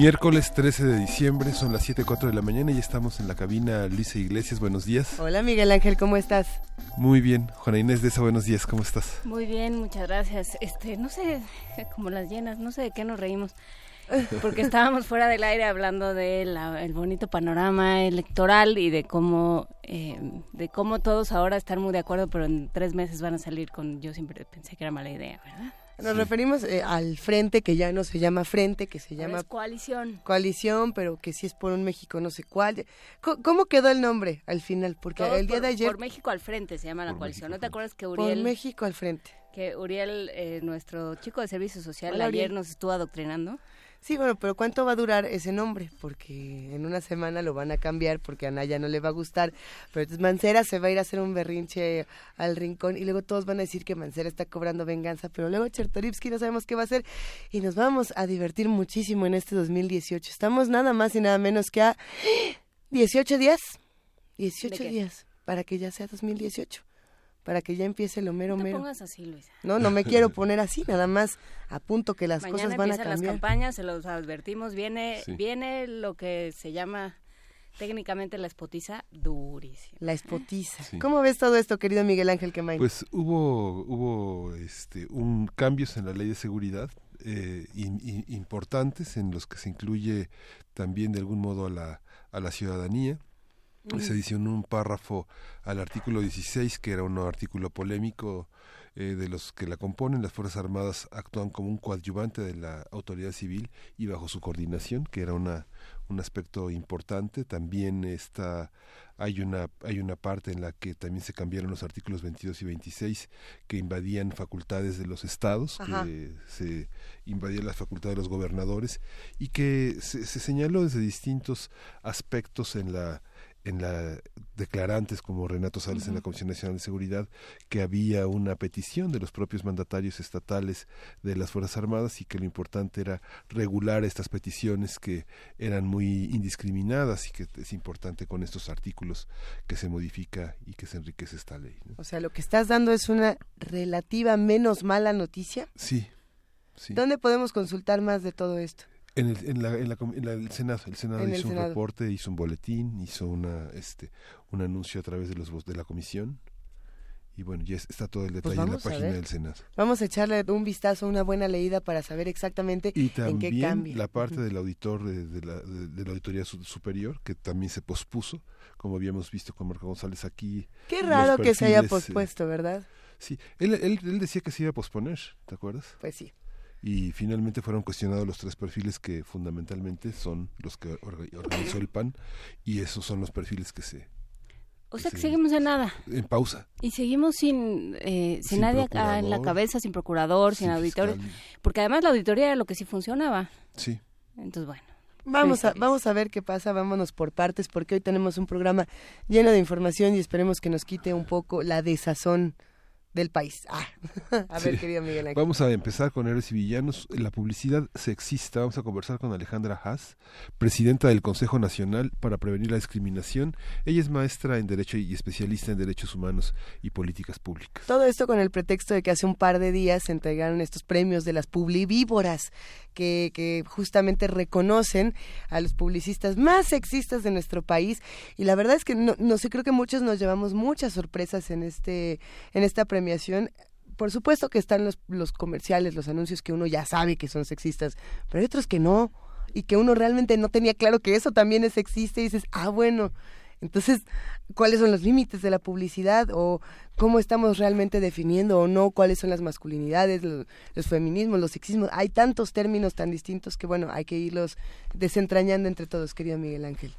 Miércoles 13 de diciembre, son las 7.04 de la mañana y estamos en la cabina Luisa Iglesias. Buenos días. Hola Miguel Ángel, ¿cómo estás? Muy bien. Juana Inés de esa, buenos días, ¿cómo estás? Muy bien, muchas gracias. Este, no sé, como las llenas, no sé de qué nos reímos. Porque estábamos fuera del aire hablando del bonito panorama electoral y de cómo, eh, de cómo todos ahora están muy de acuerdo, pero en tres meses van a salir con. Yo siempre pensé que era mala idea, ¿verdad? Nos referimos eh, al frente que ya no se llama frente, que se llama coalición. Coalición, pero que sí es por un México no sé cuál. ¿Cómo, quedó el nombre al final? Porque el día de ayer por México al frente se llama la coalición. ¿No te acuerdas que Uriel Por México al frente. Que Uriel, eh, nuestro chico de servicio social, ayer nos estuvo adoctrinando. Sí, bueno, pero ¿cuánto va a durar ese nombre? Porque en una semana lo van a cambiar porque a Naya no le va a gustar. Pero entonces Mancera se va a ir a hacer un berrinche al rincón y luego todos van a decir que Mancera está cobrando venganza. Pero luego Chertorivsky no sabemos qué va a hacer y nos vamos a divertir muchísimo en este 2018. Estamos nada más y nada menos que a 18 días. 18 días para que ya sea 2018 para que ya empiece lo mero no te pongas así, Luisa. No, no me quiero poner así, nada más apunto que las cosas van a cambiar. las campañas, se los advertimos, viene viene lo que se llama técnicamente la espotiza durísima. La espotiza. ¿Cómo ves todo esto, querido Miguel Ángel Quemain? Pues hubo hubo este un cambios en la ley de seguridad eh, importantes en los que se incluye también de algún modo a la a la ciudadanía se adicionó un párrafo al artículo 16, que era un artículo polémico eh, de los que la componen. Las Fuerzas Armadas actúan como un coadyuvante de la autoridad civil y bajo su coordinación, que era una, un aspecto importante. También está, hay, una, hay una parte en la que también se cambiaron los artículos 22 y 26 que invadían facultades de los estados, que se invadían las facultades de los gobernadores y que se, se señaló desde distintos aspectos en la en la declarantes como Renato Sales en la Comisión Nacional de Seguridad que había una petición de los propios mandatarios estatales de las Fuerzas Armadas y que lo importante era regular estas peticiones que eran muy indiscriminadas y que es importante con estos artículos que se modifica y que se enriquece esta ley. O sea, lo que estás dando es una relativa menos mala noticia. Sí. sí. ¿Dónde podemos consultar más de todo esto? En el, en la, en la, el Senado, el Senado hizo un reporte, hizo un boletín, hizo una, este, un anuncio a través de los de la comisión y bueno, ya está todo el pues detalle en la página del Senado. Vamos a echarle un vistazo, una buena leída para saber exactamente en qué cambia. la parte del auditor de, la, de, la auditoría superior, que también se pospuso, como habíamos visto con Marco González aquí. Qué raro que se haya pospuesto, ¿verdad? Sí, él, él, él decía que se iba a posponer, ¿te acuerdas? Pues sí y finalmente fueron cuestionados los tres perfiles que fundamentalmente son los que organizó el PAN y esos son los perfiles que se o sea que seguimos en nada. En pausa. Y seguimos sin, eh, sin, nadie acá en la cabeza, sin procurador, sin, auditorio. Porque además la auditoría era lo que sí funcionaba. Sí. Entonces, bueno. Vamos a, vamos a ver qué pasa, vámonos por partes, porque hoy tenemos un programa lleno de información y esperemos que nos quite un poco la desazón del país. Ah. a ver, querido Miguel Ángel. Vamos a empezar con héroes y villanos. La publicidad sexista. Vamos a conversar con Alejandra Haas, presidenta del Consejo Nacional para Prevenir la Discriminación. Ella es maestra en Derecho y especialista en Derechos Humanos y Políticas Públicas. Todo esto con el pretexto de que hace un par de días se entregaron estos premios de las publivíboras que, que justamente reconocen a los publicistas más sexistas de nuestro país. Y la verdad es que no, no sé, creo que muchos nos llevamos muchas sorpresas en, este, en esta premiación por supuesto que están los, los comerciales, los anuncios que uno ya sabe que son sexistas, pero hay otros que no, y que uno realmente no tenía claro que eso también es sexista y dices, ah, bueno, entonces, ¿cuáles son los límites de la publicidad o cómo estamos realmente definiendo o no cuáles son las masculinidades, los, feminismos, los sexismos? Hay tantos términos tan distintos que, bueno, hay que irlos desentrañando entre todos, querido Miguel Ángel.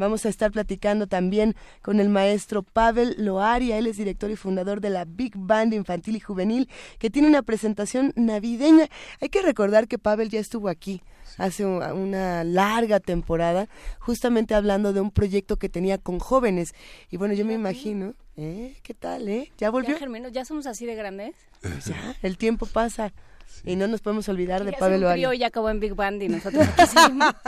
Vamos a estar platicando también con el maestro Pavel Loaria, él es director y fundador de la Big Band Infantil y Juvenil, que tiene una presentación navideña. Hay que recordar que Pavel ya estuvo aquí hace una larga temporada, justamente hablando de un proyecto que tenía con jóvenes. Y bueno, yo me imagino, ¿eh? ¿Qué tal, eh? ¿Ya volvió? Ya, ¿ya somos así de grandes? Ya, el tiempo pasa. Y no nos podemos olvidar de Pavel Oaria. ya acabó en Big Band y nosotros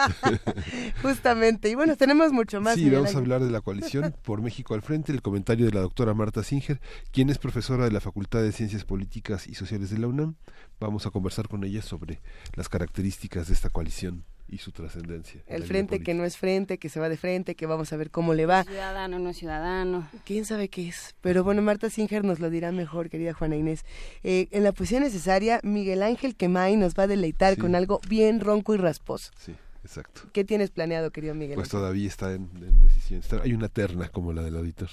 Justamente. Y bueno, tenemos mucho más. Sí, vamos a hablar de la coalición por México al frente, el comentario de la doctora Marta Singer, quien es profesora de la Facultad de Ciencias Políticas y Sociales de la UNAM. Vamos a conversar con ella sobre las características de esta coalición y su trascendencia. El frente que no es frente, que se va de frente, que vamos a ver cómo le va. Ciudadano, no es ciudadano. ¿Quién sabe qué es? Pero bueno, Marta Singer nos lo dirá mejor, querida Juana Inés. Eh, en la poesía necesaria, Miguel Ángel Quemay nos va a deleitar con algo bien ronco y rasposo. Sí. Exacto. ¿Qué tienes planeado, querido Miguel? Pues todavía está en, decisión. hay una terna como la del auditor.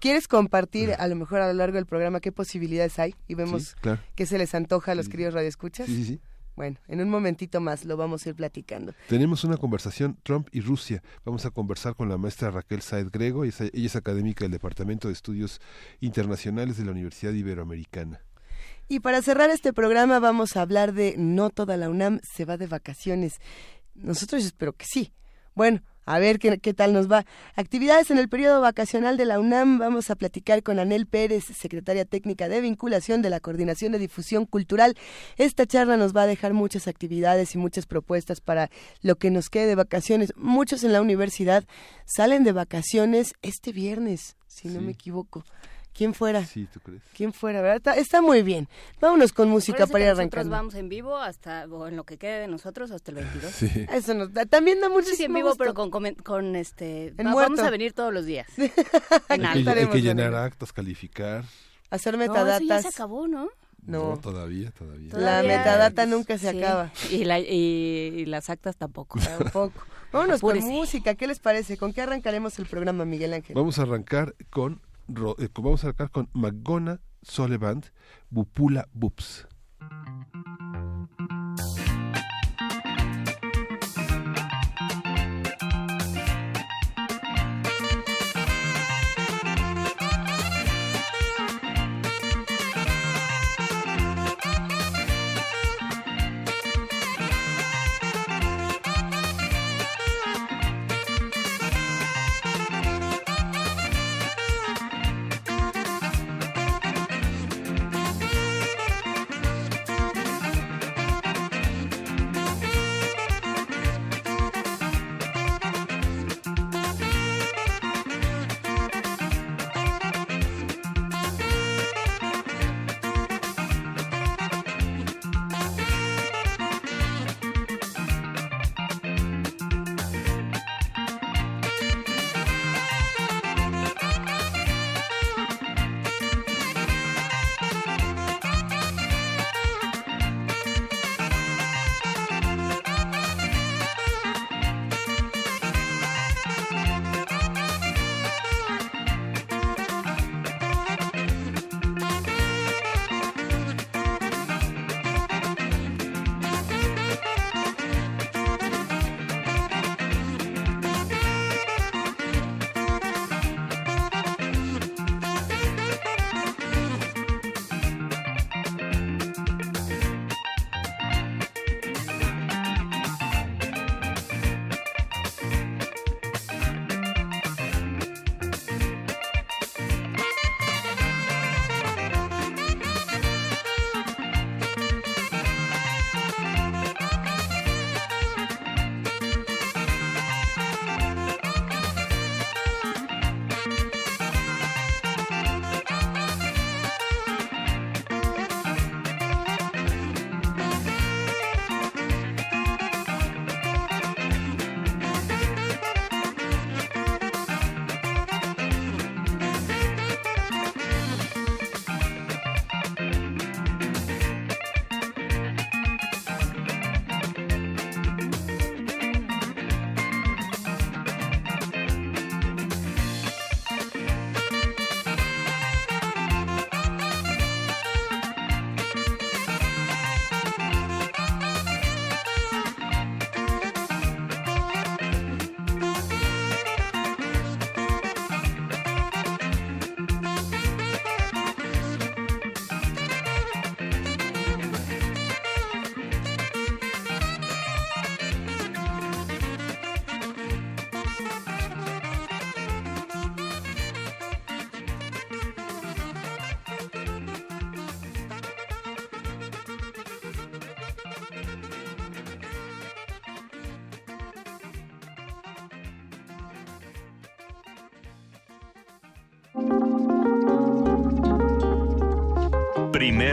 ¿Quieres compartir a lo mejor a lo largo del programa qué posibilidades hay y vemos qué se les antoja a los queridos radioescuchas? Sí, sí, sí. Bueno, en un momentito más lo vamos a ir platicando. Tenemos una conversación Trump y Rusia. Vamos a conversar con la maestra Raquel Saed Grego. Ella es académica del Departamento de Estudios Internacionales de la Universidad Iberoamericana. Y para cerrar este programa vamos a hablar de No toda la UNAM se va de vacaciones. Nosotros espero que sí. Bueno, a ver qué, qué, tal nos va. Actividades en el periodo vacacional de la UNAM. Vamos a platicar con Anel Pérez, secretaria técnica de vinculación de la Coordinación de Difusión Cultural. Esta charla nos va a dejar muchas actividades y muchas propuestas para lo que nos quede de vacaciones. Muchos en la universidad salen de vacaciones este viernes, si no me equivoco. ¿Quién fuera? Sí, ¿tú crees? ¿Quién fuera? ¿verdad? Está, muy bien. Vámonos con música para ir arrancando. Nosotros vamos en vivo hasta, o en lo que quede de nosotros, hasta el 22. Sí. Eso nos da, también da muchísimo Sí, en vivo, pero con, con, este... vamos a venir todos los días. hay, que, hay que llenar actos, calificar. Hacer metadatas. No, ya se acabó, ¿no? No. todavía, todavía, La metadata nunca se acaba. Y, la, y, las actas tampoco. Tampoco. Vámonos con música. ¿Qué les parece? ¿Con qué arrancaremos el programa, Miguel Ángel? Vamos a arrancar con vamos a sacar con Magona Solevant, Bupula Bups.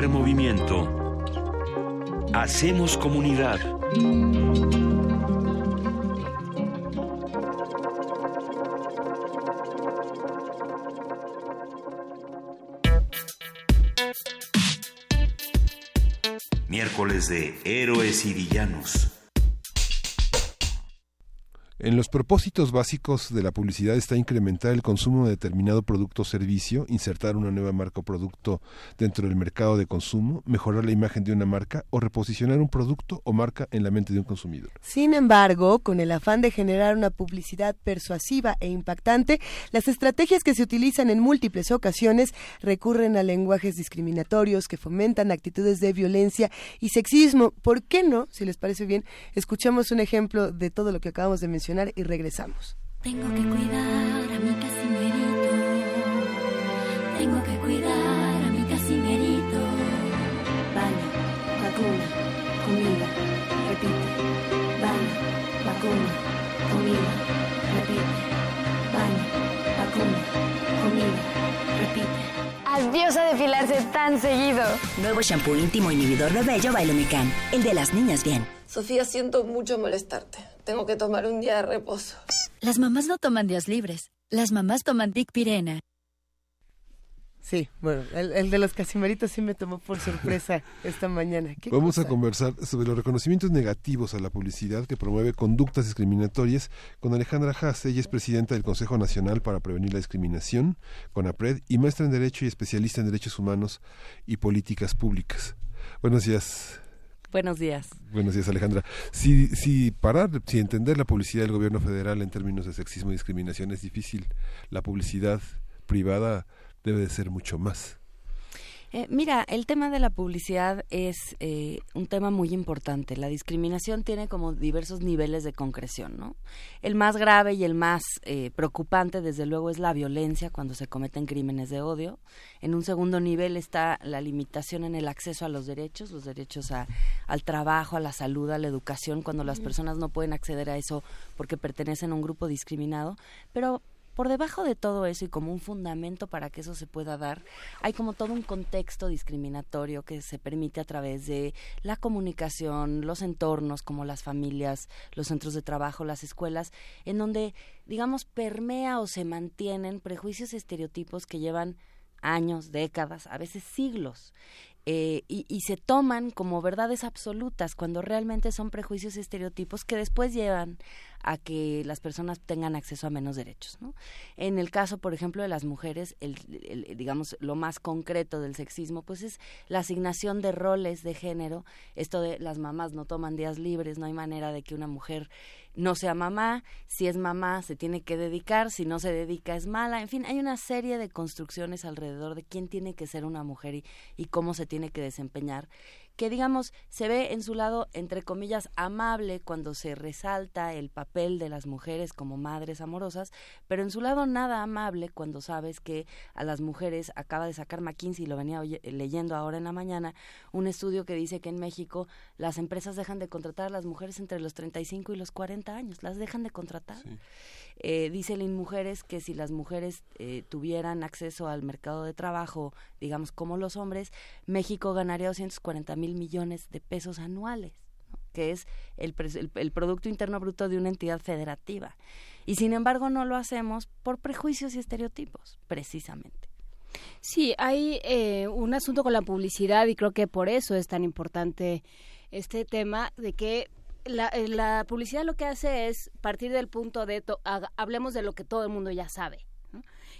Movimiento. Hacemos comunidad. Miércoles de Héroes y Villanos. En los propósitos básicos de la publicidad está incrementar el consumo de determinado producto o servicio, insertar una nueva marca o producto dentro del mercado de consumo, mejorar la imagen de una marca o reposicionar un producto o marca en la mente de un consumidor. Sin embargo, con el afán de generar una publicidad persuasiva e impactante, las estrategias que se utilizan en múltiples ocasiones recurren a lenguajes discriminatorios que fomentan actitudes de violencia y sexismo. ¿Por qué no, si les parece bien, escuchamos un ejemplo de todo lo que acabamos de mencionar? Y regresamos. Tengo que cuidar a mi casimerito. Tengo que cuidar Adiós a depilarse tan seguido. Nuevo shampoo íntimo inhibidor de vello Bailomican. El de las niñas bien. Sofía, siento mucho molestarte. Tengo que tomar un día de reposo. Las mamás no toman días libres. Las mamás toman Dick Pirena. Sí, bueno, el, de los casimeritos sí me tomó por sorpresa esta mañana. Vamos a conversar sobre los reconocimientos negativos a la publicidad que promueve conductas discriminatorias con Alejandra Hasse. Ella es presidenta del Consejo Nacional para Prevenir la Discriminación, CONAPRED, y maestra en Derecho y especialista en Derechos Humanos y Políticas Públicas. Buenos días. Buenos días. Buenos días, Alejandra. Si, si parar, si entender la publicidad del gobierno federal en términos de sexismo y discriminación es difícil, la publicidad privada debe de ser mucho más. Eh, mira, el tema de la publicidad es eh, un tema muy importante. La discriminación tiene como diversos niveles de concreción, ¿no? El más grave y el más eh, preocupante, desde luego, es la violencia cuando se cometen crímenes de odio. En un segundo nivel está la limitación en el acceso a los derechos, los derechos al trabajo, a la salud, a la educación, cuando las personas no pueden acceder a eso porque pertenecen a un grupo discriminado. Pero por debajo de todo eso y como un fundamento para que eso se pueda dar, hay como todo un contexto discriminatorio que se permite a través de la comunicación, los entornos como las familias, los centros de trabajo, las escuelas, en donde, digamos, permea o se mantienen prejuicios y estereotipos que llevan años, décadas, a veces siglos. Eh, y, y, se toman como verdades absolutas cuando realmente son prejuicios y estereotipos que después llevan a que las personas tengan acceso a menos derechos. ¿no? En el caso, por ejemplo, de las mujeres, el, digamos, lo más concreto del sexismo, pues es la asignación de roles de género, esto de las mamás no toman días libres, no hay manera de que una mujer no sea mamá, si es mamá se tiene que dedicar, si no se dedica es mala, en fin, hay una serie de construcciones alrededor de quién tiene que ser una mujer y, y cómo se tiene que desempeñar que digamos se ve en su lado entre comillas amable cuando se resalta el papel de las mujeres como madres amorosas, pero en su lado nada amable cuando sabes que a las mujeres acaba de sacar McKinsey, lo venía leyendo ahora en la mañana, un estudio que dice que en México las empresas dejan de contratar a las mujeres entre los 35 y los 40 años, las dejan de contratar. Eh, dice Mujeres que si las mujeres eh, tuvieran acceso al mercado de trabajo, digamos como los hombres, México ganaría 240 mil millones de pesos anuales, que es el, el, Producto Interno Bruto de una entidad federativa. Y sin embargo no lo hacemos por prejuicios y estereotipos, precisamente. Sí, hay eh, un asunto con la publicidad y creo que por eso es tan importante este tema de que eh, la, publicidad lo que hace es partir del punto de hablemos de lo que todo el mundo ya sabe.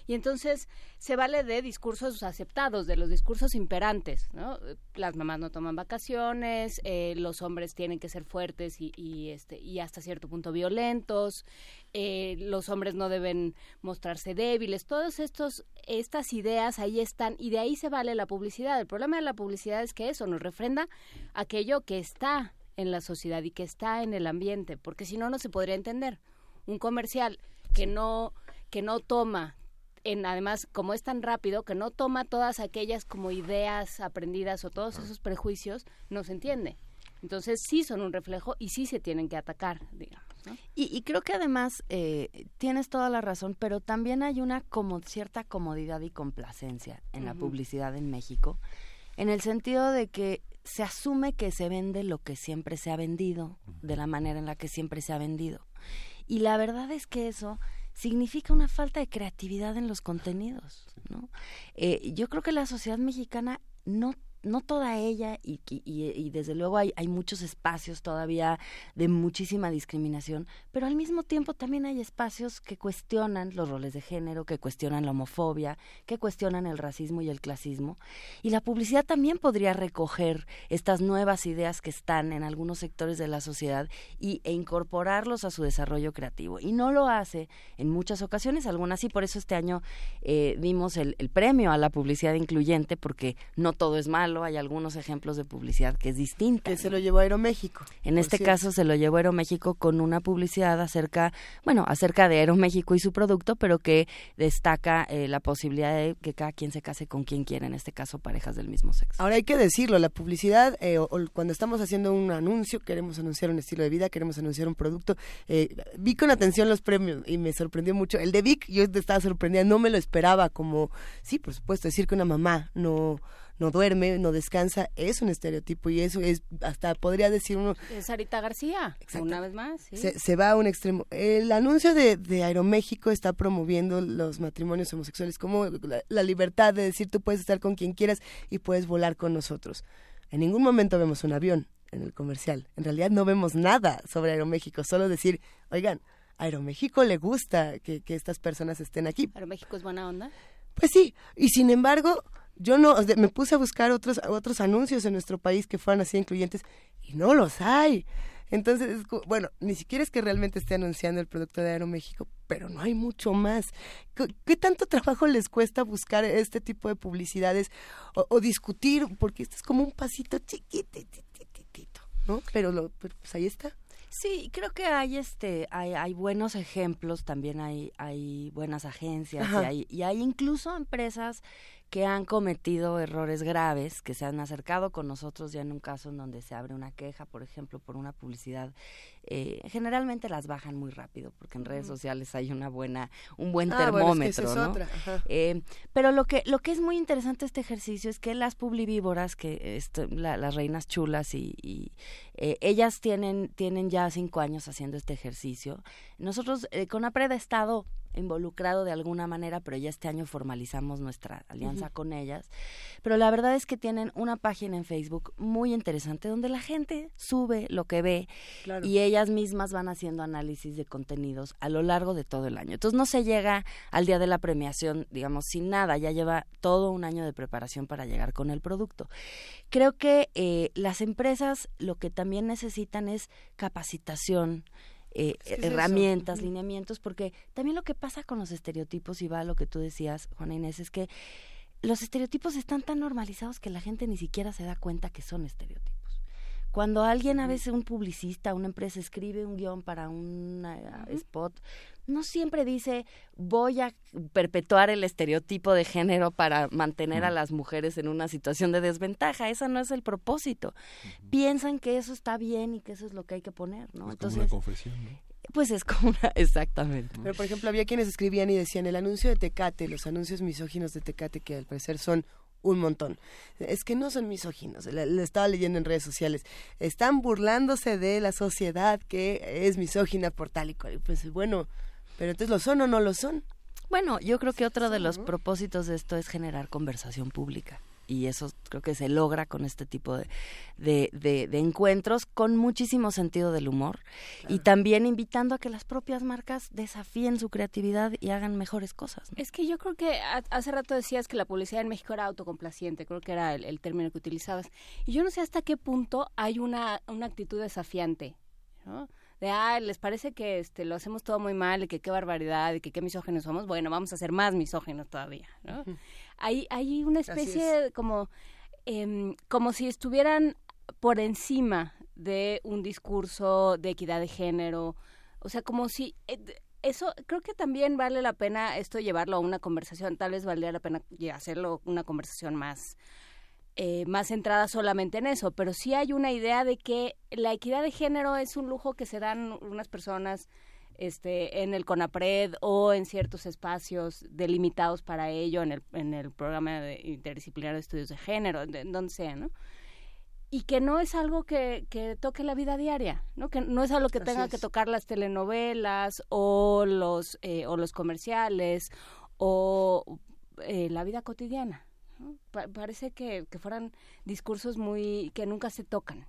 Y entonces se vale de discursos aceptados, de los discursos imperantes, ¿no? Las mamás no toman vacaciones, eh, los hombres tienen que ser fuertes y, este, y hasta cierto punto violentos, eh, los hombres no deben mostrarse débiles, todas estas ideas ahí están y de ahí se vale la publicidad. El problema de la publicidad es que eso nos refrenda aquello que está en la sociedad y que está en el ambiente, porque si no, no se podría entender. Un comercial que no, que no toma, en, además, como es tan rápido, que no toma todas aquellas como ideas aprendidas o todos esos prejuicios, no se entiende. Entonces sí son un reflejo y sí se tienen que atacar, digamos. Y, creo que además eh, tienes toda la razón, pero también hay una como cierta comodidad y complacencia en la publicidad en México, en el sentido de que se asume que se vende lo que siempre se ha vendido, de la manera en la que siempre se ha vendido. Y la verdad es que eso significa una falta de creatividad en los contenidos, ¿no? Eh, yo creo que la sociedad mexicana no no toda ella, y, y, desde luego hay, hay, muchos espacios todavía de muchísima discriminación, pero al mismo tiempo también hay espacios que cuestionan los roles de género, que cuestionan la homofobia, que cuestionan el racismo y el clasismo. Y la publicidad también podría recoger estas nuevas ideas que están en algunos sectores de la sociedad y, e incorporarlos a su desarrollo creativo. Y no lo hace en muchas ocasiones, algunas sí, por eso este año eh, dimos el, el premio a la publicidad incluyente, porque no todo es malo hay algunos ejemplos de publicidad que es distinta. Que se lo llevó Aeroméxico. En este caso se lo llevó Aeroméxico con una publicidad acerca, bueno, acerca de Aeroméxico y su producto, pero que destaca eh, la posibilidad de que cada quien se case con quien quiera, en este caso parejas del mismo sexo. Ahora hay que decirlo, la publicidad, eh, cuando estamos haciendo un anuncio, queremos anunciar un estilo de vida, queremos anunciar un producto, eh, vi con atención los premios y me sorprendió mucho. El de Vic, yo estaba sorprendida, no me lo esperaba, como, sí, por supuesto, decir que una mamá no no duerme, no descansa, es un estereotipo y eso es, hasta podría decir uno... Es Sarita García, una vez más. Se, va a un extremo. El anuncio de, de, Aeroméxico está promoviendo los matrimonios homosexuales como la, libertad de decir tú puedes estar con quien quieras y puedes volar con nosotros. En ningún momento vemos un avión en el comercial. En realidad no vemos nada sobre Aeroméxico, solo decir, oigan, Aeroméxico le gusta que, que estas personas estén aquí. ¿Aeroméxico es buena onda? Pues sí, y sin embargo, yo no, me puse a buscar otros, otros anuncios en nuestro país que fueran así incluyentes y no los hay. Entonces, bueno, ni siquiera es que realmente esté anunciando el producto de Aeroméxico, pero no hay mucho más. ¿Qué, tanto trabajo les cuesta buscar este tipo de publicidades o, discutir? Porque esto es como un pasito chiquitito, ¿no? Pero, lo, pues ahí está. Sí, creo que hay este, hay, hay buenos ejemplos, también hay, hay buenas agencias y hay, y hay incluso empresas que han cometido errores graves, que se han acercado con nosotros ya en un caso en donde se abre una queja, por ejemplo, por una publicidad, eh, generalmente las bajan muy rápido, porque en redes sociales hay una buena, un buen ah, termómetro, ¿no? Eh, pero lo que, lo que es muy interesante este ejercicio es que las publivívoras, que este, las reinas chulas y, eh, ellas tienen, tienen ya cinco años haciendo este ejercicio. Nosotros con APRED ha estado involucrado de alguna manera, pero ya este año formalizamos nuestra alianza con ellas. Pero la verdad es que tienen una página en Facebook muy interesante donde la gente sube lo que ve y ellas mismas van haciendo análisis de contenidos a lo largo de todo el año. Entonces no se llega al día de la premiación, digamos, sin nada, ya lleva todo un año de preparación para llegar con el producto. Creo que eh, las empresas lo que también necesitan es capacitación, eh, herramientas, lineamientos, porque también lo que pasa con los estereotipos, y va a lo que tú decías, Juana Inés, es que los estereotipos están tan normalizados que la gente ni siquiera se da cuenta que son estereotipos. Cuando alguien, a veces un publicista, una empresa escribe un guion para un eh, spot, no siempre dice voy a perpetuar el estereotipo de género para mantener a las mujeres en una situación de desventaja. Ese no es el propósito. Piensan que eso está bien y que eso es lo que hay que poner, ¿no? Entonces, una confesión, ¿no? Pues es como una, exactamente. Pero por ejemplo, había quienes escribían y decían el anuncio de Tecate, los anuncios misóginos de Tecate, que al parecer son un montón. Es que no son misóginos, le, estaba leyendo en redes sociales. Están burlándose de la sociedad que es misógina por tal y cual. Pues bueno, pero entonces lo son o no lo son. Bueno, yo creo que otro de los propósitos de esto es generar conversación pública y eso creo que se logra con este tipo de, de, de, encuentros con muchísimo sentido del humor y también invitando a que las propias marcas desafíen su creatividad y hagan mejores cosas. Es que yo creo que hace rato decías que la publicidad en México era autocomplaciente, creo que era el, término que utilizabas, y yo no sé hasta qué punto hay una, una actitud desafiante. ¿no? de, ah, les parece que este, lo hacemos todo muy mal y que qué barbaridad y que qué misógenos somos, bueno, vamos a ser más misógenos todavía, ¿no? Hay, hay una especie como, em, como si estuvieran por encima de un discurso de equidad de género, o sea, como si... Eh, eso creo que también vale la pena esto llevarlo a una conversación, tal vez valdría la pena hacerlo una conversación más eh, más centrada solamente en eso, pero sí hay una idea de que la equidad de género es un lujo que se dan unas personas este, en el CONAPRED o en ciertos espacios delimitados para ello, en el, en el programa de interdisciplinario de estudios de género, en donde sea, ¿no? y que no es algo que, que, toque la vida diaria, ¿no? Que no es algo que tenga que tocar las telenovelas o los, eh, o los comerciales o eh, la vida cotidiana. parece que, que fueran discursos muy que nunca se tocan.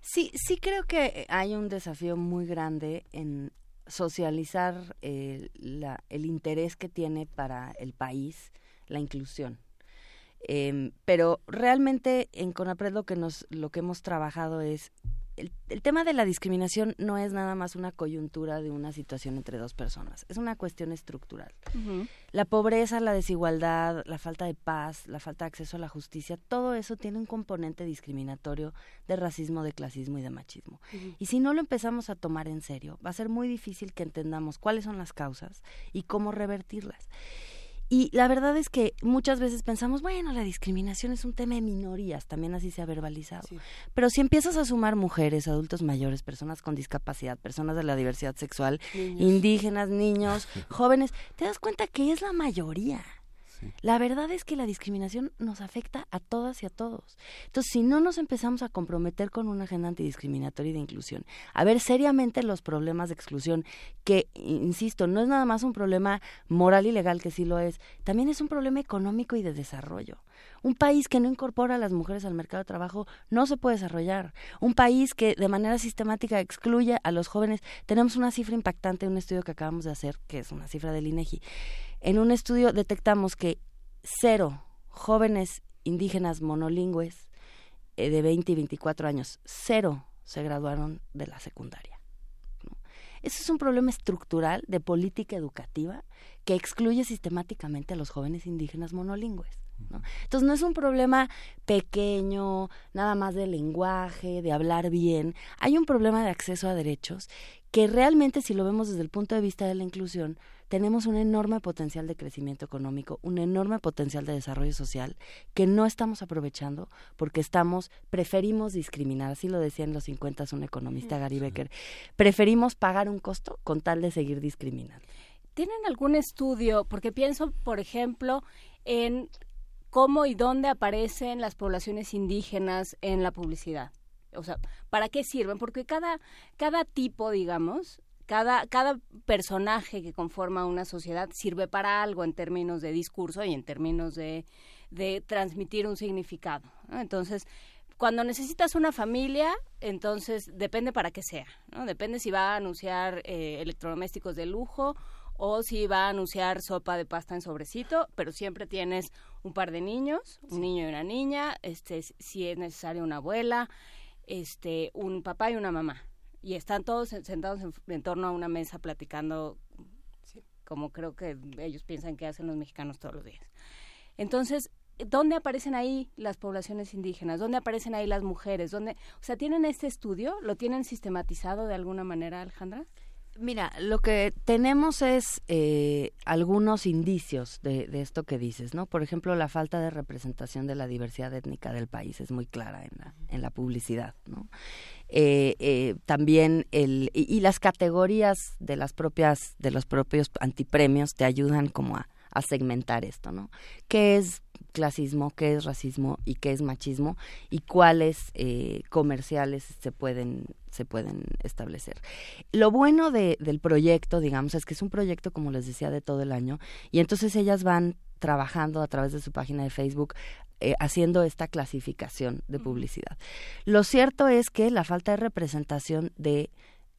Sí, sí creo que hay un desafío muy grande en socializar eh, la, el interés que tiene para el país la inclusión. Eh, pero realmente en CONAPRED lo que, nos, lo que hemos trabajado es el, el, tema de la discriminación no es nada más una coyuntura de una situación entre dos personas, es una cuestión estructural. Uh -huh. La pobreza, la desigualdad, la falta de paz, la falta de acceso a la justicia, todo eso tiene un componente discriminatorio de racismo, de clasismo y de machismo. Uh -huh. Y si no lo empezamos a tomar en serio, va a ser muy difícil que entendamos cuáles son las causas y cómo revertirlas. Y la verdad es que muchas veces pensamos, bueno, la discriminación es un tema de minorías, también así se ha verbalizado. Sí. Pero si empiezas a sumar mujeres, adultos mayores, personas con discapacidad, personas de la diversidad sexual, niños. indígenas, niños, jóvenes, te das cuenta que es la mayoría. La verdad es que la discriminación nos afecta a todas y a todos. Entonces, si no nos empezamos a comprometer con una agenda antidiscriminatoria y de inclusión, a ver seriamente los problemas de exclusión, que, insisto, no es nada más un problema moral y legal, que sí lo es, también es un problema económico y de desarrollo. Un país que no incorpora a las mujeres al mercado de trabajo no se puede desarrollar. Un país que de manera sistemática excluye a los jóvenes. Tenemos una cifra impactante en un estudio que acabamos de hacer, que es una cifra del INEGI. En un estudio detectamos que cero jóvenes indígenas monolingües eh, de 20 y 24 años, cero se graduaron de la secundaria. Ese es un problema estructural de política educativa que excluye sistemáticamente a los jóvenes indígenas monolingües. ¿No? Entonces no es un problema pequeño, nada más de lenguaje, de hablar bien. Hay un problema de acceso a derechos que realmente si lo vemos desde el punto de vista de la inclusión, tenemos un enorme potencial de crecimiento económico, un enorme potencial de desarrollo social que no estamos aprovechando porque estamos, preferimos discriminar, así lo decía en los 50 un economista Gary Becker, preferimos pagar un costo con tal de seguir discriminando. ¿Tienen algún estudio? Porque pienso, por ejemplo, en cómo y dónde aparecen las poblaciones indígenas en la publicidad. O sea, ¿para qué sirven? Porque cada, cada tipo, digamos, cada, cada personaje que conforma una sociedad sirve para algo en términos de discurso y en términos de, de transmitir un significado. Entonces, cuando necesitas una familia, entonces depende para qué sea. ¿no? Depende si va a anunciar eh, electrodomésticos de lujo o si va a anunciar sopa de pasta en sobrecito, pero siempre tienes un par de niños, un sí. niño y una niña, este, si es necesario una abuela, este, un papá y una mamá y están todos sentados en, en torno a una mesa platicando sí. como creo que ellos piensan que hacen los mexicanos todos los días. Entonces, ¿dónde aparecen ahí las poblaciones indígenas? ¿Dónde aparecen ahí las mujeres? ¿Dónde, o sea, ¿tienen este estudio? ¿Lo tienen sistematizado de alguna manera, Alejandra? Mira, lo que tenemos es eh, algunos indicios de, de, esto que dices, ¿no? Por ejemplo, la falta de representación de la diversidad étnica del país es muy clara en la, en la publicidad, ¿no? Eh, eh, también el y, las categorías de las propias de los propios antipremios te ayudan como a, a segmentar esto, ¿no? ¿Qué es clasismo, qué es racismo y qué es machismo y cuáles eh, comerciales se pueden se pueden establecer. Lo bueno de, del proyecto, digamos, es que es un proyecto, como les decía, de todo el año y entonces ellas van trabajando a través de su página de Facebook eh, haciendo esta clasificación de publicidad. Lo cierto es que la falta de representación de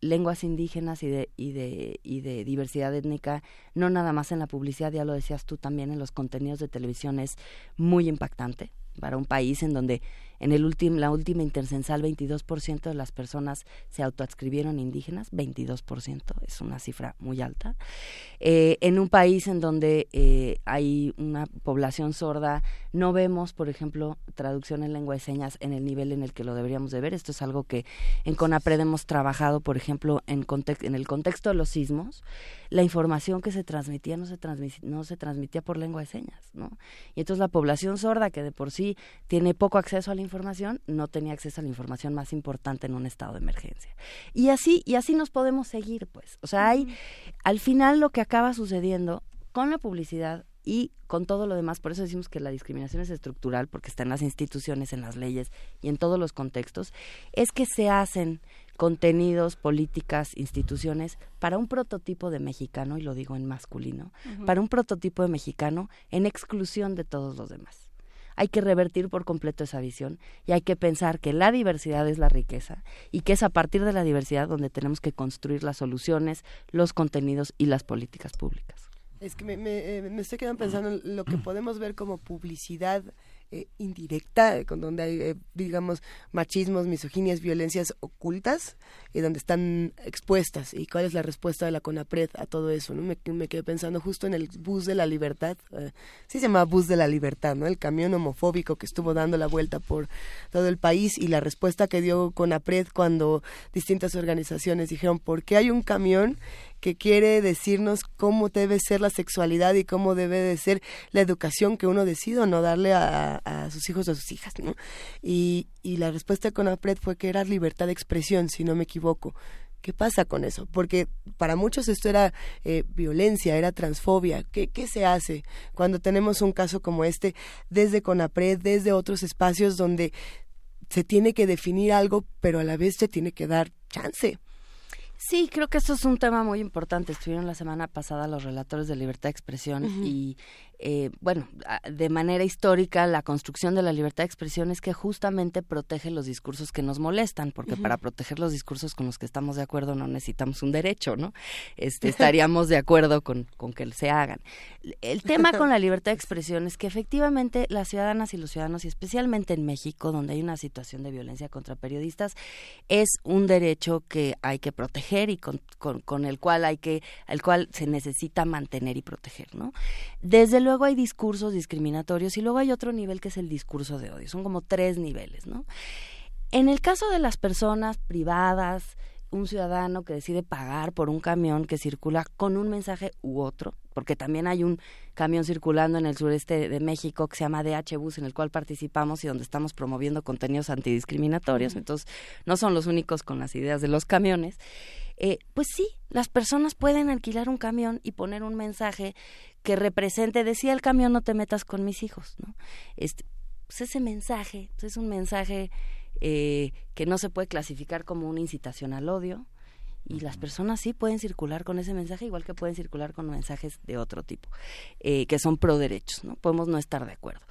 lenguas indígenas y de, y de, y de diversidad étnica, no nada más en la publicidad, ya lo decías tú también, en los contenidos de televisión es muy impactante para un país en donde En el último, la última intercensal, 22% de las personas se autoadscribieron indígenas, 22%, es una cifra muy alta. Eh, en un país en donde eh, hay una población sorda, no vemos, por ejemplo, traducción en lengua de señas en el nivel en el que lo deberíamos de ver. Esto es algo que en CONAPRED hemos trabajado, por ejemplo, en, en el contexto de los sismos. La información que se transmitía no se, no se transmitía por lengua de señas, ¿no? Y entonces la población sorda, que de por sí tiene poco acceso a la información, no tenía acceso a la información más importante en un estado de emergencia. Y así, y así nos podemos seguir, pues. O sea, hay, al final lo que acaba sucediendo con la publicidad y con todo lo demás, por eso decimos que la discriminación es estructural, porque está en las instituciones, en las leyes y en todos los contextos, es que se hacen contenidos, políticas, instituciones para un prototipo de mexicano, y lo digo en masculino, para un prototipo de mexicano en exclusión de todos los demás. Hay que revertir por completo esa visión y hay que pensar que la diversidad es la riqueza y que es a partir de la diversidad donde tenemos que construir las soluciones, los contenidos y las políticas públicas. Es que me, me, eh, me estoy quedando pensando en lo que podemos ver como publicidad eh, indirecta, con donde hay, eh, digamos, machismos, misoginias, violencias ocultas, y donde están expuestas. ¿Y cuál es la respuesta de la CONAPRED a todo eso? ¿no? Me, me quedé pensando justo en el bus de la libertad, eh, sí se llama bus de la libertad, ¿no? El camión homofóbico que estuvo dando la vuelta por todo el país y la respuesta que dio CONAPRED cuando distintas organizaciones dijeron, ¿por qué hay un camión que quiere decirnos cómo debe ser la sexualidad y cómo debe de ser la educación que uno decide o no darle a, sus hijos o a sus hijas, ¿no? Y, y la respuesta de Conapred fue que era libertad de expresión, si no me equivoco. ¿Qué pasa con eso? Porque para muchos esto era eh, violencia, era transfobia. ¿Qué, ¿Qué se hace cuando tenemos un caso como este desde CONAPRED, desde otros espacios donde se tiene que definir algo, pero a la vez se tiene que dar chance? Sí, creo que eso es un tema muy importante. Estuvieron la semana pasada los relatores de libertad de expresión y eh, bueno, de manera histórica, la construcción de la libertad de expresión es que justamente protege los discursos que nos molestan, porque para proteger los discursos con los que estamos de acuerdo no necesitamos un derecho, ¿no? Este, estaríamos de acuerdo con, con que se hagan. El tema con la libertad de expresión es que efectivamente las ciudadanas y los ciudadanos, y especialmente en México, donde hay una situación de violencia contra periodistas, es un derecho que hay que proteger y con, con, el cual hay que, el cual se necesita mantener y proteger, ¿no? Desde luego hay discursos discriminatorios y luego hay otro nivel que es el discurso de odio. Son como tres niveles, ¿no? En el caso de las personas privadas, un ciudadano que decide pagar por un camión que circula con un mensaje u otro, porque también hay un camión circulando en el sureste de México que se llama DH Bus, en el cual participamos y donde estamos promoviendo contenidos antidiscriminatorios, entonces no son los únicos con las ideas de los camiones. Eh, pues sí, las personas pueden alquilar un camión y poner un mensaje que represente, decía el camión, no te metas con mis hijos, ¿no? Este, pues ese mensaje pues es un mensaje eh, que no se puede clasificar como una incitación al odio y las personas sí pueden circular con ese mensaje igual que pueden circular con mensajes de otro tipo eh, que son pro derechos, ¿no? Podemos no estar de acuerdo.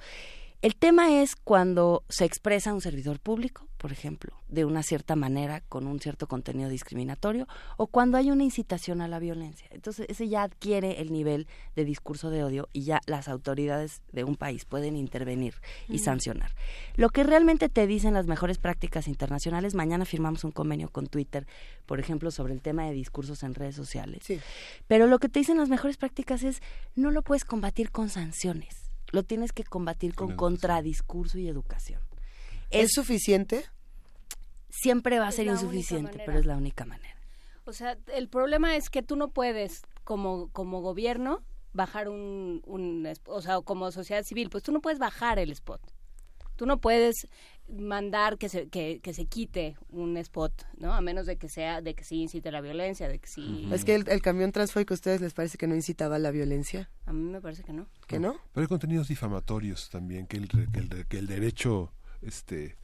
El tema es cuando se expresa un servidor público, por ejemplo, de una cierta manera, con un cierto contenido discriminatorio, o cuando hay una incitación a la violencia. Entonces, ese ya adquiere el nivel de discurso de odio y ya las autoridades de un país pueden intervenir y sancionar. Lo que realmente te dicen las mejores prácticas internacionales, mañana firmamos un convenio con Twitter, por ejemplo, sobre el tema de discursos en redes sociales. Pero lo que te dicen las mejores prácticas es, no lo puedes combatir con sanciones lo tienes que combatir con, contradiscurso y educación. ¿Es, suficiente? Siempre va a ser insuficiente, pero es la única manera. O sea, el problema es que tú no puedes, como, como gobierno, bajar un, un, o sea, como sociedad civil, pues tú no puedes bajar el spot. Tú no puedes mandar que se, que, que, se quite un spot, ¿no? A menos de que sea, de que sí incite la violencia, de que sí... ¿Es que el, camión transfóbico a ustedes les parece que no incitaba la violencia? A mí me parece que no. ¿Que no? Pero hay contenidos difamatorios también, que el, que el, que el derecho este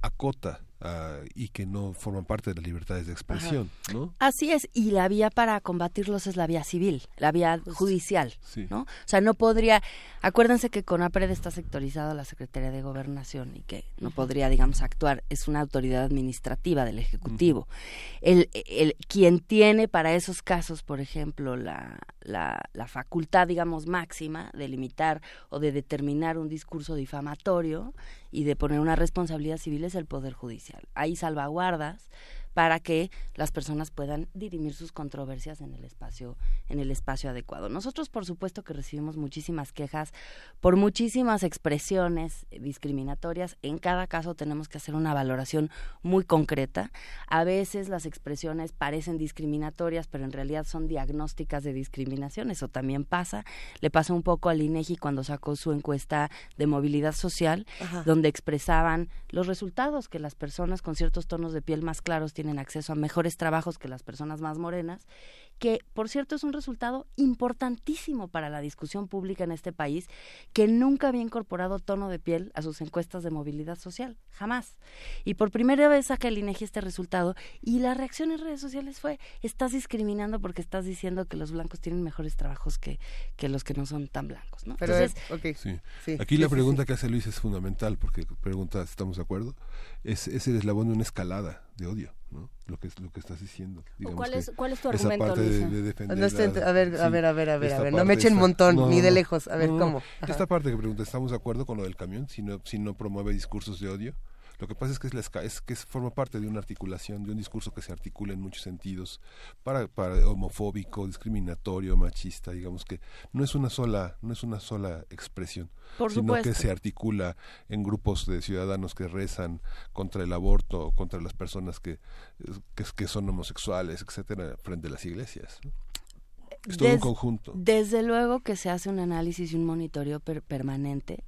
acota ah, y que no forman parte de las libertades de expresión, ¿no? Así es, y la vía para combatirlos es la vía civil, la vía judicial, Sí. ¿no? O sea, no podría, acuérdense que CONAPRED está sectorizado a la Secretaría de Gobernación y que no podría, digamos, actuar, es una autoridad administrativa del Ejecutivo. el, el, quien tiene para esos casos, por ejemplo, la, la, la facultad, digamos, máxima de limitar o de determinar un discurso difamatorio y de poner una responsabilidad civil es el Poder Judicial. Hay salvaguardas para que las personas puedan dirimir sus controversias en el espacio en el espacio adecuado. Nosotros por supuesto que recibimos muchísimas quejas por muchísimas expresiones discriminatorias, en cada caso tenemos que hacer una valoración muy concreta. A veces las expresiones parecen discriminatorias, pero en realidad son diagnósticas de discriminación, eso también pasa. Le pasó un poco al INEGI cuando sacó su encuesta de movilidad social, Ajá. donde expresaban los resultados que las personas con ciertos tonos de piel más claros tienen acceso a mejores trabajos que las personas más morenas, que por cierto es un resultado importantísimo para la discusión pública en este país, que nunca había incorporado tono de piel a sus encuestas de movilidad social, jamás. Y por primera vez saca el INEGI este resultado y la reacción en redes sociales fue, estás discriminando porque estás diciendo que los blancos tienen mejores trabajos que, que los que no son tan blancos, ¿no? Pero Entonces, es- ok. Sí. Sí. Aquí Sí, la sí, pregunta que hace Luis es fundamental porque pregunta, ¿estamos de acuerdo? Es, es el eslabón de una escalada de odio, ¿no? Lo que es lo que estás diciendo. Digamos cuál es- cuál es tu esa argumento, parte de, Luisa? de defender No estoy ent- la- a ver, a ver, a ver, a ver, a ver, no me echen esta- montón, no, ni de lejos, a ver, no, ¿cómo? Ajá. Esta parte que pregunta, ¿estamos de acuerdo con lo del camión si no, si no promueve discursos de odio? Lo que pasa es que es, la esca- es que forma parte de una articulación, de un discurso que se articula en muchos sentidos, para, para homofóbico, discriminatorio, machista, digamos que no es una sola, no es una sola expresión, Por sino que se articula en grupos de ciudadanos que rezan contra el aborto, contra las personas que, que, que son homosexuales, etcétera, frente a las iglesias. ¿no? Es todo un conjunto. Desde luego que se hace un análisis y un monitoreo per- permanente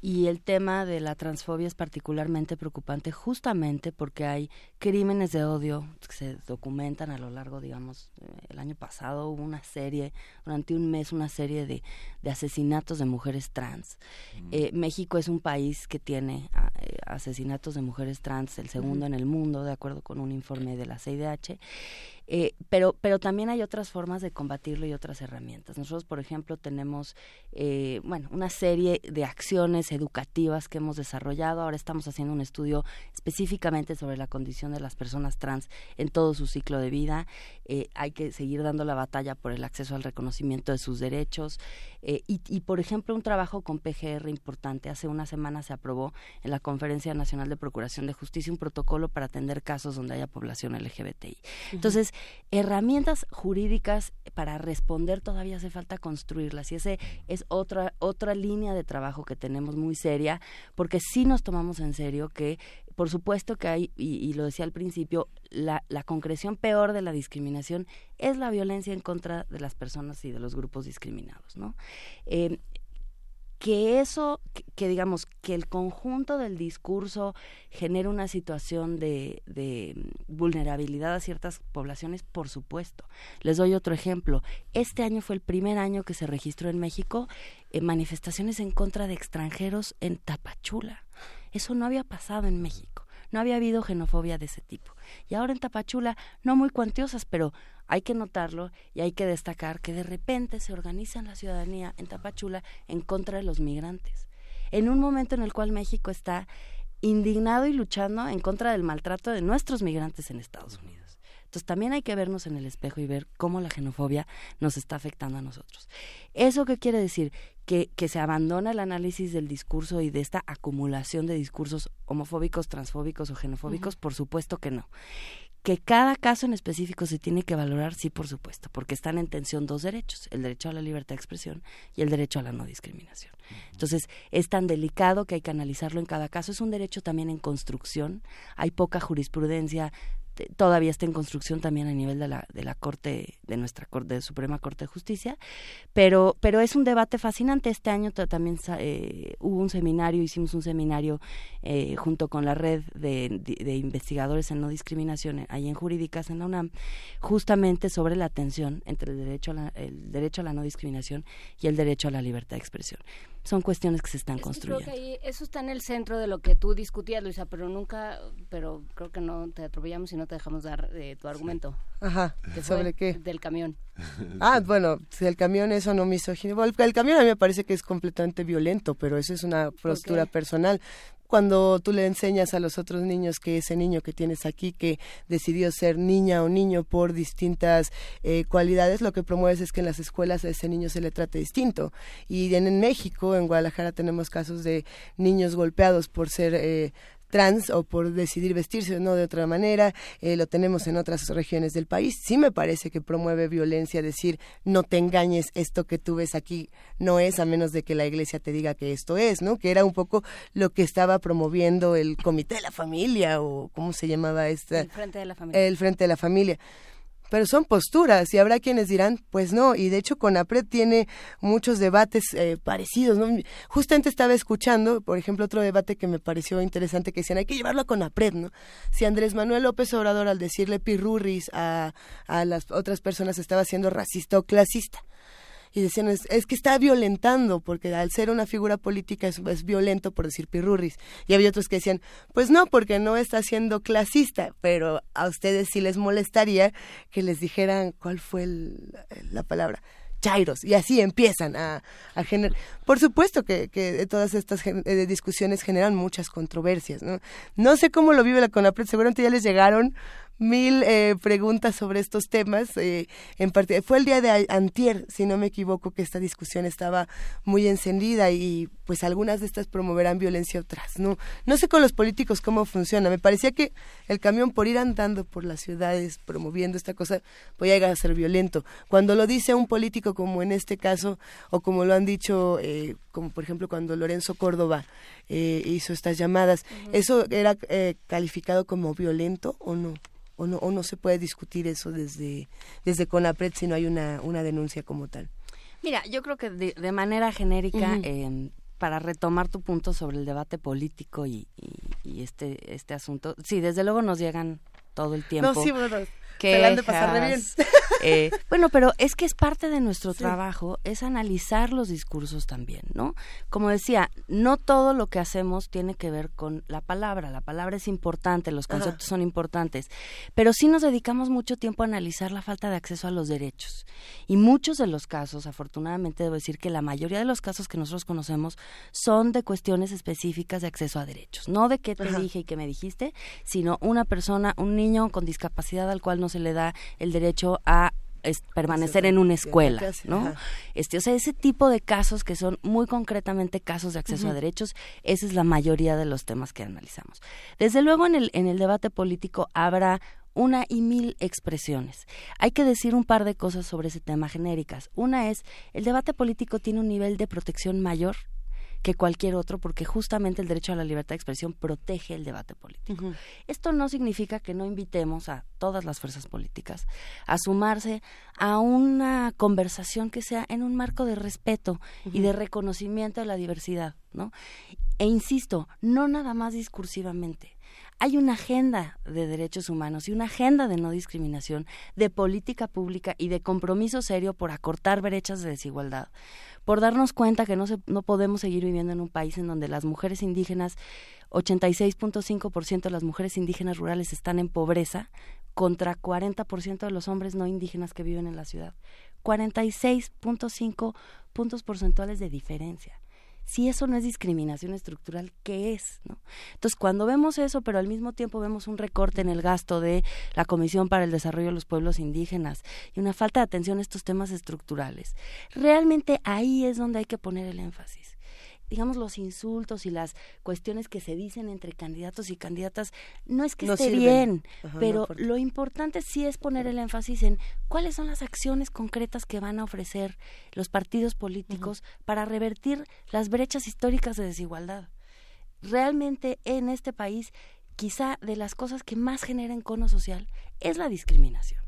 y el tema de la transfobia es particularmente preocupante justamente porque hay crímenes de odio que se documentan a lo largo, digamos, eh, el año pasado hubo una serie, durante un mes una serie de, de asesinatos de mujeres trans. Eh, México es un país que tiene ah, eh, asesinatos de mujeres trans, el segundo en el mundo, de acuerdo con un informe de la CIDH. Eh, pero, pero también hay otras formas de combatirlo y otras herramientas. Nosotros, por ejemplo, tenemos eh, bueno, una serie de acciones educativas que hemos desarrollado. Ahora estamos haciendo un estudio específicamente sobre la condición de las personas trans en todo su ciclo de vida. Eh, hay que seguir dando la batalla por el acceso al reconocimiento de sus derechos. Eh, y, y, por ejemplo, un trabajo con PGR importante. Hace una semana se aprobó en la Conferencia Nacional de Procuración de Justicia un protocolo para atender casos donde haya población LGBTI. Entonces, herramientas jurídicas para responder todavía hace falta construirlas y ese es otra otra línea de trabajo que tenemos muy seria porque sí nos tomamos en serio que por supuesto que hay y, lo decía al principio la, la concreción peor de la discriminación es la violencia en contra de las personas y de los grupos discriminados no eh, que eso, que, que, digamos, que el conjunto del discurso genere una situación de, de, vulnerabilidad a ciertas poblaciones, por supuesto. Les doy otro ejemplo. Este año fue el primer año que se registró en México eh, manifestaciones en contra de extranjeros en Tapachula. Eso no había pasado en México. No había habido xenofobia de ese tipo. Y ahora en Tapachula, no muy cuantiosas, pero hay que notarlo y hay que destacar que de repente se organiza la ciudadanía en Tapachula en contra de los migrantes. En un momento en el cual México está indignado y luchando en contra del maltrato de nuestros migrantes en Estados Unidos. Entonces también hay que vernos en el espejo y ver cómo la xenofobia nos está afectando a nosotros. ¿Eso qué quiere decir? Que, que, se abandona el análisis del discurso y de esta acumulación de discursos homofóbicos, transfóbicos o xenofóbicos, uh -huh. por supuesto que no. Que cada caso en específico se tiene que valorar, sí, por supuesto, porque están en tensión dos derechos, el derecho a la libertad de expresión y el derecho a la no discriminación. Entonces, es tan delicado que hay que analizarlo en cada caso. Es un derecho también en construcción, hay poca jurisprudencia todavía está en construcción también a nivel de la, de la Corte, de nuestra Corte, de Suprema Corte de Justicia, pero, pero es un debate fascinante. Este año también eh, hubo un seminario, hicimos un seminario eh, junto con la red de, investigadores en no discriminación, ahí en Jurídicas, en la UNAM, justamente sobre la tensión entre el derecho a la, el derecho a la no discriminación y el derecho a la libertad de expresión. Son cuestiones que se están Es que construyendo. Creo que ahí eso está en el centro de lo que tú discutías, Luisa, pero nunca, pero creo que no te atropellamos y no te dejamos dar eh, tu argumento. Ajá, que ¿sobre qué? Del camión. Ah, bueno, si el camión eso no misógino. El, el camión a mí me parece que es completamente violento, pero eso es una postura personal. Cuando tú le enseñas a los otros niños que ese niño que tienes aquí, que decidió ser niña o niño por distintas eh, cualidades, lo que promueves es que en las escuelas a ese niño se le trate distinto. Y en, en México, en Guadalajara, tenemos casos de niños golpeados por ser eh, trans o por decidir vestirse o no de otra manera, eh, lo tenemos en otras regiones del país. Sí me parece que promueve violencia decir no te engañes, esto que tú ves aquí no es a menos de que la iglesia te diga que esto es, ¿no? Que era un poco lo que estaba promoviendo el Comité de la Familia o cómo se llamaba esta El Frente de la Familia. el Frente de la Familia. Pero son posturas y habrá quienes dirán, pues no, y de hecho CONAPRED tiene muchos debates eh, parecidos. ¿no? Justamente estaba escuchando, por ejemplo, otro debate que me pareció interesante que decían, hay que llevarlo a CONAPRED, ¿no? Si Andrés Manuel López Obrador al decirle pirurris a, a las otras personas estaba siendo racista o clasista y decían es, es, que está violentando porque al ser una figura política es, es, violento por decir pirurris. Y había otros que decían pues no porque no está siendo clasista pero a ustedes sí les molestaría que les dijeran cuál fue el, la palabra chairos y así empiezan a, a generar por supuesto que, que todas estas gen eh, discusiones generan muchas controversias no no sé cómo lo vive la CONAPRED seguramente ya les llegaron mil eh, preguntas sobre estos temas. Eh, en fue el día de antier, si no me equivoco, que esta discusión estaba muy encendida y pues algunas de estas promoverán violencia otras. No, no sé con los políticos cómo funciona. Me parecía que el camión por ir andando por las ciudades promoviendo esta cosa podía llegar a ser violento. Cuando lo dice un político como en este caso o como lo han dicho, eh, como por ejemplo cuando Lorenzo Córdoba hizo estas llamadas, uh -huh. ¿eso era calificado como violento o no? o no, o no se puede discutir eso desde, desde CONAPRED si no hay una, una denuncia como tal. Mira, yo creo que de, de manera genérica, uh -huh. eh, para retomar tu punto sobre el debate político y, y, y, este, este asunto, sí, desde luego nos llegan todo el tiempo. No, sí, bueno, que se la han de pasar de bien. Eh, bueno, pero es que es parte de nuestro sí. trabajo, es analizar los discursos también, ¿no? Como decía, no todo lo que hacemos tiene que ver con la palabra, la palabra es importante, los conceptos Ajá. son importantes, pero sí nos dedicamos mucho tiempo a analizar la falta de acceso a los derechos. Y muchos de los casos, afortunadamente debo decir que la mayoría de los casos que nosotros conocemos son de cuestiones específicas de acceso a derechos, no de qué te Ajá. dije y qué me dijiste, sino una persona, un niño con discapacidad al cual no se le da el derecho a es permanecer en una escuela, ¿no? Este, o sea, ese tipo de casos que son muy concretamente casos de acceso uh -huh. a derechos, esa es la mayoría de los temas que analizamos. Desde luego en el en el debate político habrá una y mil expresiones. Hay que decir un par de cosas sobre ese tema genéricas. Una es, el debate político tiene un nivel de protección mayor que cualquier otro, porque justamente el derecho a la libertad de expresión protege el debate político. Uh -huh. Esto no significa que no invitemos a todas las fuerzas políticas a sumarse a una conversación que sea en un marco de respeto uh -huh. y de reconocimiento de la diversidad, ¿no? E insisto, no nada más discursivamente hay una agenda de derechos humanos y una agenda de no discriminación, de política pública y de compromiso serio por acortar brechas de desigualdad, por darnos cuenta que no, se, no podemos seguir viviendo en un país en donde las mujeres indígenas, 86.5% de las mujeres indígenas rurales están en pobreza, contra 40% de los hombres no indígenas que viven en la ciudad. 46.5 puntos porcentuales de diferencia si eso no es discriminación estructural, ¿qué es? ¿no? Entonces, cuando vemos eso, pero al mismo tiempo vemos un recorte en el gasto de la Comisión para el Desarrollo de los Pueblos Indígenas y una falta de atención a estos temas estructurales, realmente ahí es donde hay que poner el énfasis digamos, los insultos y las cuestiones que se dicen entre candidatos y candidatas, no es que no esté sirven. bien, Ajá, pero no lo importante sí es poner el énfasis en cuáles son las acciones concretas que van a ofrecer los partidos políticos Ajá. para revertir las brechas históricas de desigualdad. Realmente en este país, quizá de las cosas que más generan cono social es la discriminación.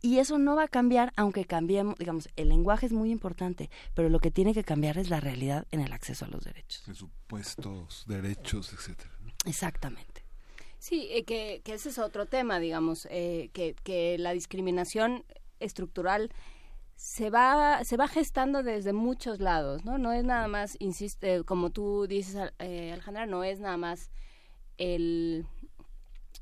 Y eso no va a cambiar aunque cambiemos, digamos, el lenguaje es muy importante, pero lo que tiene que cambiar es la realidad en el acceso a los derechos. De supuestos, derechos, etcétera. ¿no? Exactamente. Sí, eh, que, que, ese es otro tema, digamos, eh, que, que la discriminación estructural se va se va gestando desde muchos lados no no es nada más insiste como tú dices eh, Alejandra no es nada más el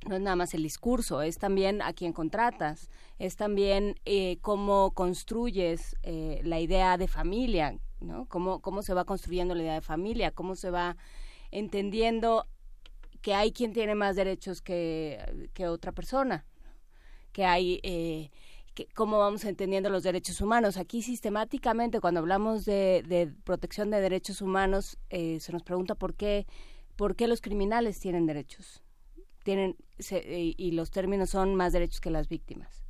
no es nada más el discurso, es también a quien contratas, es también eh, cómo construyes eh, la idea de familia, ¿no? Cómo, cómo se va construyendo la idea de familia, cómo se va entendiendo que hay quien tiene más derechos que, que otra persona, que hay... Eh, cómo vamos entendiendo los derechos humanos. Aquí sistemáticamente cuando hablamos de, de protección de derechos humanos eh, se nos pregunta por qué, por qué los criminales tienen derechos tienen y los términos son más derechos que las víctimas.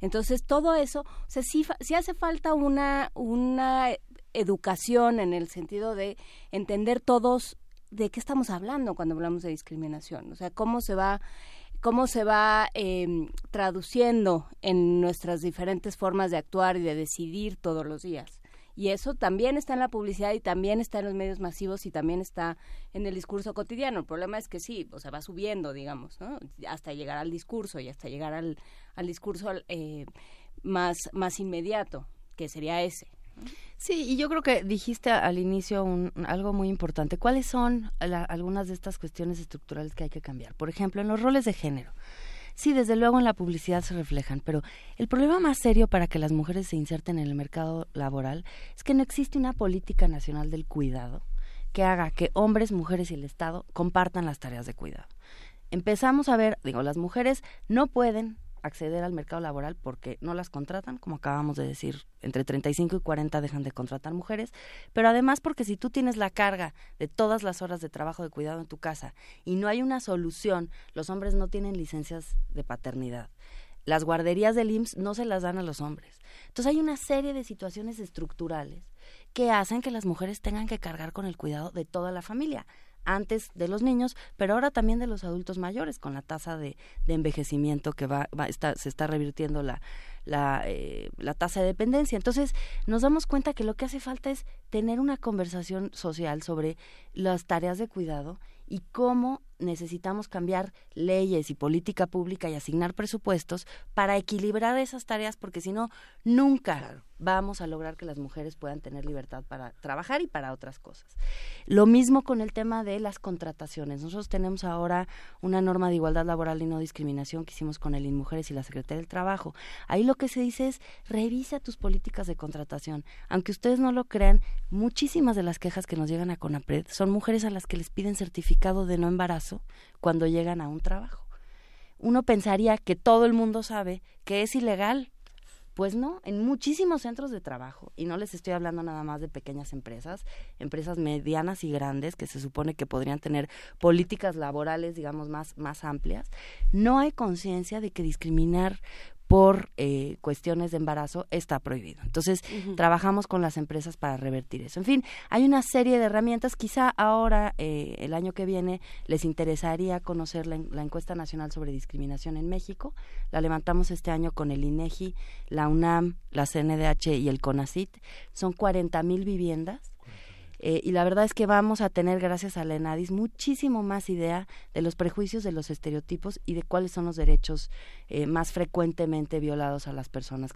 Entonces, todo eso, o sea, sí, hace falta una, una educación en el sentido de entender todos de qué estamos hablando cuando hablamos de discriminación, o sea, cómo se va cómo se va em, traduciendo en nuestras diferentes formas de actuar y de decidir todos los días y eso también está en la publicidad y también está en los medios masivos y también está en el discurso cotidiano. El problema es que sí, o sea, va subiendo, digamos, ¿no? Hasta llegar al discurso y hasta llegar al, al discurso eh, más, más inmediato, que sería ese. Sí, y yo creo que dijiste al inicio un, algo muy importante. ¿Cuáles son algunas de estas cuestiones estructurales que hay que cambiar? Por ejemplo, en los roles de género. Sí, desde luego en la publicidad se reflejan, pero el problema más serio para que las mujeres se inserten en el mercado laboral es que no existe una política nacional del cuidado que haga que hombres, mujeres y el Estado compartan las tareas de cuidado. Empezamos a ver, digo, las mujeres no pueden acceder al mercado laboral porque no las contratan, como acabamos de decir, entre 35 y 40 dejan de contratar mujeres, pero además porque si tú tienes la carga de todas las horas de trabajo de cuidado en tu casa y no hay una solución, los hombres no tienen licencias de paternidad. Las guarderías del IMSS no se las dan a los hombres. Entonces hay una serie de situaciones estructurales que hacen que las mujeres tengan que cargar con el cuidado de toda la familia antes de los niños, pero ahora también de los adultos mayores, con la tasa de, de envejecimiento que va, va está, se está revirtiendo la, la, eh, la tasa de dependencia. Entonces, nos damos cuenta que lo que hace falta es tener una conversación social sobre las tareas de cuidado y cómo necesitamos cambiar leyes y política pública y asignar presupuestos para equilibrar esas tareas, porque si no, nunca vamos a lograr que las mujeres puedan tener libertad para trabajar y para otras cosas. Lo mismo con el tema de las contrataciones. Nosotros tenemos ahora una norma de igualdad laboral y no discriminación que hicimos con el INMUJERES y la Secretaría del Trabajo. Ahí lo que se dice es revisa tus políticas de contratación. Aunque ustedes no lo crean, muchísimas de las quejas que nos llegan a CONAPRED son mujeres a las que les piden certificado de no embarazo cuando llegan a un trabajo. Uno pensaría que todo el mundo sabe que es ilegal pues no, en muchísimos centros de trabajo, y no les estoy hablando nada más de pequeñas empresas, empresas medianas y grandes que se supone que podrían tener políticas laborales, digamos, más, más amplias, no hay conciencia de que discriminar por eh, cuestiones de embarazo está prohibido. Entonces, trabajamos con las empresas para revertir eso. En fin, hay una serie de herramientas. Quizá ahora, eh, el año que viene, les interesaría conocer la, encuesta nacional sobre discriminación en México. La levantamos este año con el INEGI, la UNAM, la CNDH y el CONACIT. Son 40 mil viviendas eh, y la verdad es que vamos a tener, gracias a la ENADIS, muchísimo más idea de los prejuicios, de los estereotipos y de cuáles son los derechos eh, más frecuentemente violados a las personas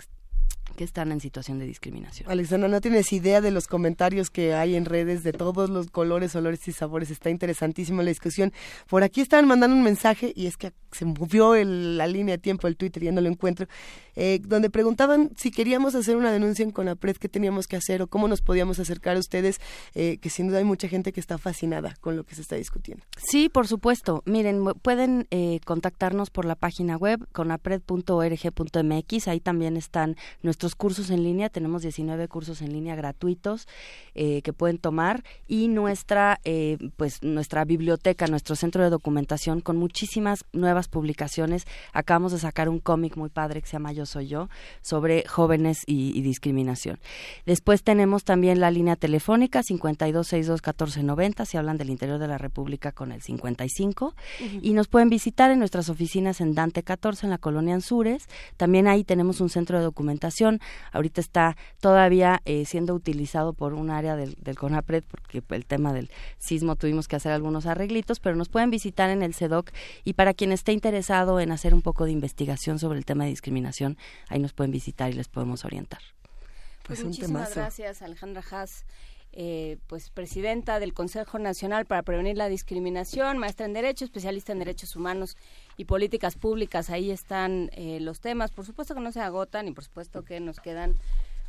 que están en situación de discriminación. Alexandra, no tienes idea de los comentarios que hay en redes de todos los colores, olores y sabores. Está interesantísima la discusión. Por aquí estaban mandando un mensaje y es que se movió la línea de tiempo del Twitter y ya no lo encuentro, eh, donde preguntaban si queríamos hacer una denuncia en Conapred, qué teníamos que hacer o cómo nos podíamos acercar a ustedes, eh, que sin duda hay mucha gente que está fascinada con lo que se está discutiendo. Sí, por supuesto. Miren, pueden eh, contactarnos por la página web conapred.org.mx. Ahí también están nuestros cursos en línea. Tenemos 19 cursos en línea gratuitos que pueden tomar y nuestra, pues, nuestra biblioteca, nuestro centro de documentación con muchísimas nuevas publicaciones. Acabamos de sacar un cómic muy padre que se llama Yo Soy Yo sobre jóvenes y, discriminación. Después tenemos también la línea telefónica 52621490 si hablan del interior de la República con el 55 y nos pueden visitar en nuestras oficinas en Dante 14 en la colonia Anzures. También ahí tenemos un centro de documentación. Ahorita está todavía eh, siendo utilizado por un área del, del CONAPRED porque el tema del sismo tuvimos que hacer algunos arreglitos, pero nos pueden visitar en el CEDOC y para quien esté interesado en hacer un poco de investigación sobre el tema de discriminación, ahí nos pueden visitar y les podemos orientar. Pues, Pues un muchísimas temazo. gracias, Alejandra Haas, eh, pues presidenta del Consejo Nacional para Prevenir la Discriminación, maestra en Derecho, especialista en Derechos Humanos y Políticas Públicas. Ahí están eh, los temas. Por supuesto que no se agotan y por supuesto que nos quedan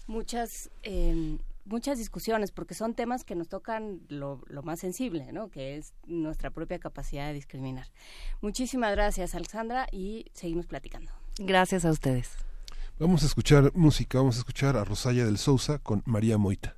muchas eh, muchas discusiones porque son temas que nos tocan lo, lo más sensible, ¿no? Que es nuestra propia capacidad de discriminar. Muchísimas gracias, Alexandra, y seguimos platicando. Gracias a ustedes. Vamos a escuchar música, vamos a escuchar a Rosalla del Sousa con María Moita.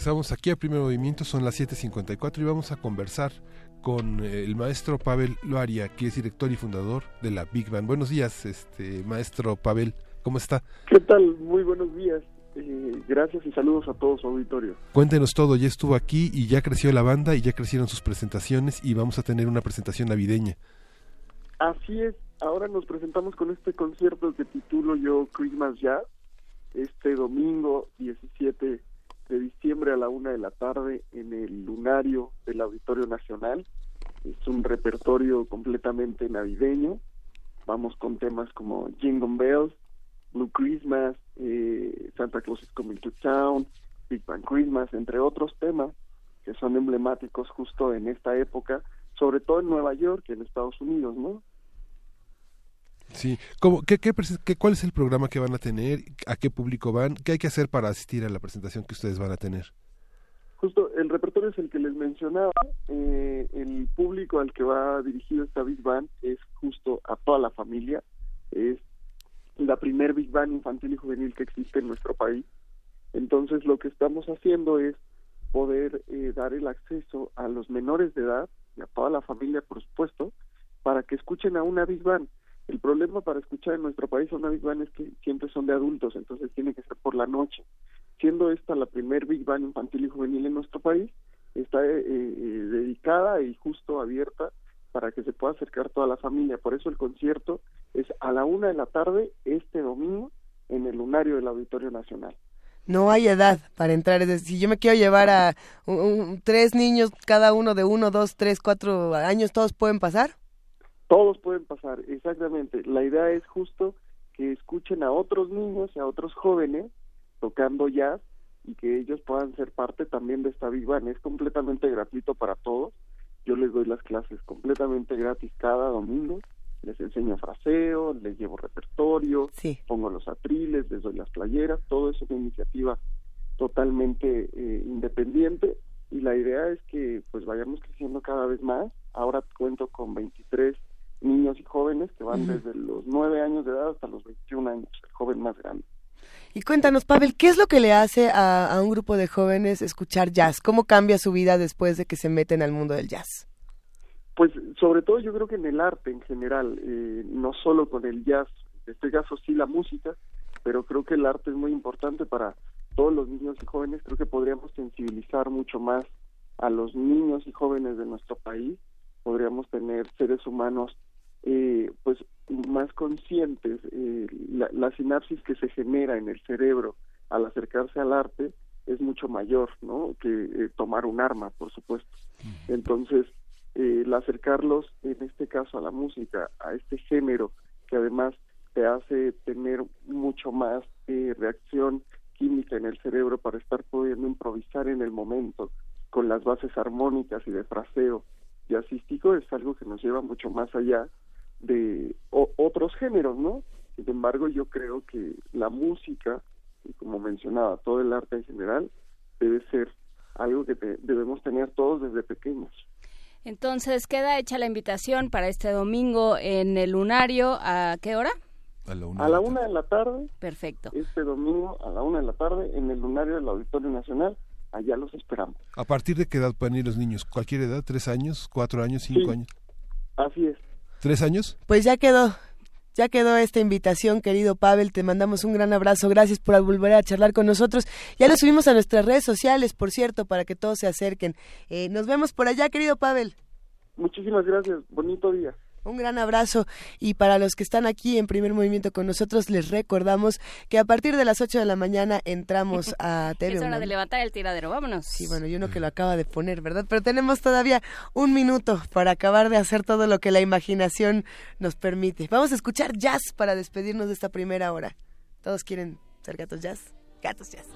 Regresamos aquí a Primer Movimiento, son las 7.54 y vamos a conversar con eh, el maestro Pavel Loaria, que es director y fundador de la Big Band. Buenos días, este maestro Pavel, ¿cómo está? ¿Qué tal? Muy buenos días. Eh, gracias y saludos a todos su auditorio. Cuéntenos todo, ya estuvo aquí y ya creció la banda y ya crecieron sus presentaciones y vamos a tener una presentación navideña. Así es, ahora nos presentamos con este concierto que titulo yo Christmas Jazz, este domingo 17 de diciembre a la una de la tarde en el lunario del Auditorio Nacional. Es un repertorio completamente navideño. Vamos con temas como Jingle Bells, Blue Christmas, eh, Santa Claus is Coming to Town, Big Bang Christmas, entre otros temas que son emblemáticos justo en esta época, sobre todo en Nueva York y en Estados Unidos, ¿no? Sí, ¿Cómo, qué, qué, qué- ¿cuál es el programa que van a tener? ¿A qué público van? ¿Qué hay que hacer para asistir a la presentación que ustedes van a tener? Justo el repertorio es el que les mencionaba. eh, el público al que va dirigido esta Big Band es justo a toda la familia. Es la primer Big Band infantil y juvenil que existe en nuestro país. Entonces lo que estamos haciendo es poder eh, dar el acceso a los menores de edad y a toda la familia, por supuesto, para que escuchen a una Big Band. El problema para escuchar en nuestro país una Big Band es que siempre son de adultos, entonces tiene que ser por la noche. Siendo esta la primer Big Band infantil y juvenil en nuestro país, está eh, eh, dedicada y justo abierta para que se pueda acercar toda la familia. Por eso el concierto es a la una de la tarde este domingo en el lunario del Auditorio Nacional. No hay edad para entrar. Es decir, si yo me quiero llevar a un- tres niños, cada uno de uno, dos, tres, cuatro años, ¿todos pueden pasar? Todos pueden pasar, exactamente. La idea es justo que escuchen a otros niños y a otros jóvenes tocando jazz y que ellos puedan ser parte también de esta Band. Es completamente gratuito para todos. Yo les doy las clases completamente gratis cada domingo. Les enseño fraseo, les llevo repertorio, pongo los atriles, les doy las playeras. Todo es una iniciativa totalmente eh, independiente y la idea es que pues vayamos creciendo cada vez más. Ahora cuento con 23 niños y jóvenes que van desde los 9 años de edad hasta los 21 años, el joven más grande. Y cuéntanos, Pavel, ¿qué es lo que le hace a, a un grupo de jóvenes escuchar jazz? ¿Cómo cambia su vida después de que se meten al mundo del jazz? Pues sobre todo yo creo que en el arte en general, eh, no solo con el jazz, en este caso sí la música, pero creo que el arte es muy importante para todos los niños y jóvenes. Creo que podríamos sensibilizar mucho más a los niños y jóvenes de nuestro país. Podríamos tener seres humanos eh, pues más conscientes. Eh, la, la sinapsis que se genera en el cerebro al acercarse al arte es mucho mayor, ¿no? Que eh, tomar un arma, por supuesto. Entonces, eh, el acercarlos, en este caso a la música, a este género, que además te hace tener mucho más eh, reacción química en el cerebro para estar pudiendo improvisar en el momento con las bases armónicas y de fraseo jazzístico es algo que nos lleva mucho más allá de o- otros géneros, ¿no? Sin embargo, yo creo que la música, y como mencionaba, todo el arte en general, debe ser algo que te- debemos tener todos desde pequeños. Entonces queda hecha la invitación para este domingo en el lunario. ¿A qué hora? A la A la una de la tarde, Perfecto. este domingo, a la una de la tarde, en el lunario del Auditorio Nacional, allá los esperamos. ¿A partir de qué edad pueden ir los niños? ¿Cualquier edad? ¿Tres años? ¿Cuatro años? ¿Cinco Sí. años? Así es. ¿Tres años? Pues ya quedó, ya quedó esta invitación, querido Pavel. Te mandamos un gran abrazo. Gracias por volver a charlar con nosotros. Ya lo subimos a nuestras redes sociales, por cierto, para que todos se acerquen. Eh, nos vemos por allá, querido Pavel. Muchísimas gracias. Bonito día. Un gran abrazo y para los que están aquí en primer movimiento con nosotros les recordamos que a partir de las 8 de la mañana entramos a TV Es hora de levantar el tiradero, vámonos. Sí, bueno, yo no que lo acaba de poner, ¿verdad? Pero tenemos todavía un minuto para acabar de hacer todo lo que la imaginación nos permite. Vamos a escuchar jazz para despedirnos de esta primera hora. ¿Todos quieren ser gatos jazz? Gatos jazz.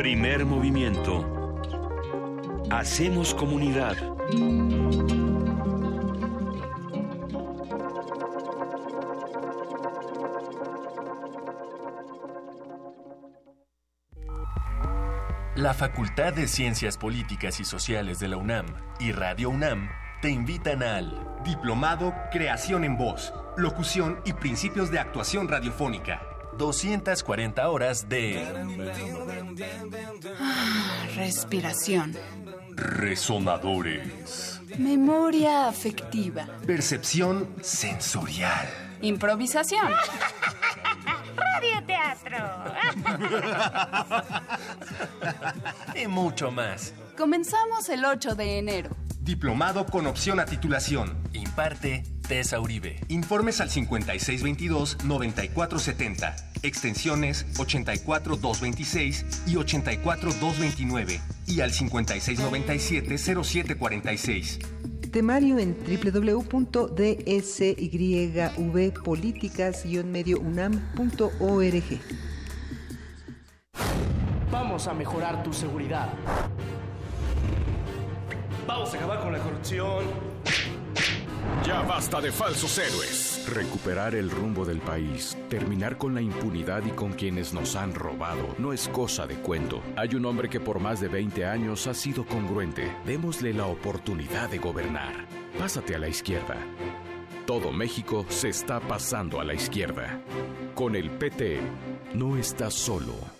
Primer movimiento. Hacemos comunidad. La Facultad de Ciencias Políticas y Sociales de la UNAM y Radio UNAM te invitan al Diplomado Creación en Voz, Locución y Principios de Actuación Radiofónica. 240 horas de Respiración. resonadores, Memoria afectiva. Percepción sensorial. Improvisación. Radioteatro. y mucho más. Comenzamos el 8 de enero. Diplomado con opción a titulación. Imparte Tessa Uribe. Informes al 5622-9470. Extensiones 84226 y 84229. Y al 5697-0746. Temario en www.dsyvpoliticas-mediounam.org. Vamos a mejorar tu seguridad. Vamos a acabar con la corrupción. Ya basta de falsos héroes. Recuperar el rumbo del país, terminar con la impunidad y con quienes nos han robado, no es cosa de cuento. Hay un hombre que por más de 20 años ha sido congruente. Démosle la oportunidad de gobernar. Pásate a la izquierda. Todo México se está pasando a la izquierda. Con el PT, no estás solo.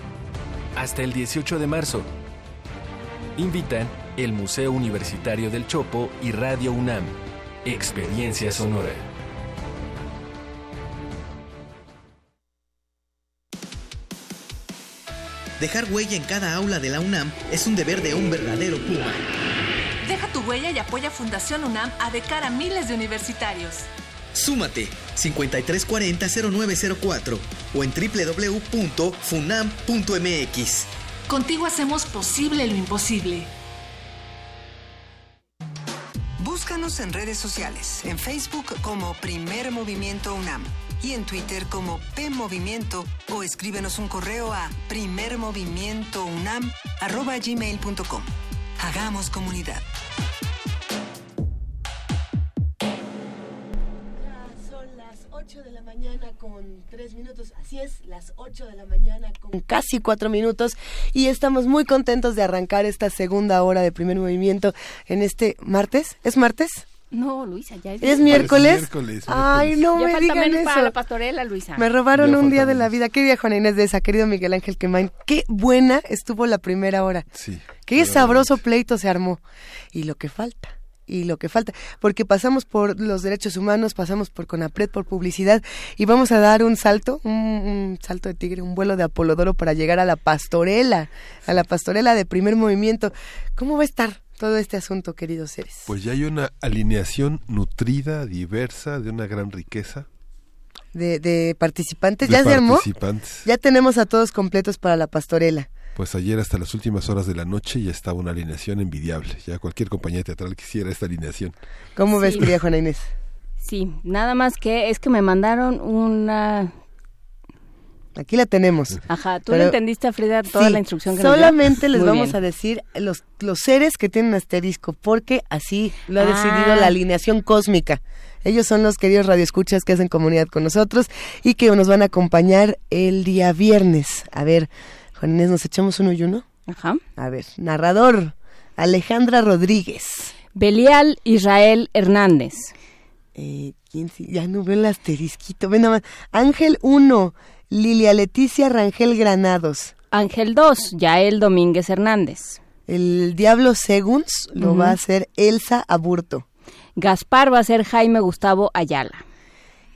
Hasta el 18 de marzo. Invitan el Museo Universitario del Chopo y Radio UNAM. Experiencia Sonora. Dejar huella en cada aula de la UNAM es un deber de un verdadero Puma. Deja tu huella y apoya Fundación UNAM a de cara a miles de universitarios. Súmate 5340-0904 o en www.funam.mx. Contigo hacemos posible lo imposible. Búscanos en redes sociales, en Facebook como Primer Movimiento UNAM y en Twitter como P Movimiento o escríbenos un correo a primermovimientounam@gmail.com. Hagamos comunidad. 8 de la mañana con 3 minutos, así es, las 8 de la mañana con casi 4 minutos y estamos muy contentos de arrancar esta segunda hora de primer movimiento en este martes. ¿Es martes? No, Luisa, ya es, ¿Es miércoles? miércoles, Ay, no ya me falta digan menos eso. para la pastorela, Luisa. Me robaron Ya un día de la vida. Qué día, Juana Inés de esa, querido Miguel Ángel Quemain. Qué buena estuvo la primera hora. Sí. Qué sabroso pleito se armó. Y lo que falta. Y lo que falta. Porque pasamos por los derechos humanos, pasamos por Conapred, por publicidad. Y vamos a dar un salto, un, un salto de tigre, un vuelo de Apolodoro para llegar a la pastorela. A la pastorela de primer movimiento. ¿Cómo va a estar todo este asunto, queridos seres? Pues ya hay una alineación nutrida, diversa, de una gran riqueza. De, de participantes. de ¿Ya se armó? participantes. Ya tenemos a todos completos para la pastorela. Pues ayer hasta las últimas horas de la noche ya estaba una alineación envidiable. Ya cualquier compañía teatral quisiera esta alineación. ¿Cómo ves, querida Juana Inés? Sí, nada más que es que me mandaron una... Aquí la tenemos. Ajá, ¿tú Pero- le entendiste a Frida toda Sí, la instrucción que nos dio? Solamente les Muy vamos bien. a decir los, los seres que tienen asterisco, porque así lo ha Ah. decidido la alineación cósmica. Ellos son los queridos radioescuchas que hacen comunidad con nosotros y que nos van a acompañar el día viernes. A ver, Juan Inés, ¿nos echamos uno y uno? Ajá. A ver, narrador, Alejandra Rodríguez. Belial Israel Hernández. Eh, ¿Quién sí? Ya no veo el asterisquito. Ven nada más. Ángel 1, Lilia Leticia Rangel Granados. Ángel 2, Yael Domínguez Hernández. El Diablo Segunds lo va a hacer Elsa Aburto. Gaspar va a ser Jaime Gustavo Ayala.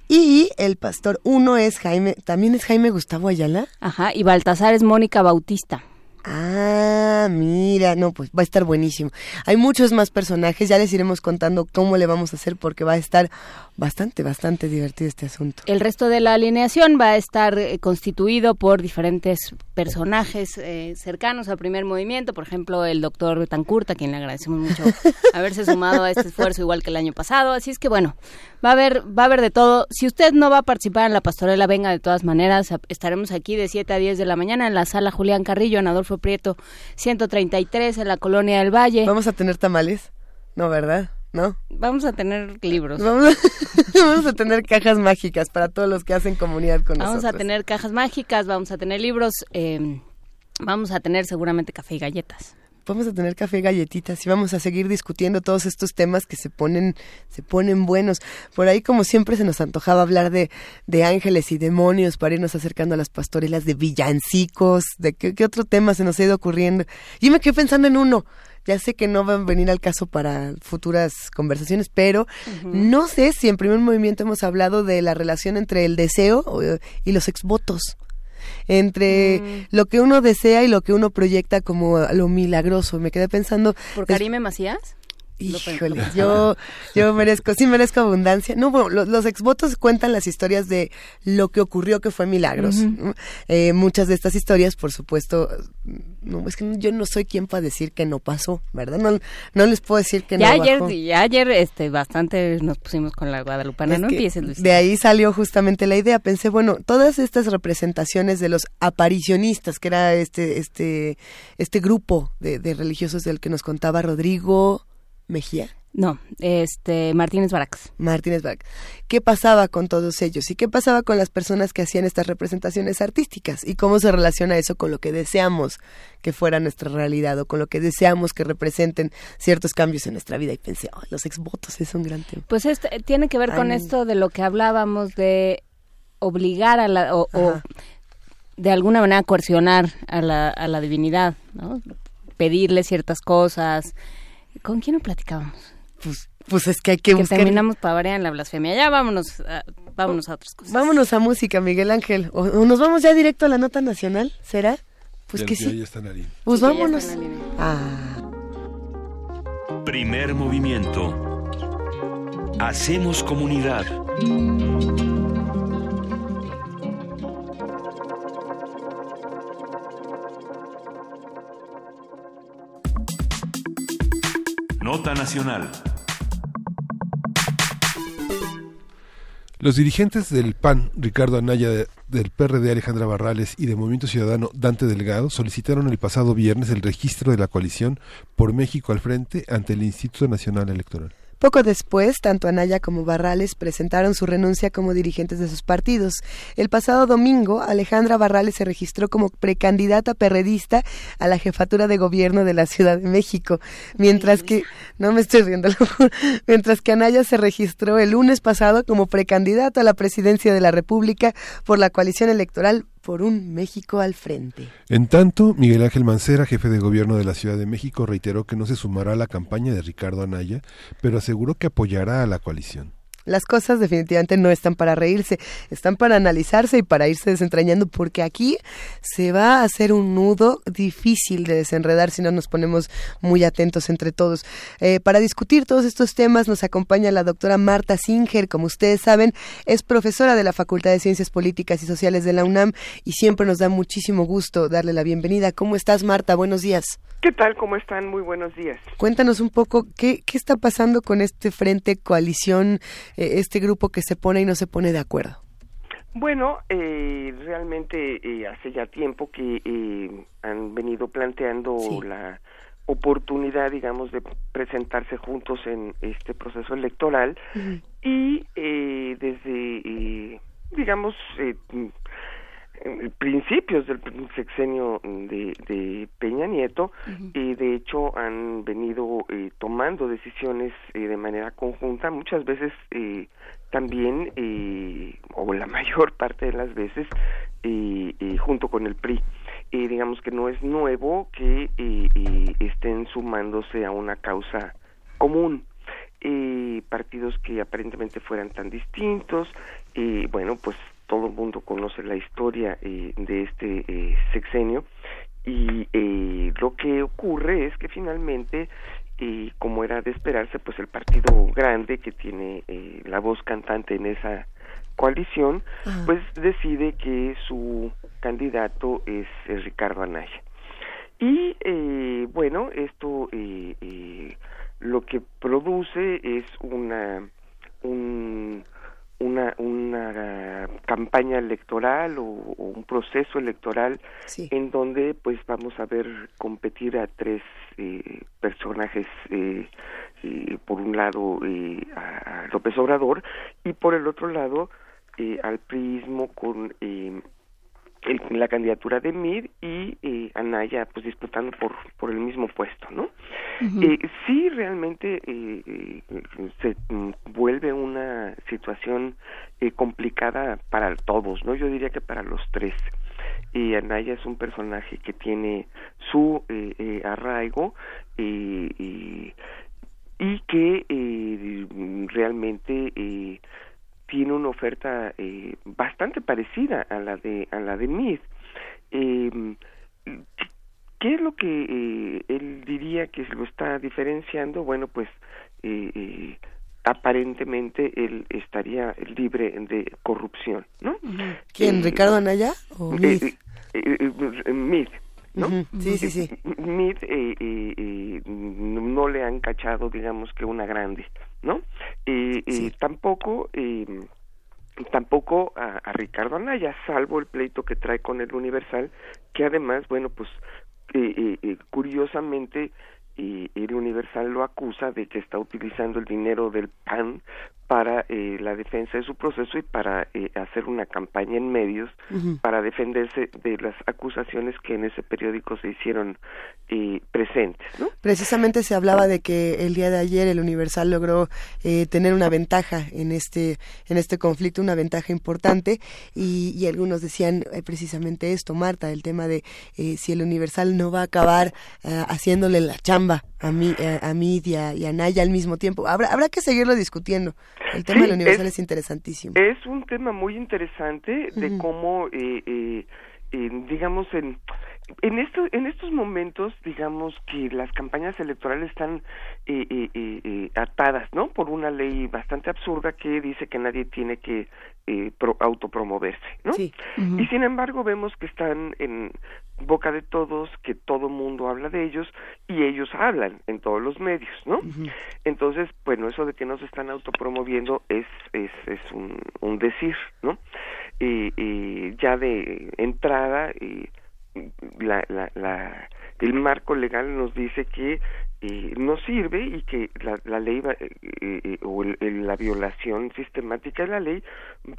Y el pastor 1 es Jaime, también es Jaime Gustavo Ayala. Ajá, y Baltasar es Mónica Bautista. Ah, mira, no, pues va a estar buenísimo. Hay muchos más personajes, ya les iremos contando cómo le vamos a hacer porque va a estar bastante, bastante divertido este asunto. El resto de la alineación va a estar eh, constituido por diferentes personajes eh, cercanos al primer movimiento, por ejemplo, el doctor Betancourt, a quien le agradecemos mucho haberse sumado a este esfuerzo igual que el año pasado. Así es que bueno, va a haber, va a haber de todo. Si usted no va a participar en la pastorela, venga de todas maneras. Estaremos aquí de 7 a 10 de la mañana en la sala Julián Carrillo, en Adolfo Prieto 133, en la Colonia del Valle. ¿Vamos a tener tamales? No, ¿verdad? ¿No? Vamos a tener libros. Vamos a, vamos a tener cajas mágicas para todos los que hacen comunidad con Vamos nosotros. a tener cajas mágicas, vamos a tener libros, eh, vamos a tener seguramente café y galletas. Vamos a tener café y galletitas y vamos a seguir discutiendo todos estos temas que se ponen, se ponen buenos. Por ahí, como siempre, se nos antojaba hablar de, de ángeles y demonios para irnos acercando a las pastorelas de villancicos, de qué, qué otro tema se nos ha ido ocurriendo. Y me quedé pensando en uno. Ya sé que no van a venir al caso para futuras conversaciones, pero no sé si en primer movimiento hemos hablado de la relación entre el deseo y los exvotos entre lo que uno desea y lo que uno proyecta como lo milagroso. Me quedé pensando, ¿Por Karime Macías? Híjole, yo, yo merezco, sí merezco abundancia. No, bueno, lo- los, exvotos cuentan las historias de lo que ocurrió que fue milagros. Eh, muchas de estas historias, por supuesto, no, es que yo no soy quien para decir que no pasó, ¿verdad? No, no les puedo decir que ya no ayer, bajó. ya ayer este, bastante nos pusimos con la guadalupana, Es no empieces, Luis. De ahí salió justamente la idea. Pensé, bueno, todas estas representaciones de los aparicionistas, que era este, este, este grupo de, de religiosos del que nos contaba Rodrigo Mejía. No, este, Martínez Barax. Martínez Bach. ¿Qué pasaba con todos ellos? ¿Y qué pasaba con las personas que hacían estas representaciones artísticas? ¿Y cómo se relaciona eso con lo que deseamos que fuera nuestra realidad o con lo que deseamos que representen ciertos cambios en nuestra vida? Y pensé, "Ay, los exvotos es un gran tema. Pues este, tiene que ver con esto de lo que hablábamos de obligar a la, o, o de alguna manera coercionar a la, a la divinidad, ¿no? Pedirle ciertas cosas. ¿Con quién lo platicábamos? Pues, pues es que hay que, que buscar... terminamos para variar en la blasfemia. Ya vámonos, a, vámonos a otras cosas. Vámonos a música, Miguel Ángel. O, o nos vamos ya directo a la nota nacional, ¿será? Pues Ya- que ya- sí. ya está en la línea. Pues Sí, que ya vámonos. está. Ah. Primer movimiento. Hacemos comunidad. Nota nacional. Los dirigentes del PAN, Ricardo Anaya, de- del PRD Alejandra Barrales y de Movimiento Ciudadano Dante Delgado solicitaron el pasado viernes el registro de la coalición por México al frente ante el Instituto Nacional Electoral. Poco después, tanto Anaya como Barrales presentaron su renuncia como dirigentes de sus partidos. El pasado domingo, Alejandra Barrales se registró como precandidata perredista a la jefatura de gobierno de la Ciudad de México, mientras que, no me estoy riendo, mientras que Anaya se registró el lunes pasado como precandidata a la presidencia de la República por la coalición electoral por un México al frente. En tanto, Miguel Ángel Mancera, jefe de gobierno de la Ciudad de México, reiteró que no se sumará a la campaña de Ricardo Anaya, pero aseguró que apoyará a la coalición. Las cosas definitivamente no están para reírse, están para analizarse y para irse desentrañando, porque aquí se va a hacer un nudo difícil de desenredar si no nos ponemos muy atentos entre todos. Eh, para discutir todos estos temas nos acompaña la doctora Marta Singer, como ustedes saben, es profesora de la Facultad de Ciencias Políticas y Sociales de la UNAM y siempre nos da muchísimo gusto darle la bienvenida. ¿Cómo estás, Marta? Buenos días. ¿Qué tal? ¿Cómo están? Muy buenos días. Cuéntanos un poco qué, qué está pasando con este frente coalición, eh, este grupo que se pone y no se pone de acuerdo. Bueno, eh, realmente eh, hace ya tiempo que eh, han venido planteando la oportunidad, digamos, de presentarse juntos en este proceso electoral y eh, desde, eh, digamos, principios del sexenio de, de Peña Nieto, eh, de hecho han venido eh, tomando decisiones eh, de manera conjunta, muchas veces eh, también, eh, o la mayor parte de las veces, eh, eh, junto con el PRI. Eh, digamos que no es nuevo que eh, eh, estén sumándose a una causa común. Eh, partidos que aparentemente fueran tan distintos, eh, bueno, pues todo el mundo conoce la historia eh, de este eh, sexenio. Y eh, lo que ocurre es que finalmente eh, como era de esperarse pues el partido grande que tiene eh, la voz cantante en esa coalición pues decide que su candidato es Ricardo Anaya. Y eh, bueno esto eh, eh, lo que produce es una un una, una campaña electoral o, o un proceso electoral en donde pues vamos a ver competir a tres eh, personajes eh, eh, por un lado eh, a, López Obrador y por el otro lado eh, al priismo con eh, el- la candidatura de Mid y eh, Anaya pues disputando por por el mismo puesto no eh, sí realmente eh, eh, se mm, vuelve una situación eh, complicada para todos no yo diría que para los tres. Y Anaya es un personaje que tiene su eh, eh, arraigo y, y que eh, realmente eh, tiene una oferta eh, bastante parecida a la de a la de Meade. Eh, ¿Qué es lo que eh, él diría que lo está diferenciando? Bueno, pues eh, eh, aparentemente él estaría libre de corrupción, ¿no? ¿Quién? ¿Ricardo Anaya o eh, Mid? ¿No? Sí, sí, sí. Meade eh, eh, eh, no le han cachado, digamos que una grande, ¿no? Eh, Tampoco, tampoco a, a Ricardo Anaya, salvo el pleito que trae con el Universal, que además, bueno, pues eh, eh, eh, curiosamente eh, el Universal lo acusa de que está utilizando el dinero del PAN para eh, la defensa de su proceso y para eh, hacer una campaña en medios para defenderse de las acusaciones que en ese periódico se hicieron eh, presentes, ¿no? Precisamente se hablaba de que el día de ayer el Universal logró eh, tener una ventaja en este en este conflicto, una ventaja importante y, y algunos decían eh, precisamente esto, Marta, el tema de eh, si el Universal no va a acabar haciéndole la chamba a mí a a, y a Naya al mismo tiempo. Habrá habrá que seguirlo discutiendo. El tema Sí, del Universal es- es, interesantísimo. Es un tema muy interesante de Ujú. cómo, eh, eh, eh, digamos, en, en esto, en estos momentos, digamos que las campañas electorales están eh, eh, eh, eh, atadas, ¿no? Por una ley bastante absurda que dice que nadie tiene que eh, pro- autopromoverse, ¿no? Y sin embargo vemos que están en boca de todos, que todo mundo habla de ellos y ellos hablan en todos los medios, ¿no? Entonces, bueno, eso de que no se están autopromoviendo es es, es un, un decir, ¿no? Eh, eh, ya de entrada, eh, la, la, la, el marco legal nos dice que eh, no sirve y que la, la ley va, eh, eh, o el- la violación sistemática de la ley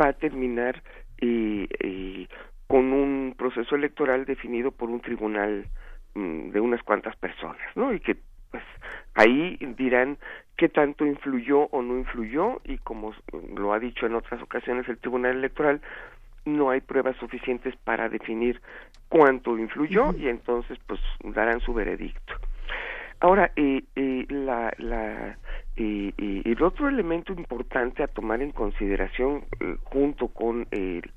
va a terminar eh, eh, con un proceso electoral definido por un tribunal mm, de unas cuantas personas, ¿no? Y que pues ahí dirán qué tanto influyó o no influyó y como lo ha dicho en otras ocasiones el Tribunal Electoral no hay pruebas suficientes para definir cuánto influyó y entonces pues darán su veredicto. Ahora, eh, eh, la, la, eh, eh, el otro elemento importante a tomar en consideración junto con el,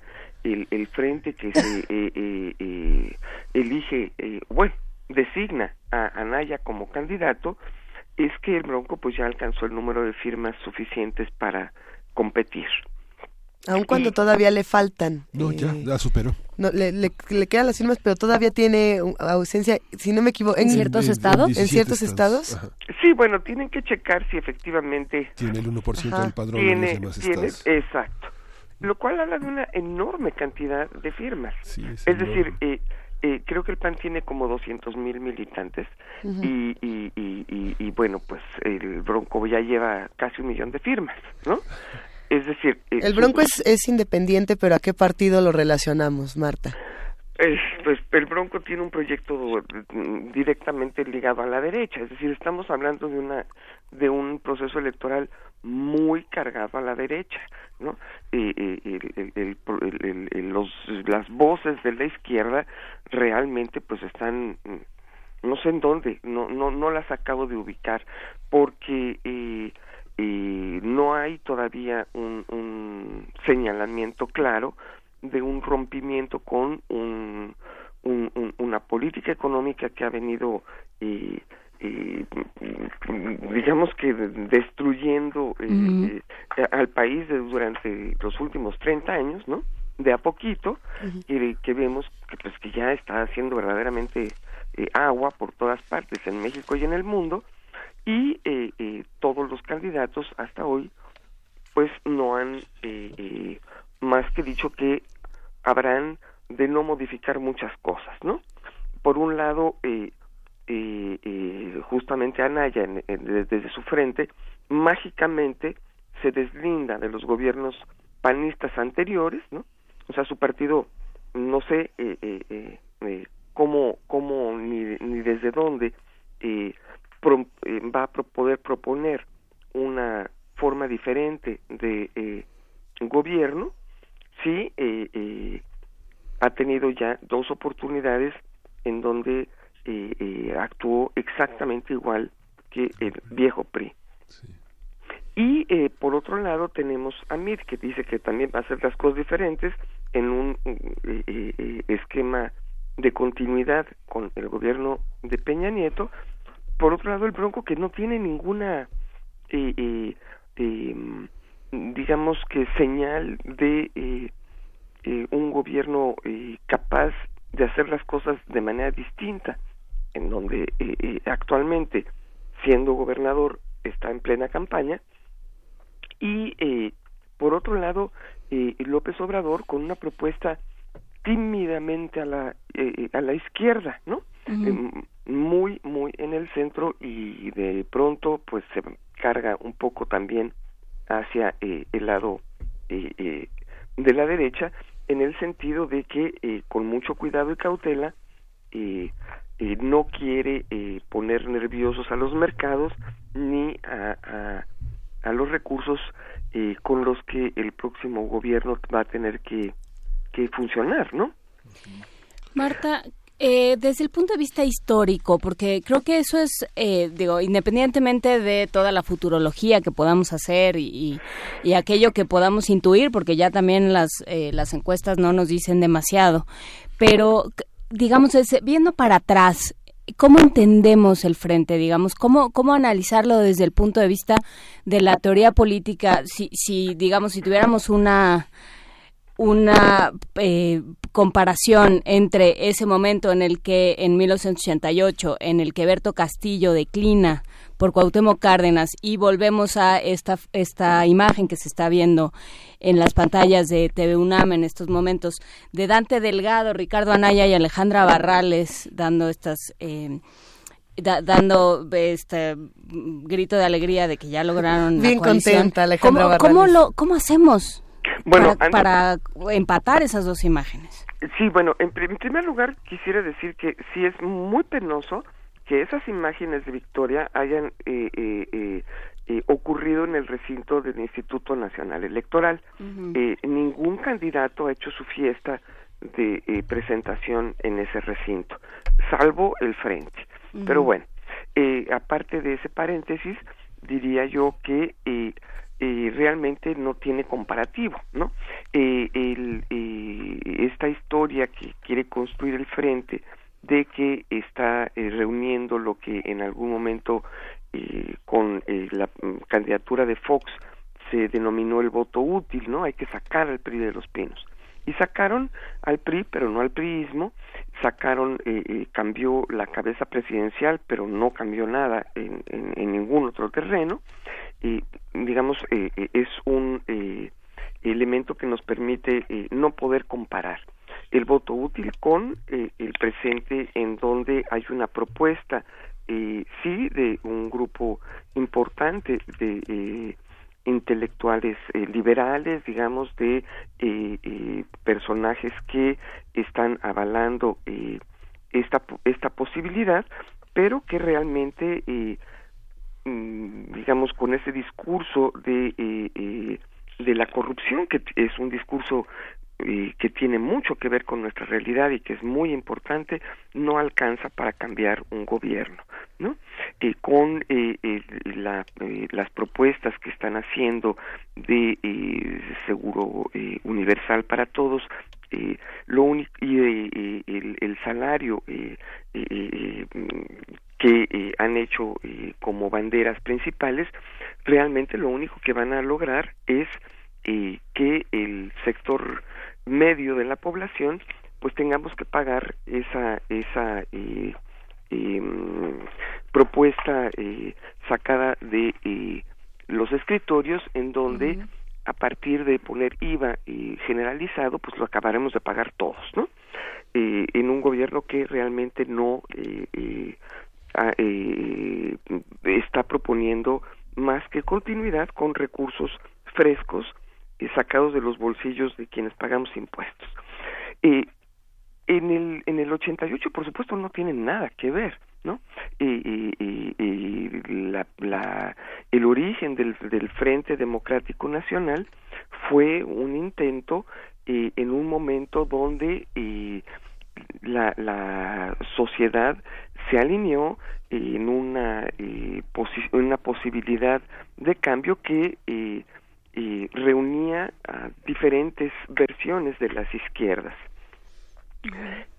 el, el frente que se eh, eh, eh, elige, eh, bueno, designa a Anaya como candidato, es que el Bronco pues ya alcanzó el número de firmas suficientes para competir. Aun cuando todavía le faltan. No, ya, eh, la superó. No, le, le, le quedan las firmas, pero todavía tiene ausencia, si no me equivoco, ¿En ciertos en estados? 17 ¿En ciertos estados. Sí, bueno, tienen que checar si efectivamente Tiene el 1% Ajá. del padrón en los tiene, demás tiene- estados. exacto. Lo cual habla de una enorme cantidad de firmas. Sí, es es decir, eh, eh, creo que el PAN tiene como 200 mil militantes y, y, y, y, bueno, pues el Bronco ya lleva casi un millón de firmas, ¿no? Es decir... El Bronco es, es independiente, pero ¿a qué partido lo relacionamos, Marta? Eh, pues el Bronco tiene un proyecto directamente ligado a la derecha, es decir, estamos hablando de una de un proceso electoral muy cargado a la derecha, ¿no? Eh, eh, el- el- el- el- el- el- los las voces de la izquierda realmente pues están mm, no sé en dónde, no no no las acabo de ubicar porque eh, eh, no hay todavía un, un señalamiento claro de un rompimiento con un, un- un- una política económica que ha venido eh, eh, digamos que destruyendo eh, eh, al país durante los últimos 30 años, ¿no? De a poquito, y que vemos que pues que ya está haciendo verdaderamente eh, agua por todas partes en México y en el mundo y eh, eh, todos los candidatos hasta hoy pues no han eh, eh, más que dicho que habrán de no modificar muchas cosas, ¿no? Por un lado, eh, eh, justamente Anaya, en- en- de- desde su frente, mágicamente se deslinda de los gobiernos panistas anteriores, ¿no? O sea, su partido, no sé cómo, cómo ni, ni desde dónde eh, pro- eh, va a pro- poder proponer una forma diferente de eh, gobierno sí eh, eh, ha tenido ya dos oportunidades en donde actuó exactamente igual que el viejo PRI. Y eh, por otro lado tenemos a MIR que dice que también va a hacer las cosas diferentes en un eh, esquema de continuidad con el gobierno de Peña Nieto. Por otro lado el Bronco que no tiene ninguna eh, eh, eh, digamos que señal de eh, eh, un gobierno eh, capaz de hacer las cosas de manera distinta, en donde actualmente, siendo gobernador, está en plena campaña, y por otro lado, López Obrador con una propuesta tímidamente a la a la izquierda, ¿no? Eh, muy muy en el centro y de pronto pues se carga un poco también hacia eh, el lado eh, eh, de la derecha en el sentido de que eh, con mucho cuidado y cautela eh, eh, no quiere eh, poner nerviosos a los mercados ni a, a, a los recursos eh, con los que el próximo gobierno va a tener que, que funcionar, ¿no? Marta, eh, desde el punto de vista histórico, porque creo que eso es, eh, digo, independientemente de toda la futurología que podamos hacer y, y- aquello que podamos intuir, porque ya también las, eh, las encuestas no nos dicen demasiado, pero digamos, ese, viendo para atrás, ¿cómo entendemos el frente, digamos? ¿Cómo, ¿Cómo analizarlo desde el punto de vista de la teoría política? Si, si digamos, si tuviéramos una una eh, comparación entre ese momento en el que en 1988 en el que Berto Castillo declina por Cuauhtémoc Cárdenas y volvemos a esta esta imagen que se está viendo en las pantallas de TV UNAM en estos momentos de Dante Delgado, Ricardo Anaya y Alejandra Barrales dando estas eh, dando este grito de alegría de que ya lograron bien la coalición. contenta Alejandra ¿Cómo, Barrales cómo lo cómo hacemos Bueno, para, empatar esas dos imágenes. Sí, bueno, en, pri- en primer lugar quisiera decir que sí es muy penoso que esas imágenes de Victoria hayan eh, eh, eh, eh, ocurrido en el recinto del Instituto Nacional Electoral. Eh, ningún candidato ha hecho su fiesta de eh, presentación en ese recinto, salvo el frente. Pero bueno, eh, aparte de ese paréntesis, diría yo que eh, realmente no tiene comparativo, ¿no? Eh, el, eh, esta historia que quiere construir el frente de que está eh, reuniendo lo que en algún momento eh, con la mm, candidatura de Fox se denominó el voto útil, ¿no? Hay que sacar al PRI de los pinos. Y sacaron al PRI, pero no al priismo, sacaron, cambió la cabeza presidencial, pero no cambió nada en- en ningún otro terreno. Y, digamos, eh, eh, es un eh, elemento que nos permite eh, no poder comparar el voto útil con eh, el presente en donde hay una propuesta, eh, sí, de un grupo importante de eh, intelectuales eh, liberales, digamos, de eh, eh, personajes que están avalando eh, esta, esta posibilidad, pero que realmente, eh, digamos, con ese discurso de, eh, eh, de la corrupción, que es un discurso eh, que tiene mucho que ver con nuestra realidad y que es muy importante, no alcanza para cambiar un gobierno, ¿no? Con la, las propuestas que están haciendo de seguro universal para todos, lo y el, salario mm, que eh, han hecho eh, como banderas principales, realmente lo único que van a lograr es eh, que el sector medio de la población pues tengamos que pagar esa esa eh, mm, propuesta eh, sacada de eh, los escritorios en donde a partir de poner IVA generalizado pues lo acabaremos de pagar todos no Eh, en un gobierno que realmente no eh, eh, eh, está proponiendo más que continuidad con recursos frescos eh, sacados de los bolsillos de quienes pagamos impuestos. Eh, en el en el 88 por supuesto no tienen nada que ver no y, y- y- la, la- el origen del, del Frente Democrático Nacional fue un intento eh, en un momento donde eh, la, la sociedad se alineó en una eh, posi- una posibilidad de cambio que eh, eh, reunía a diferentes versiones de las izquierdas.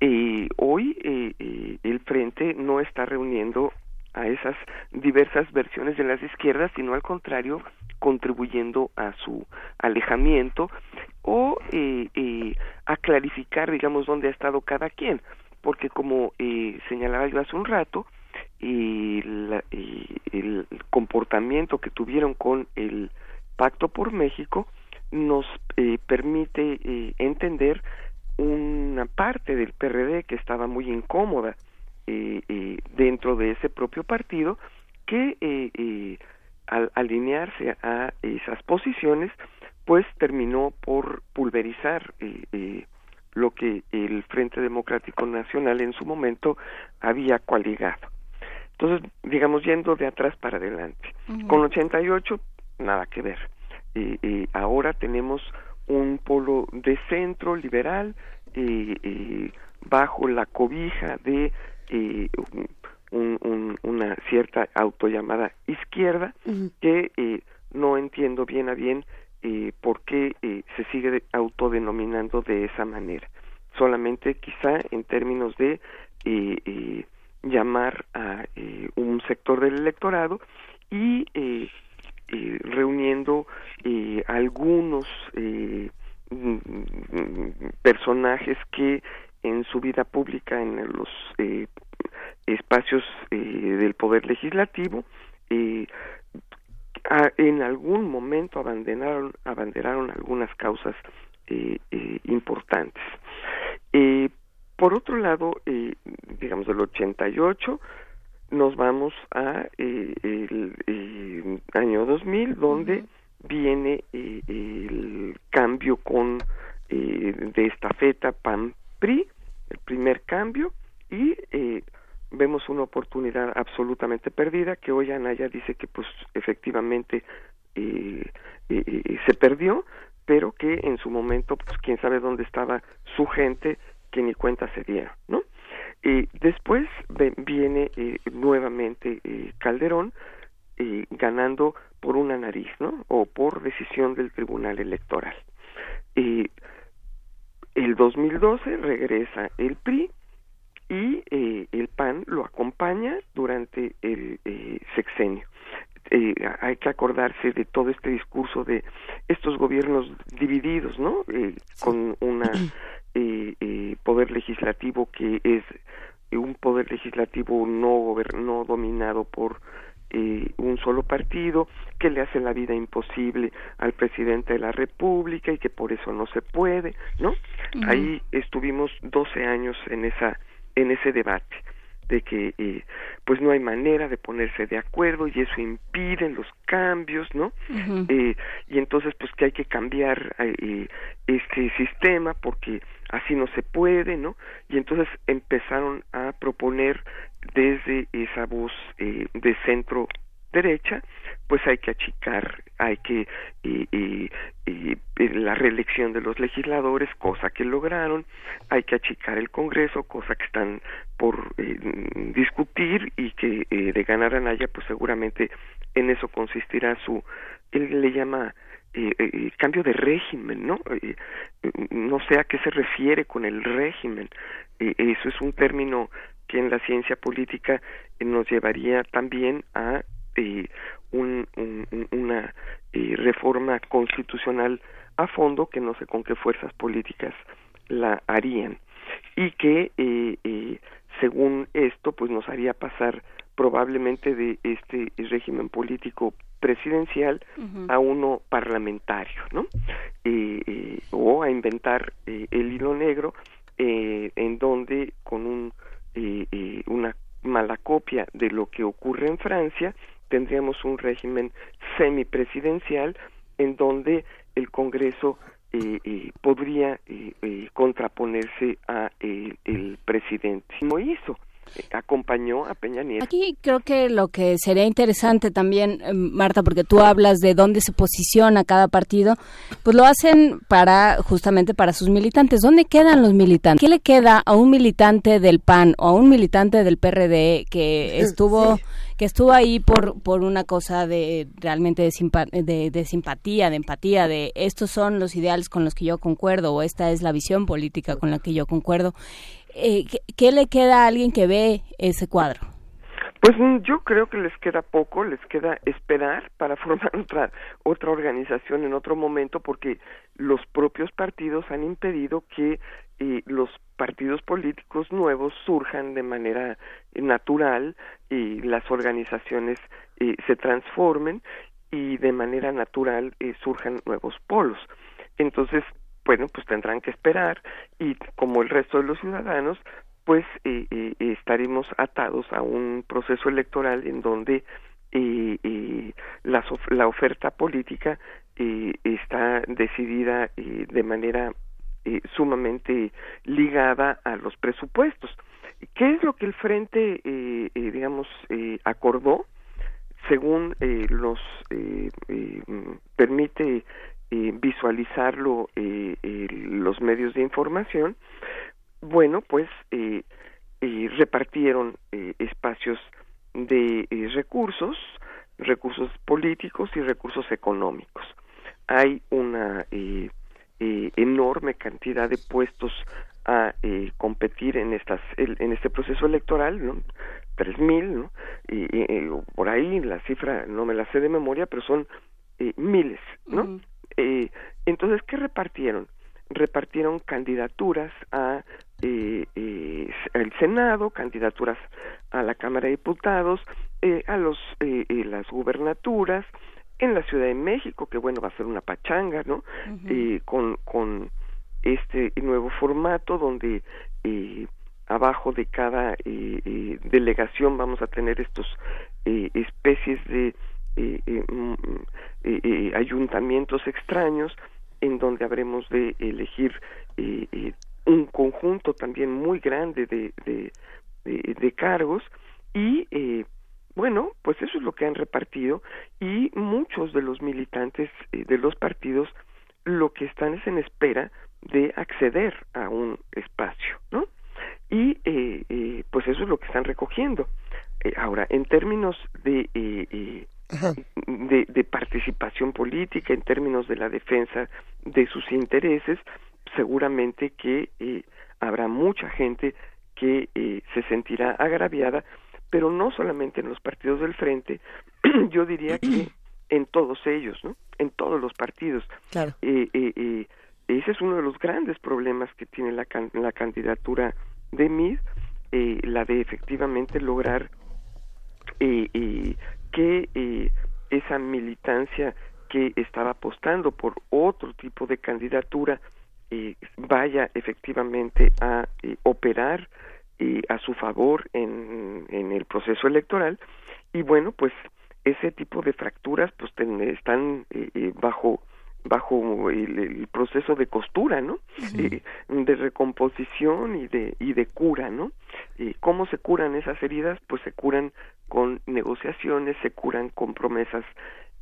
Eh, hoy eh, el frente no está reuniendo a esas diversas versiones de las izquierdas, sino al contrario, contribuyendo a su alejamiento o eh, eh, a clarificar, digamos, dónde ha estado cada quien, porque como eh, señalaba yo hace un rato, eh, la- eh, el comportamiento que tuvieron con el Pacto por México nos eh, permite eh, entender una parte del PRD que estaba muy incómoda eh, eh, dentro de ese propio partido que eh, eh, al alinearse a esas posiciones pues terminó por pulverizar lo que el Frente Democrático Nacional en su momento había coaligado. Entonces, digamos, yendo de atrás para adelante. Ujú. Con 88, nada que ver. Eh, eh, ahora tenemos un polo de centro liberal eh, bajo la cobija de un- un- una cierta autollamada izquierda que eh, no entiendo bien a bien eh, por qué eh, se sigue de- autodenominando de esa manera. solamente quizá en términos de eh, eh, llamar a eh, un sector del electorado y eh, reuniendo algunos personajes que en su vida pública en los espacios del poder legislativo a- en algún momento abanderaron, abanderaron algunas causas eh, eh, importantes. Eh, por otro lado, eh, digamos del 88, nos vamos a eh, el, eh, año 2000, donde viene el cambio con eh, de estafeta PAN-PRI, el primer cambio, y eh, vemos una oportunidad absolutamente perdida, que hoy Anaya dice que pues efectivamente eh, eh, eh, se perdió, pero que en su momento, pues quién sabe dónde estaba su gente, que ni cuenta se dieron, ¿no? Eh, después viene nuevamente Calderón ganando por una nariz, ¿no? O por decisión del Tribunal Electoral. El 2012 regresa el PRI y eh, el PAN lo acompaña durante el eh, sexenio. Eh, hay que acordarse de todo este discurso de estos gobiernos divididos, ¿no? Eh, con una eh, poder legislativo que es un poder legislativo no no dominado por eh, un solo partido que le hace la vida imposible al presidente de la República y que por eso no se puede, ¿no? Ahí estuvimos 12 años en esa en ese debate de que eh, pues no hay manera de ponerse de acuerdo y eso impide los cambios, ¿no? Eh, y entonces pues que hay que cambiar eh, este sistema porque así no se puede, ¿no? Y entonces empezaron a proponer desde esa voz eh, de centro derecha, pues hay que achicar, hay que eh, eh, eh, eh, la reelección de los legisladores, cosa que lograron, hay que achicar el Congreso, cosa que están por eh, discutir y que eh, de ganar Anaya, pues seguramente en eso consistirá su, él le llama eh, eh, cambio de régimen, ¿no? Eh, eh, no sé a qué se refiere con el régimen. Eh, eso es un término que en la ciencia política eh, nos llevaría también a eh, un- un- un- una eh, reforma constitucional a fondo que no sé con qué fuerzas políticas la harían y que eh, eh, según esto pues nos haría pasar probablemente de este régimen político presidencial a uno parlamentario, ¿no? Eh, eh, o a inventar eh, el hilo negro eh, en donde con un eh, eh, una mala copia de lo que ocurre en Francia tendríamos un régimen semipresidencial en donde el Congreso eh, eh, podría eh, eh, contraponerse a eh, el presidente. No hizo, acompañó a Peña Nieto. Aquí creo que lo que sería interesante también, eh, Marta, porque tú hablas de dónde se posiciona cada partido, pues lo hacen para justamente para sus militantes. ¿Dónde quedan los militantes? ¿Qué le queda a un militante del PAN o a un militante del PRD que estuvo que estuvo ahí por por una cosa de realmente de, simpa- de, de simpatía, de empatía, de estos son los ideales con los que yo concuerdo o esta es la visión política con la que yo concuerdo? Eh, ¿qué, le queda a alguien que ve ese cuadro? Pues mm, yo creo que les queda poco, les queda esperar para formar otra otra organización en otro momento porque los propios partidos han impedido que eh, los partidos políticos nuevos surjan de manera eh, natural y las organizaciones eh, se transformen y de manera natural eh, surjan nuevos polos. Entonces, bueno, pues tendrán que esperar y como el resto de los ciudadanos, pues eh, eh, estaremos atados a un proceso electoral en donde eh, eh, of- la oferta política está decidida de manera sumamente ligada a los presupuestos. ¿Qué es lo que el Frente, digamos, acordó? Según eh, los eh, permite eh, visualizarlo eh, eh, los medios de información, bueno, pues eh, eh, repartieron eh, espacios de recursos, recursos políticos y recursos económicos. Hay una enorme cantidad de puestos a competir en estas en este proceso electoral no tres mil no y, y, por ahí la cifra no me la sé de memoria pero son eh, miles no eh, entonces qué repartieron repartieron candidaturas a eh, eh, el Senado, candidaturas a la Cámara de Diputados, eh, a los eh, eh, las gubernaturas, en la Ciudad de México, que bueno va a ser una pachanga, ¿no? Eh, con con este nuevo formato donde eh, abajo de cada delegación vamos a tener estos eh, especies de eh, eh, mm, eh, eh, ayuntamientos extraños en donde habremos de elegir eh, un conjunto también muy grande de, de, cargos y bueno, pues eso es lo que han repartido y muchos de los militantes de los partidos lo que están es en espera de acceder a un espacio, ¿no? Y eh, eh, pues eso es lo que están recogiendo. Ahora, en términos de, de, de participación política, en términos de la defensa de sus intereses, seguramente que eh, habrá mucha gente que eh, se sentirá agraviada, pero no solamente en los partidos del frente, yo diría que en todos ellos, ¿no? En todos los partidos. Claro. Eh, eh, eh, ese es uno de los grandes problemas que tiene la, can- la candidatura de Mid, eh, la de efectivamente lograr eh, eh, que eh, esa militancia que estaba apostando por otro tipo de candidatura eh, vaya efectivamente a eh, operar eh, a su favor en, en el proceso electoral. Y bueno pues ese tipo de fracturas pues ten- están eh, bajo bajo el, el proceso de costura, ¿no? Eh, de recomposición y de y de cura, ¿no? Eh, ¿Cómo se curan esas heridas? Pues se curan con negociaciones, se curan con promesas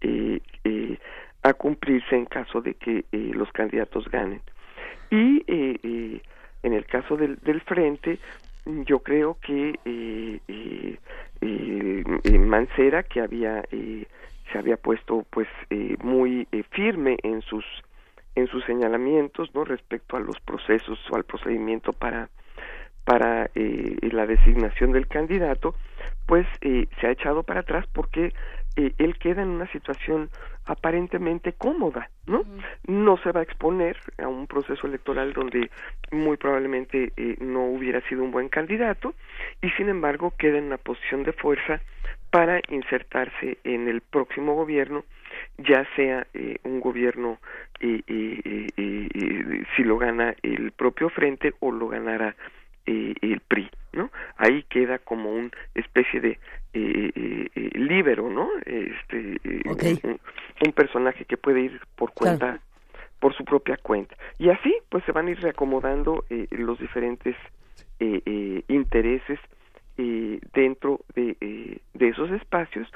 eh, eh, a cumplirse en caso de que eh, los candidatos ganen. Y eh, eh, en el caso del, del frente, yo creo que eh, eh, eh, eh, Mancera, que había eh, se había puesto pues eh, muy eh, firme en sus en sus señalamientos no respecto a los procesos o al procedimiento para para eh, la designación del candidato pues eh, se ha echado para atrás porque eh, él queda en una situación aparentemente cómoda no no se va a exponer a un proceso electoral donde muy probablemente eh, no hubiera sido un buen candidato y sin embargo queda en una posición de fuerza para insertarse en el próximo gobierno, ya sea eh, un gobierno eh, eh, si lo gana el propio frente o lo ganara eh, el PRI, ¿no? Ahí queda como una especie de eh, eh, líbero, ¿no? Este, un, un personaje que puede ir por cuenta, por su propia cuenta. Y así, pues se van a ir reacomodando eh, los diferentes eh, eh, intereses eh, dentro de, eh, de esos espacios.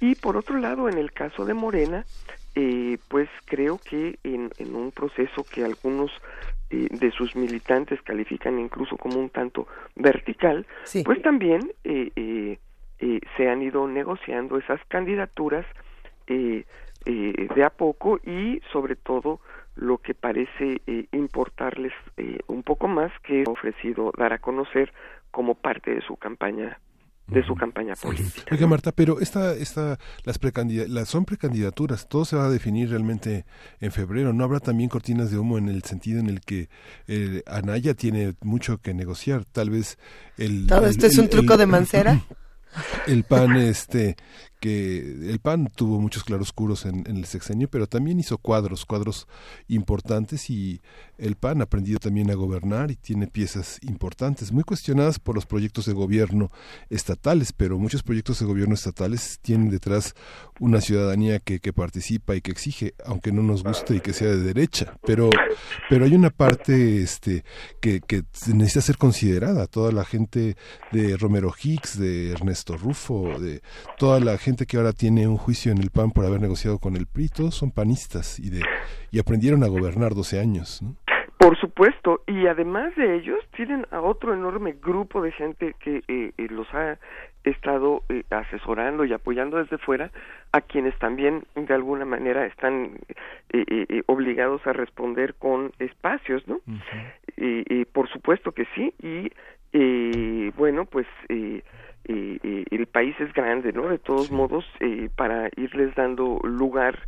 Y por otro lado en el caso de Morena eh, pues creo que en, en un proceso que algunos eh, de sus militantes califican incluso como un tanto vertical pues también eh, eh, eh, se han ido negociando esas candidaturas eh, eh, de a poco y sobre todo lo que parece eh, importarles eh, un poco más que ha ofrecido dar a conocer como parte de su campaña de su campaña política. Oiga Marta, pero esta, esta, las, precandida- las son precandidaturas, todo se va a definir realmente en febrero. ¿No habrá también cortinas de humo en el sentido en el que eh, Anaya tiene mucho que negociar? Tal vez el... ¿Todo el- esto es el- un truco el- de Mancera? El PAN, este, que el PAN tuvo muchos claroscuros en, el sexenio, pero también hizo cuadros, cuadros importantes y el PAN ha aprendido también a gobernar y tiene piezas importantes, muy cuestionadas por los proyectos de gobierno estatales, pero muchos proyectos de gobierno estatales tienen detrás una ciudadanía que, que participa y que exige, aunque no nos guste y que sea de derecha, pero, pero hay una parte este, que, que necesita ser considerada, toda la gente de Romero Hicks, de Ernesto Rufo, de toda la gente que ahora tiene un juicio en el PAN por haber negociado con el PRI, todos son panistas y, de, y aprendieron a gobernar 12 años. ¿no? Por supuesto, y además de ellos, tienen a otro enorme grupo de gente que eh, eh, los ha estado eh, asesorando y apoyando desde fuera, a quienes también de alguna manera están eh, eh, eh, obligados a responder con espacios, ¿no? y por supuesto que sí, y eh, bueno, pues eh, eh, el país es grande, ¿no? De todos modos, eh, para irles dando lugar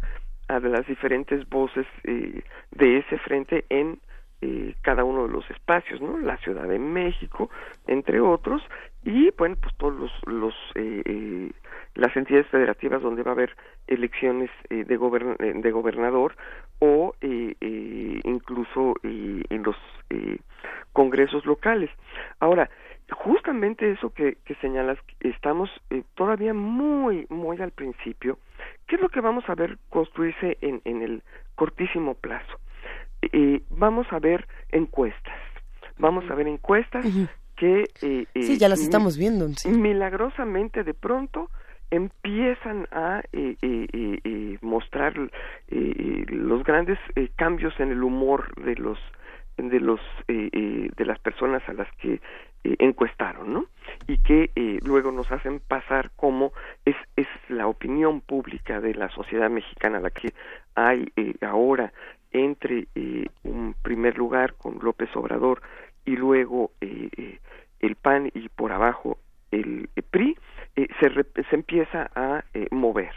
a las diferentes voces eh, de ese frente en eh, cada uno de los espacios, ¿no? La Ciudad de México, entre otros, y bueno, pues todos los, los eh, las entidades federativas donde va a haber elecciones eh, de, de gobernador o incluso en los congresos locales. Ahora, justamente eso que, que señalas, estamos eh, todavía muy, muy al principio. ¿Qué es lo que vamos a ver construirse en, en el cortísimo plazo? Eh, vamos a ver encuestas. Vamos a ver encuestas que... eh, Sí, eh, ya las estamos viendo. sí. milagrosamente de pronto empiezan a eh, eh, eh, eh, mostrar eh, eh, los grandes eh, cambios en el humor de los de los eh, eh, de las personas a las que eh, encuestaron, ¿no? Y que eh, luego nos hacen pasar como es es la opinión pública de la sociedad mexicana la que hay eh, ahora entre eh, un primer lugar con López Obrador y luego el PAN y por abajo el PRI se, se empieza a mover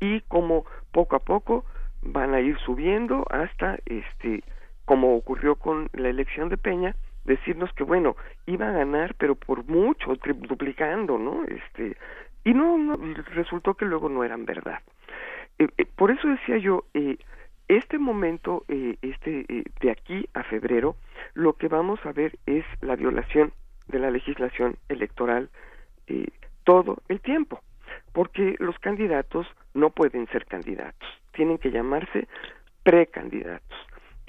y como poco a poco van a ir subiendo hasta este como ocurrió con la elección de Peña decirnos que bueno iba a ganar pero por mucho duplicando no este y no, resultó que luego no eran verdad. Eh, eh, por eso decía yo eh, este momento este de aquí a febrero lo que vamos a ver es la violación de la legislación electoral todo el tiempo porque los candidatos no pueden ser candidatos tienen que llamarse precandidatos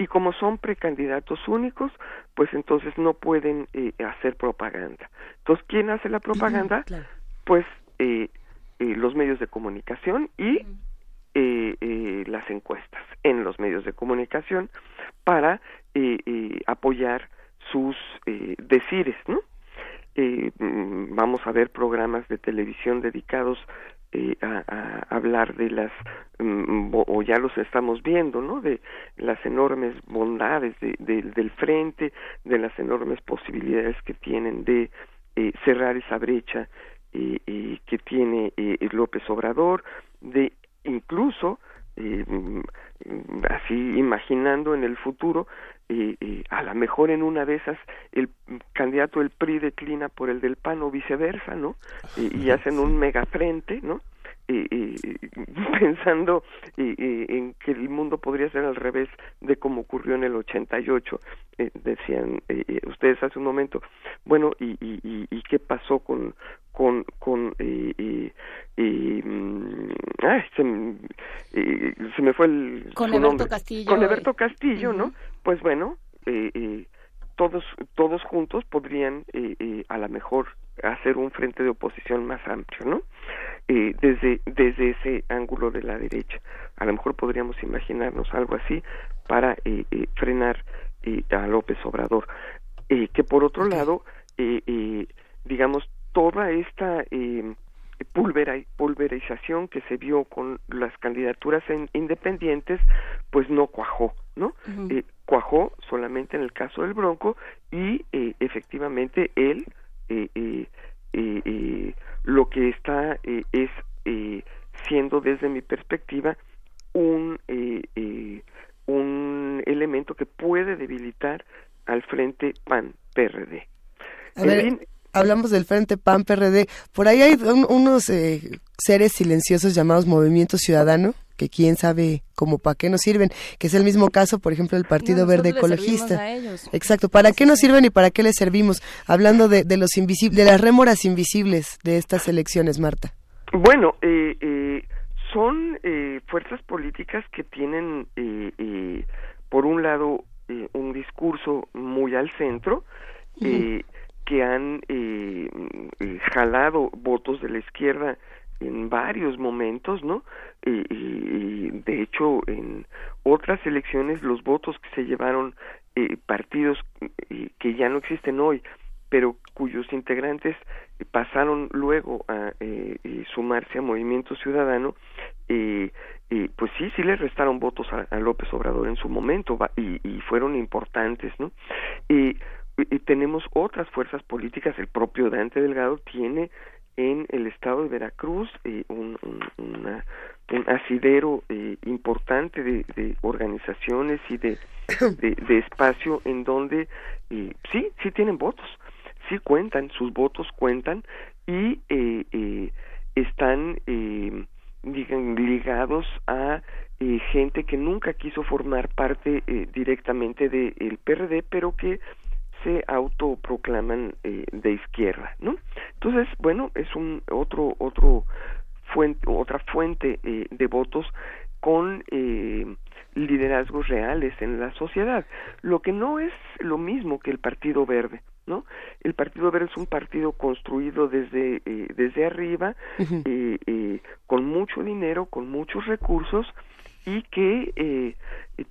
y como son precandidatos únicos, pues entonces no pueden eh, hacer propaganda. Entonces, ¿quién hace la propaganda? Pues eh, eh, los medios de comunicación y eh, eh, las encuestas en los medios de comunicación para eh, eh, apoyar sus decires, ¿no? Mm, vamos a ver programas de televisión dedicados eh, a, a hablar de las bo- o ya los estamos viendo no de las enormes bondades de- de- del frente de las enormes posibilidades que tienen de eh, cerrar esa brecha eh, eh, que tiene eh, López Obrador de incluso eh, así imaginando en el futuro eh, a lo mejor en una de esas el candidato del PRI declina por el del PAN o viceversa, ¿no? Eh, y hacen un megafrente, ¿no? Eh, eh, pensando eh, en que el mundo podría ser al revés de como ocurrió en el 88, eh, decían eh, eh, ustedes hace un momento, bueno, ¿y, y, y, qué pasó con con con eh, mm, ay, se, se me fue el Con nombre. Castillo, con. Eberto Castillo no pues bueno eh, eh, todos todos juntos podrían eh, eh, a lo mejor hacer un frente de oposición más amplio no Eh, desde desde ese ángulo de la derecha. A lo mejor podríamos imaginarnos algo así para eh, eh, frenar eh, a López Obrador. Eh, que por otro lado eh, eh, digamos toda esta eh, pulvera- pulverización que se vio con las candidaturas en- independientes pues no cuajó no. Eh, cuajó solamente en el caso del Bronco y eh, efectivamente él eh, eh, eh, eh, lo que está eh, es eh, siendo desde mi perspectiva un un elemento que puede debilitar al frente PAN PRD A ver, hablamos del Frente PAN PRD. Por ahí hay un- unos eh, seres silenciosos llamados Movimiento Ciudadano, que quién sabe cómo para qué nos sirven, que es el mismo caso, por ejemplo, del Partido No, Verde Ecologista. a ellos. Exacto, ¿para qué nos sirven y para qué les servimos? Hablando de, de los invisibles, de las rémoras invisibles de estas elecciones, Marta. Bueno, eh, eh, son eh, fuerzas políticas que tienen, eh, eh, por un lado, eh, un discurso muy al centro, eh, que han eh, eh, jalado votos de la izquierda en varios momentos, ¿no? Y, de hecho, en otras elecciones los votos que se llevaron eh, partidos eh, que ya no existen hoy, pero cuyos integrantes pasaron luego a eh, sumarse a Movimiento Ciudadano, eh, eh, pues sí, sí le restaron votos a, López Obrador en su momento y, y fueron importantes, ¿no? Y tenemos otras fuerzas políticas, el propio Dante Delgado tiene en el estado de Veracruz eh, un, un, asidero eh, importante de, de organizaciones y de, de, espacio en donde eh, sí, sí tienen votos, sí cuentan, sus votos cuentan y eh, eh, están eh, ligados a gente que nunca quiso formar parte directamente del PRD, pero que se autoproclaman eh, de izquierda, ¿no? Entonces, bueno, es un otro otro fuente otra fuente eh, de votos con eh, liderazgos reales en la sociedad, lo que no es lo mismo que el Partido Verde, ¿no? El Partido Verde es un partido construido desde eh, desde arriba, eh, eh, con mucho dinero, con muchos recursos y que eh,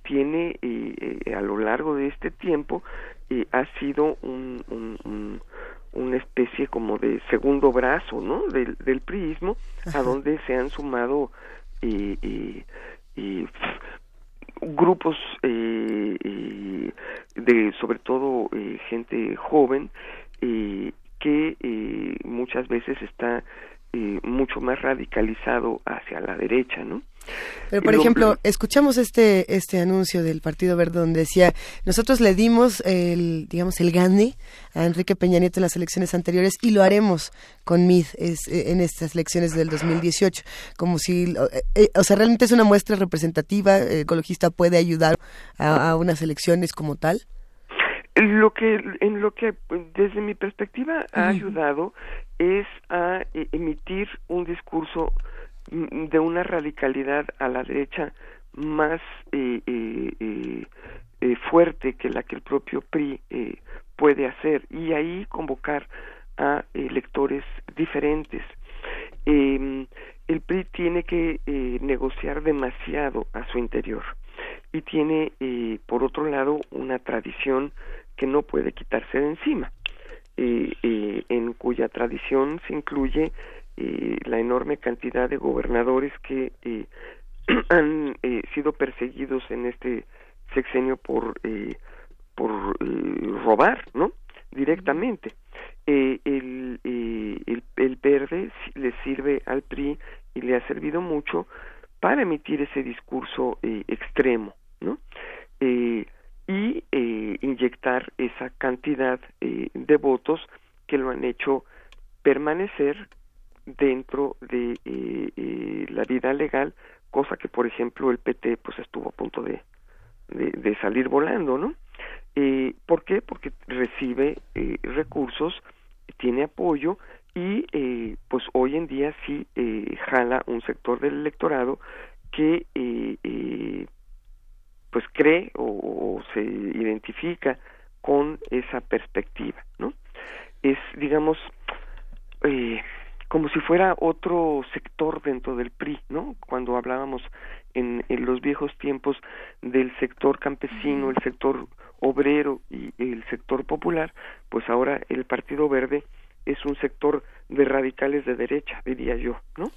tiene eh, eh, a lo largo de este tiempo eh, ha sido un, un- un- una especie como de segundo brazo no del, del priismo a donde se han sumado eh, eh, eh, grupos de sobre todo eh, gente joven que eh, muchas veces está eh, mucho más radicalizado hacia la derecha no Pero, por Lo- ejemplo, escuchamos este este anuncio del Partido Verde donde decía, nosotros le dimos el, digamos, el gane a Enrique Peña Nieto en las elecciones anteriores y lo haremos con MID es, eh, en estas elecciones del 2018. Como si, eh, eh, o sea, realmente es una muestra representativa, el ecologista puede ayudar a, a unas elecciones como tal. Lo que, en lo que desde mi perspectiva ha ayudado es a eh, emitir un discurso de una radicalidad a la derecha más eh, eh, eh, eh, fuerte que la que el propio PRI puede hacer y ahí convocar a electores diferentes. Eh, el PRI tiene que negociar demasiado a su interior y tiene, por otro lado, una tradición que no puede quitarse de encima, en cuya tradición se incluye eh, la enorme cantidad de gobernadores que eh, han eh, sido perseguidos en este sexenio por eh, por eh, robar, ¿no? Directamente. Eh, el, el, el verde le sirve al PRI y le ha servido mucho para emitir ese discurso eh, extremo, ¿no? Eh, y inyectar esa cantidad eh, de votos que lo han hecho permanecer dentro de eh, eh, la vida legal, cosa que por ejemplo el PT pues estuvo a punto de, de, salir volando, ¿no? Eh, ¿Por qué? Porque recibe eh, recursos, tiene apoyo y eh, pues hoy en día sí jala un sector del electorado que pues cree o, o se identifica con esa perspectiva, ¿no? Es, digamos, eh, como si fuera otro sector dentro del PRI, ¿no? Cuando hablábamos en, en los viejos tiempos del sector campesino, el sector obrero y el sector popular, pues ahora el Partido Verde es un sector de radicales de derecha, diría yo, ¿no?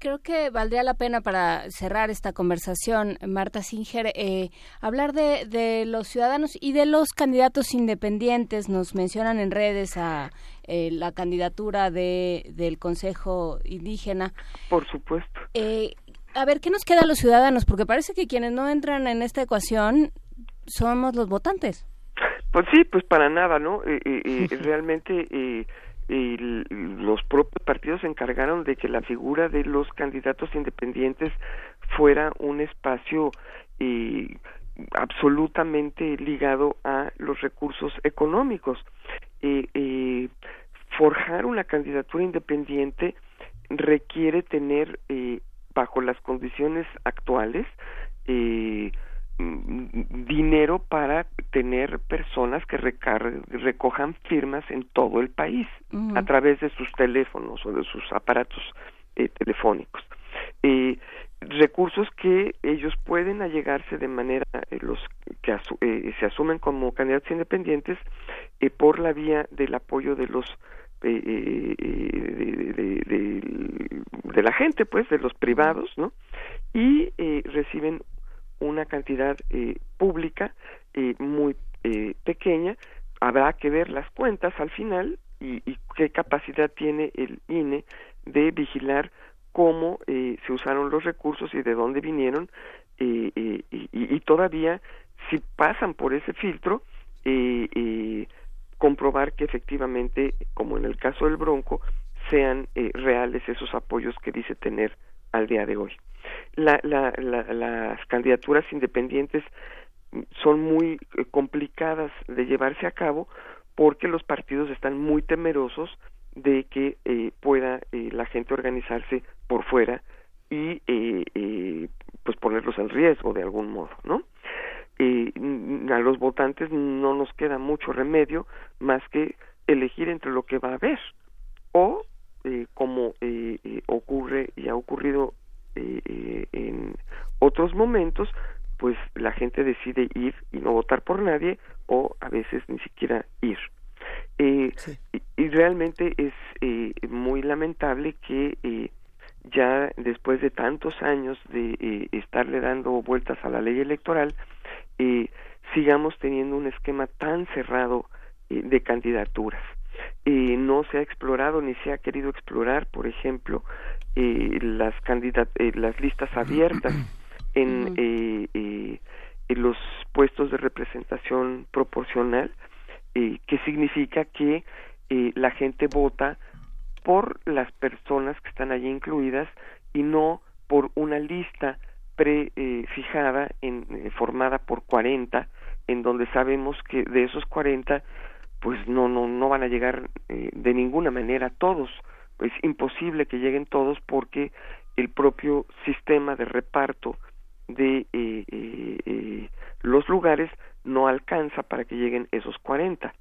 Creo que valdría la pena para cerrar esta conversación, Marta Singer, eh, hablar de, de los ciudadanos y de los candidatos independientes. Nos mencionan en redes a eh, la candidatura de, del Consejo Indígena. Por supuesto. Eh, a ver, ¿qué nos queda a los ciudadanos? Porque parece que quienes no entran en esta ecuación somos los votantes. Pues sí, pues para nada, ¿no? Eh, eh, realmente el- los propios partidos se encargaron de que la figura de los candidatos independientes fuera un espacio absolutamente ligado a los recursos económicos. Forjar una candidatura independiente requiere tener, eh, bajo las condiciones actuales, eh, dinero para tener personas que recojan firmas en todo el país a través de sus teléfonos o de sus aparatos eh, telefónicos. Eh, recursos que ellos pueden allegarse de manera eh, los que asu- eh, se asumen como candidatos independientes eh, por la vía del apoyo de los de, de- de- de la gente pues de los privados no y eh, reciben una cantidad eh, pública eh, muy eh, pequeña habrá que ver las cuentas al final y, y qué capacidad tiene el INE de vigilar cómo eh, se usaron los recursos y de dónde vinieron eh, eh, y, y- y todavía si pasan por ese filtro comprobar que efectivamente como en el caso del Bronco sean reales esos apoyos que dice tener al día de hoy la, la, la- las candidaturas independientes son muy eh, complicadas de llevarse a cabo porque los partidos están muy temerosos de que eh, pueda eh, la gente organizarse por fuera y eh, eh, pues ponerlos en riesgo de algún modo, ¿no? Eh, a los votantes no nos queda mucho remedio más que elegir entre lo que va a haber o como ocurre y ha ocurrido eh, eh, en otros momentos pues la gente decide ir y no votar por nadie o a veces ni siquiera ir. Eh, y, y realmente es eh, muy lamentable que eh, ya después de tantos años de eh, estarle dando vueltas a la ley electoral eh, sigamos teniendo un esquema tan cerrado de candidaturas. No se ha explorado ni se ha querido explorar por ejemplo eh, las eh, las listas abiertas en, eh, eh, en los puestos de representación proporcional eh, que significa que eh, la gente vota por las personas que están allí incluidas y no por una lista prefijada en formada por 40 en donde sabemos que de esos 40 pues no no no van a llegar de ninguna manera todos es imposible que lleguen todos porque el propio sistema de reparto de eh, eh, eh, los lugares no alcanza para que lleguen esos 40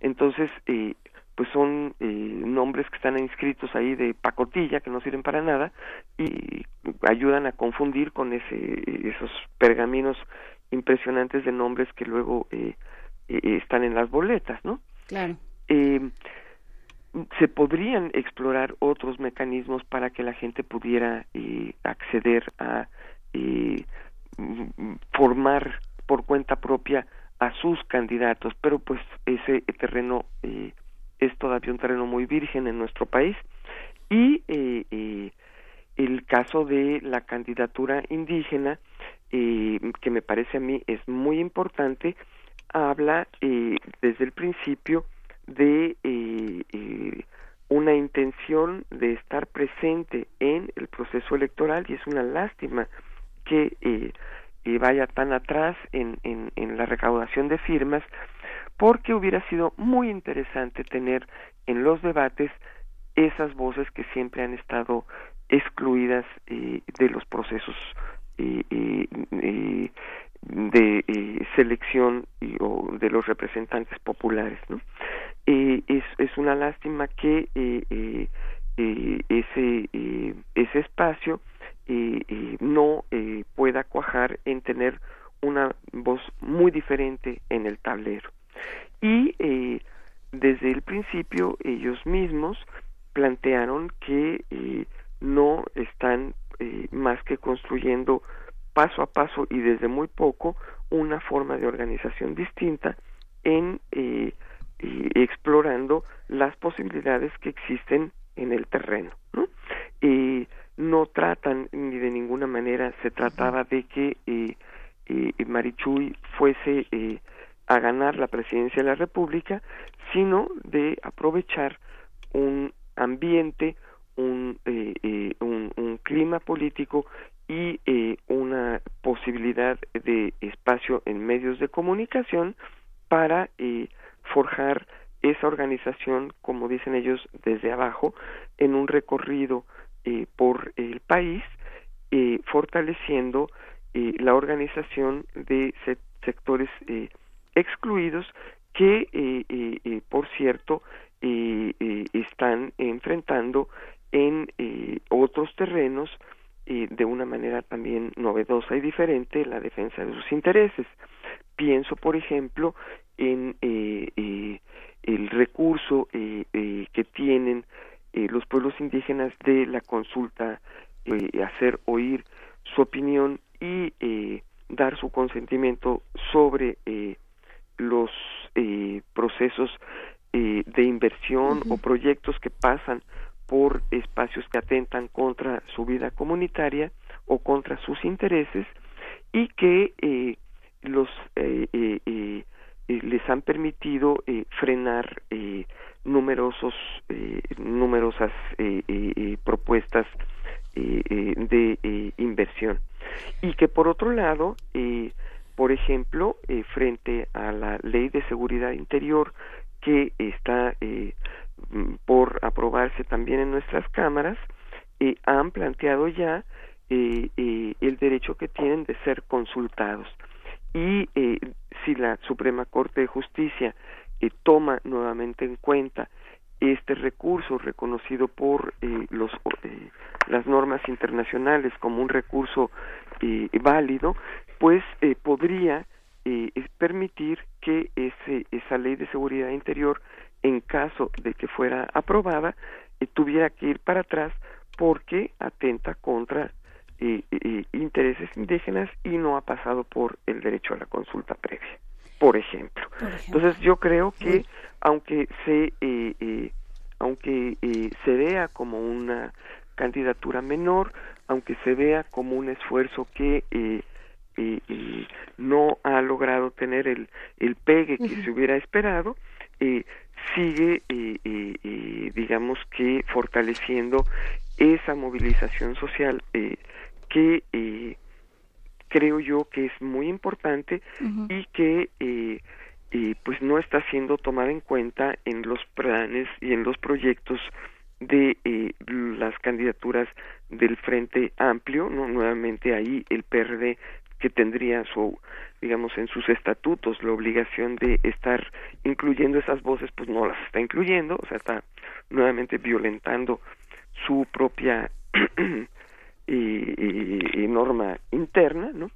entonces eh, pues son eh, nombres que están inscritos ahí de pacotilla que no sirven para nada y ayudan a confundir con ese esos pergaminos impresionantes de nombres que luego están en las boletas no Claro. Se podrían explorar otros mecanismos para que la gente pudiera eh, acceder a eh, formar por cuenta propia a sus candidatos, pero pues ese terreno eh, es todavía un terreno muy virgen en nuestro país. Y eh, eh, el caso de la candidatura indígena eh, que me parece a mí es muy importante habla desde el principio de eh, eh, una intención de estar presente en el proceso electoral y es una lástima que eh, vaya tan atrás en, en, en la recaudación de firmas porque hubiera sido muy interesante tener en los debates esas voces que siempre han estado excluidas de los procesos de eh, selección y, o de los representantes populares. Eh, es, una lástima que eh, eh, eh, ese ese espacio no pueda cuajar en tener una voz muy diferente en el tablero y desde el principio ellos mismos plantearon que no están más que construyendo paso a paso y desde muy poco una forma de organización distinta en eh, eh, explorando las posibilidades que existen en el terreno ¿no? Eh, no tratan ni de ninguna manera se trataba de que eh, eh, Marichuy fuese eh, a ganar la presidencia de la República sino de aprovechar un ambiente un, un, un clima político y eh, una posibilidad de espacio en medios de comunicación para eh, forjar esa organización, como dicen ellos, desde abajo, en un recorrido eh, por el país, eh, fortaleciendo eh, la organización de se- sectores eh, excluidos que, por cierto, están enfrentando en otros terrenos eh, de una manera también novedosa y diferente la defensa de sus intereses. Pienso, por ejemplo, en eh, eh, el recurso eh, eh, que tienen eh, los pueblos indígenas de la consulta, eh, hacer oír su opinión y eh, dar su consentimiento sobre eh, los eh, procesos eh, de inversión o proyectos que pasan por espacios que atentan contra su vida comunitaria o contra sus intereses y que eh, los eh, eh, eh, les han permitido frenar numerosos numerosas propuestas de inversión. Y que por otro lado por ejemplo frente a la ley de seguridad interior que está por aprobarse también en nuestras cámaras eh, han planteado ya eh, eh, el derecho que tienen de ser consultados. Y eh, si la Suprema Corte de Justicia eh, toma nuevamente en cuenta este recurso reconocido por eh, los las normas internacionales como un recurso válido pues podría permitir que ese esa ley de seguridad interior en caso de que fuera aprobada eh, tuviera que ir para atrás porque atenta contra eh, eh, intereses indígenas y no ha pasado por el derecho a la consulta previa, por ejemplo. Entonces yo creo que aunque se eh, eh, aunque eh, se vea como una candidatura menor, aunque se vea como un esfuerzo que no ha logrado tener el, el pegue que se hubiera esperado, eh, sigue, eh, eh, eh, digamos que fortaleciendo esa movilización social eh, que eh, creo yo que es muy importante y que pues no está siendo tomada en cuenta en los planes y en los proyectos de eh, las candidaturas del Frente Amplio, no nuevamente ahí el PRD que tendría su digamos en sus estatutos la obligación de estar incluyendo esas voces pues no las está incluyendo, o sea, está nuevamente violentando su propia norma interna, ¿no?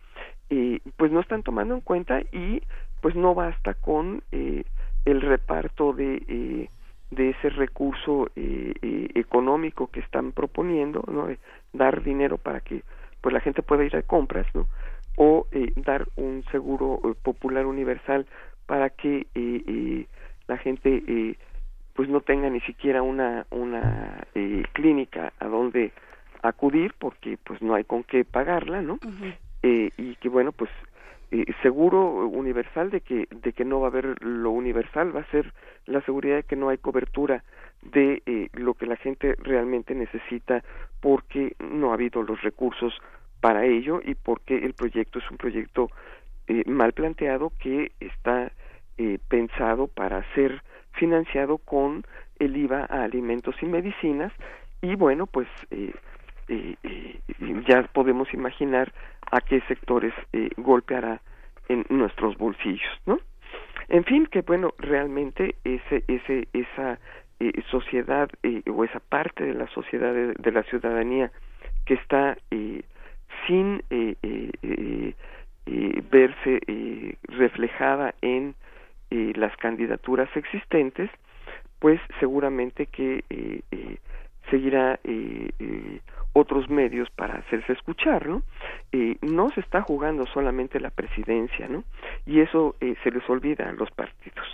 Y pues no están tomando en cuenta y pues no basta con eh, el reparto de eh, de ese recurso eh, eh, económico que están proponiendo, ¿no? Dar dinero para que pues la gente pueda ir a compras, ¿no? O eh, dar un seguro eh, popular universal para que eh, eh, la gente eh, pues no tenga ni siquiera una una eh, clínica a donde acudir porque pues no hay con qué pagarla, ¿no? Eh, y que bueno pues eh, seguro universal de que de que no va a haber lo universal va a ser la seguridad de que no hay cobertura de eh, lo que la gente realmente necesita porque no ha habido los recursos para ello y porque el proyecto es un proyecto eh, mal planteado que está eh, pensado para ser financiado con el IVA a alimentos y medicinas y bueno pues eh, eh, eh, ya podemos imaginar a qué sectores eh, golpeará en nuestros bolsillos, ¿no? En fin, que bueno, realmente ese, ese, esa sociedad o esa parte de la sociedad de, de la ciudadanía que está eh, sin eh, eh, eh, eh, verse eh, reflejada en las candidaturas existentes, pues seguramente que seguirá otros medios para hacerse escuchar, ¿no? No se está jugando solamente la presidencia, ¿no? Y eso eh, se les olvida a los partidos.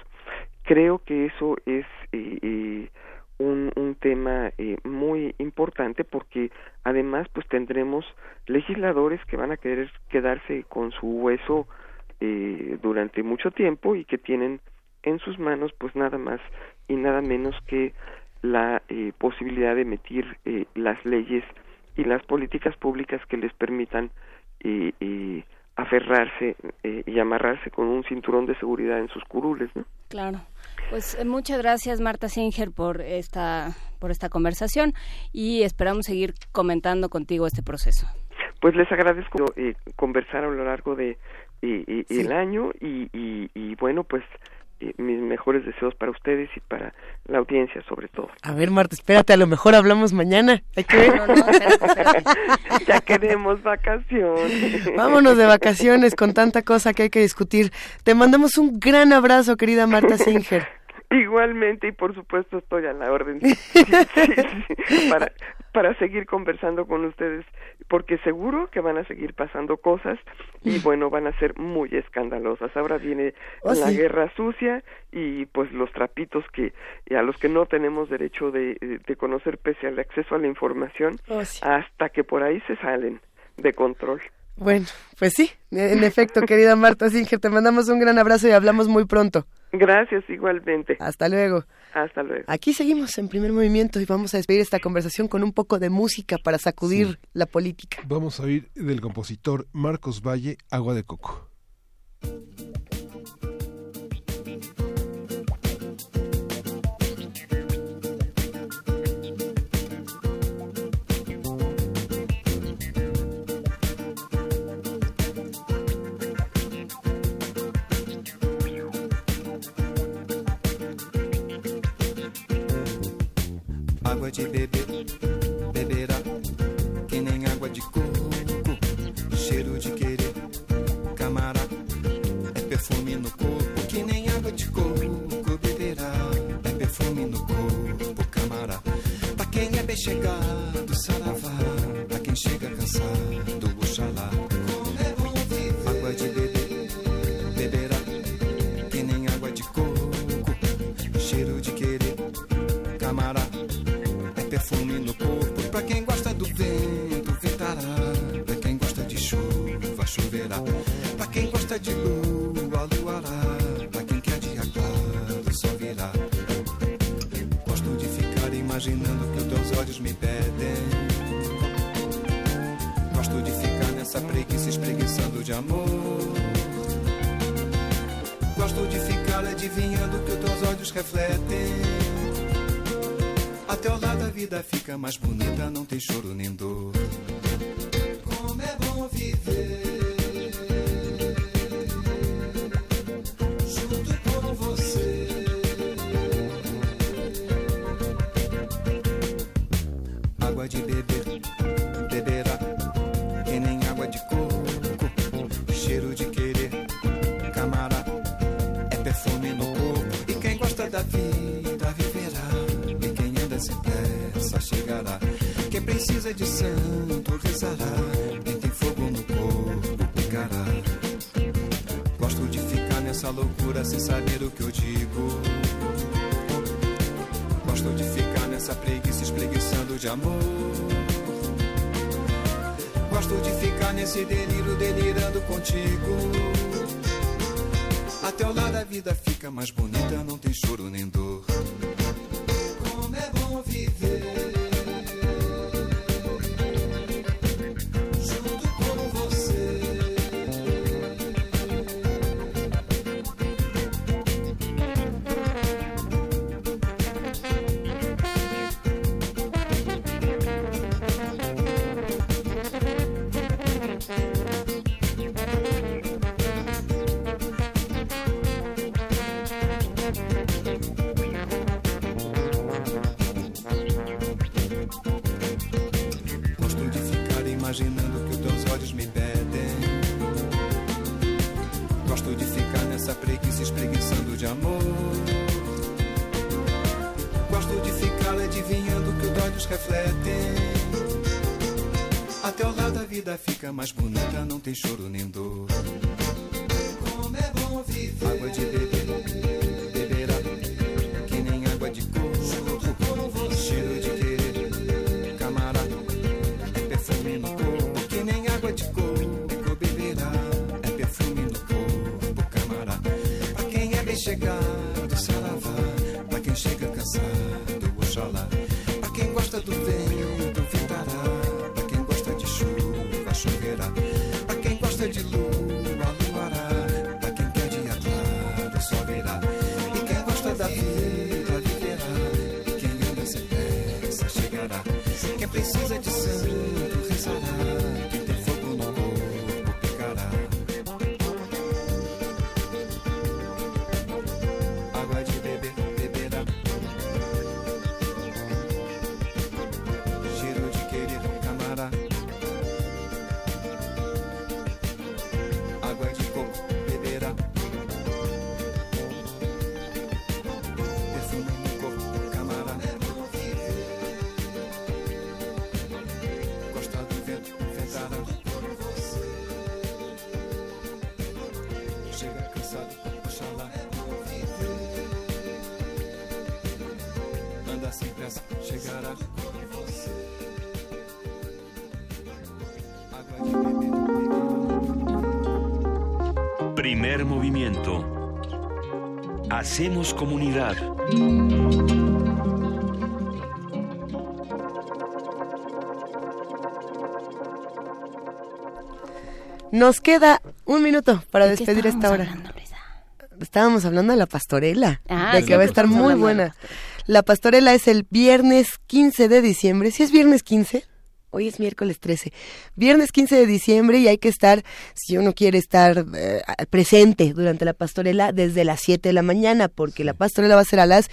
Creo que eso es eh, un, un tema eh, muy importante porque además pues tendremos legisladores que van a querer quedarse con su hueso eh, durante mucho tiempo y que tienen en sus manos pues nada más y nada menos que la eh, posibilidad de emitir eh, las leyes y las políticas públicas que les permitan eh, eh, aferrarse eh, y amarrarse con un cinturón de seguridad en sus curules, ¿no? Claro. Pues eh, muchas gracias Marta Singer por esta por esta conversación y esperamos seguir comentando contigo este proceso. pues les agradezco eh, conversar a lo largo de Sí. el año y, y, y bueno, pues mis mejores deseos para ustedes y para la audiencia sobre todo. A ver, Marta, espérate, a lo mejor hablamos mañana. Hay que ver. ya queremos vacaciones. Vámonos de vacaciones con tanta cosa que hay que discutir. Te mandamos un gran abrazo, querida Marta Singer. Igualmente y por supuesto estoy a la orden Sí, sí, sí, para para seguir conversando con ustedes porque seguro que van a seguir pasando cosas y bueno van a ser muy escandalosas. Ahora viene Oh, la sí. guerra sucia y pues los trapitos que a los que no tenemos derecho de, de conocer pese al acceso a la información Oh, sí. hasta que por ahí se salen de control. Bueno, pues sí, en efecto, querida Marta Singer, te mandamos un gran abrazo y hablamos muy pronto. Gracias igualmente. Hasta luego. Hasta luego. Aquí seguimos en primer movimiento y vamos a despedir esta conversación con un poco de música para sacudir la política. Vamos a oír del compositor Marcos Valle, Agua de Coco. De beber, beberá que nem água de coco. Cheiro de querer, camará, é perfume no corpo. Que nem água de coco, beberá, é perfume no corpo, camará. Pra quem é bem chegado, saravá. Pra quem chega cansado, perfume no corpo. Pra quem gosta do vento, ventará. Pra quem gosta de chuva, choverá. Pra quem gosta de lua, luará. Pra quem quer dia claro, só virá. Gosto de ficar imaginando que os teus olhos me pedem. Gosto de ficar nessa preguiça espreguiçando de amor. Gosto de ficar adivinhando que os teus olhos refletem. Teu lado a vida fica mais bonita, não tem choro nem dor. Como é bom viver pressa chegará. Quem precisa de santo rezará. Quem tem fogo no corpo picará. Gosto de ficar nessa loucura sem saber o que eu digo. Gosto de ficar nessa preguiça espreguiçando de amor. Gosto de ficar nesse delírio delirando contigo. A teu lado a vida fica mais bonita, não tem choro nem dor. gittin Hacemos comunidad. Nos queda un minuto para ¿De qué despedir esta hora. hablando? Estábamos hablando de la pastorela, Ah, de sí, que va a estar muy buena. La pastorela es el viernes 15 de diciembre. ¿Sí es viernes 15? Hoy es miércoles 13. Viernes 15 de diciembre y hay que estar, si uno quiere estar eh, presente durante la pastorela, desde las 7 de la mañana, porque la pastorela va a ser a las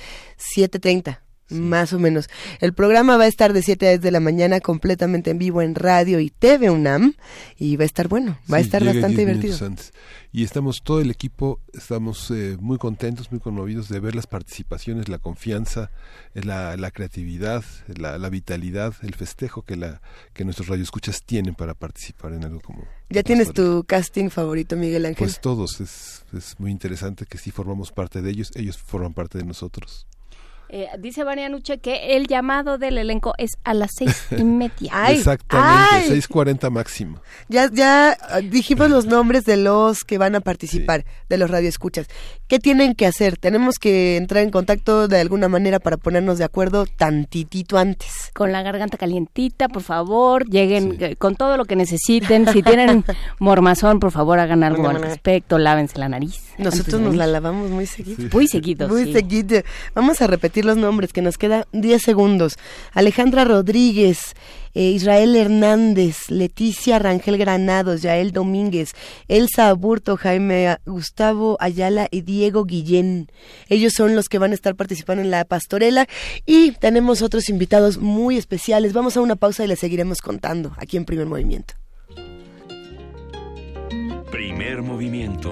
7.30. Más o menos. El programa va a estar de 7 a 10 de la mañana completamente en vivo en radio y TV UNAM y va a estar bueno, va a estar bastante 10 minutos divertido. antes. Y estamos, todo el equipo, estamos eh, muy contentos, muy conmovidos de ver las participaciones, la confianza, eh, la, la creatividad, la, la vitalidad, el festejo que, la, que nuestros radioescuchas tienen para participar en algo como... ¿Ya tienes tu casting favorito, Miguel Ángel? Pues todos, es, es muy interesante que sí formamos parte de ellos, ellos forman parte de nosotros. Eh, dice Vania Nuche que el llamado del elenco es a las seis y media. Exactamente, ay. 6.40 máximo. Ya, ya ah, dijimos los nombres de los que van a participar, de los radioescuchas. ¿Qué tienen que hacer? Tenemos que entrar en contacto de alguna manera para ponernos de acuerdo tantitito antes. Con la garganta calientita, por favor, lleguen eh, con todo lo que necesiten. Si tienen mormazón, por favor, hagan algo al respecto, lávense la nariz. Nosotros de nos la lavamos muy seguido. Muy seguido, Muy sí. seguido. Vamos a repetir los nombres, que nos queda 10 segundos. Alejandra Rodríguez, eh, Israel Hernández, Leticia Rangel Granados, Yael Domínguez, Elsa Aburto, Jaime Gustavo Ayala y Diego Guillén. Ellos son los que van a estar participando en la pastorela y tenemos otros invitados muy especiales. Vamos a una pausa y les seguiremos contando aquí en Primer Movimiento. Primer movimiento.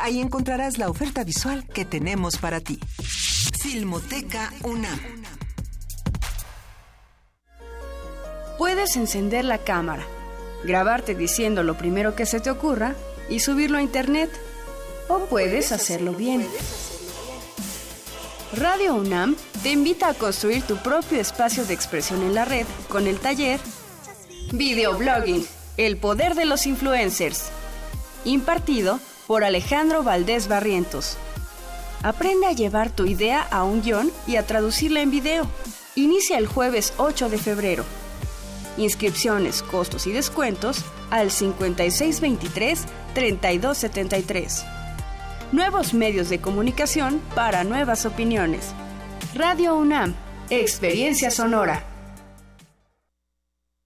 Ahí encontrarás la oferta visual que tenemos para ti. Filmoteca UNAM. Puedes encender la cámara, grabarte diciendo lo primero que se te ocurra y subirlo a internet. O puedes hacerlo bien. Radio UNAM te invita a construir tu propio espacio de expresión en la red con el taller Videoblogging, el poder de los influencers, impartido por Alejandro Valdés Barrientos. Aprende a llevar tu idea a un guion y a traducirla en video. Inicia el jueves 8 de febrero. Inscripciones, costos y descuentos al 5623-3273. Nuevos medios de comunicación para nuevas opiniones. Radio UNAM, Experiencia Sonora.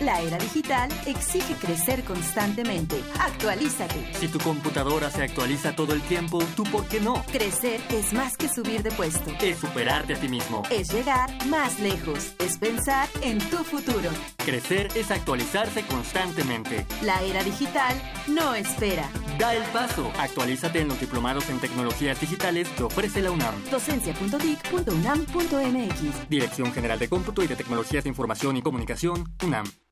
La era digital exige crecer constantemente. Actualízate. Si tu computadora se actualiza todo el tiempo, ¿tú por qué no? Crecer es más que subir de puesto. Es superarte a ti mismo. Es llegar más lejos. Es pensar en tu futuro. Crecer es actualizarse constantemente. La era digital no espera. Da el paso. Actualízate en los diplomados en tecnologías digitales que ofrece la UNAM. Docencia.dic.unam.mx. Dirección General de Cómputo y de Tecnologías de Información y Comunicación, UNAM.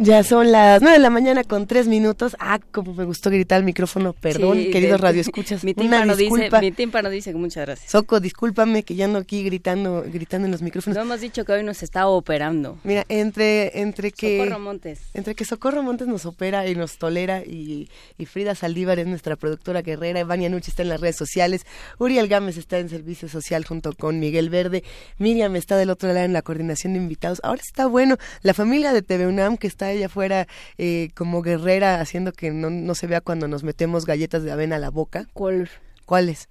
Ya son las nueve de la mañana con tres minutos. Ah, como me gustó gritar al micrófono. Perdón, Sí, queridos radioescuchas. Mi Una tímpano, dice, mi tímpano dice que muchas gracias. Soco, discúlpame que ya ando aquí gritando, gritando en los micrófonos. No hemos dicho que hoy nos está operando. Mira, entre, entre que... Socorro Montes. Entre que Socorro Montes nos opera y nos tolera y, y Frida Saldívar es nuestra productora guerrera, Vania Nucci está en las redes sociales, Uriel Gámez está en servicio social junto con Miguel Verde, Miriam está del otro lado en la coordinación de invitados. Ahora está bueno, la familia de TV UNAM que está allá afuera eh, como guerrera haciendo que no, no se vea cuando nos metemos galletas de avena a la boca. ¿Cuál? ¿Cuáles?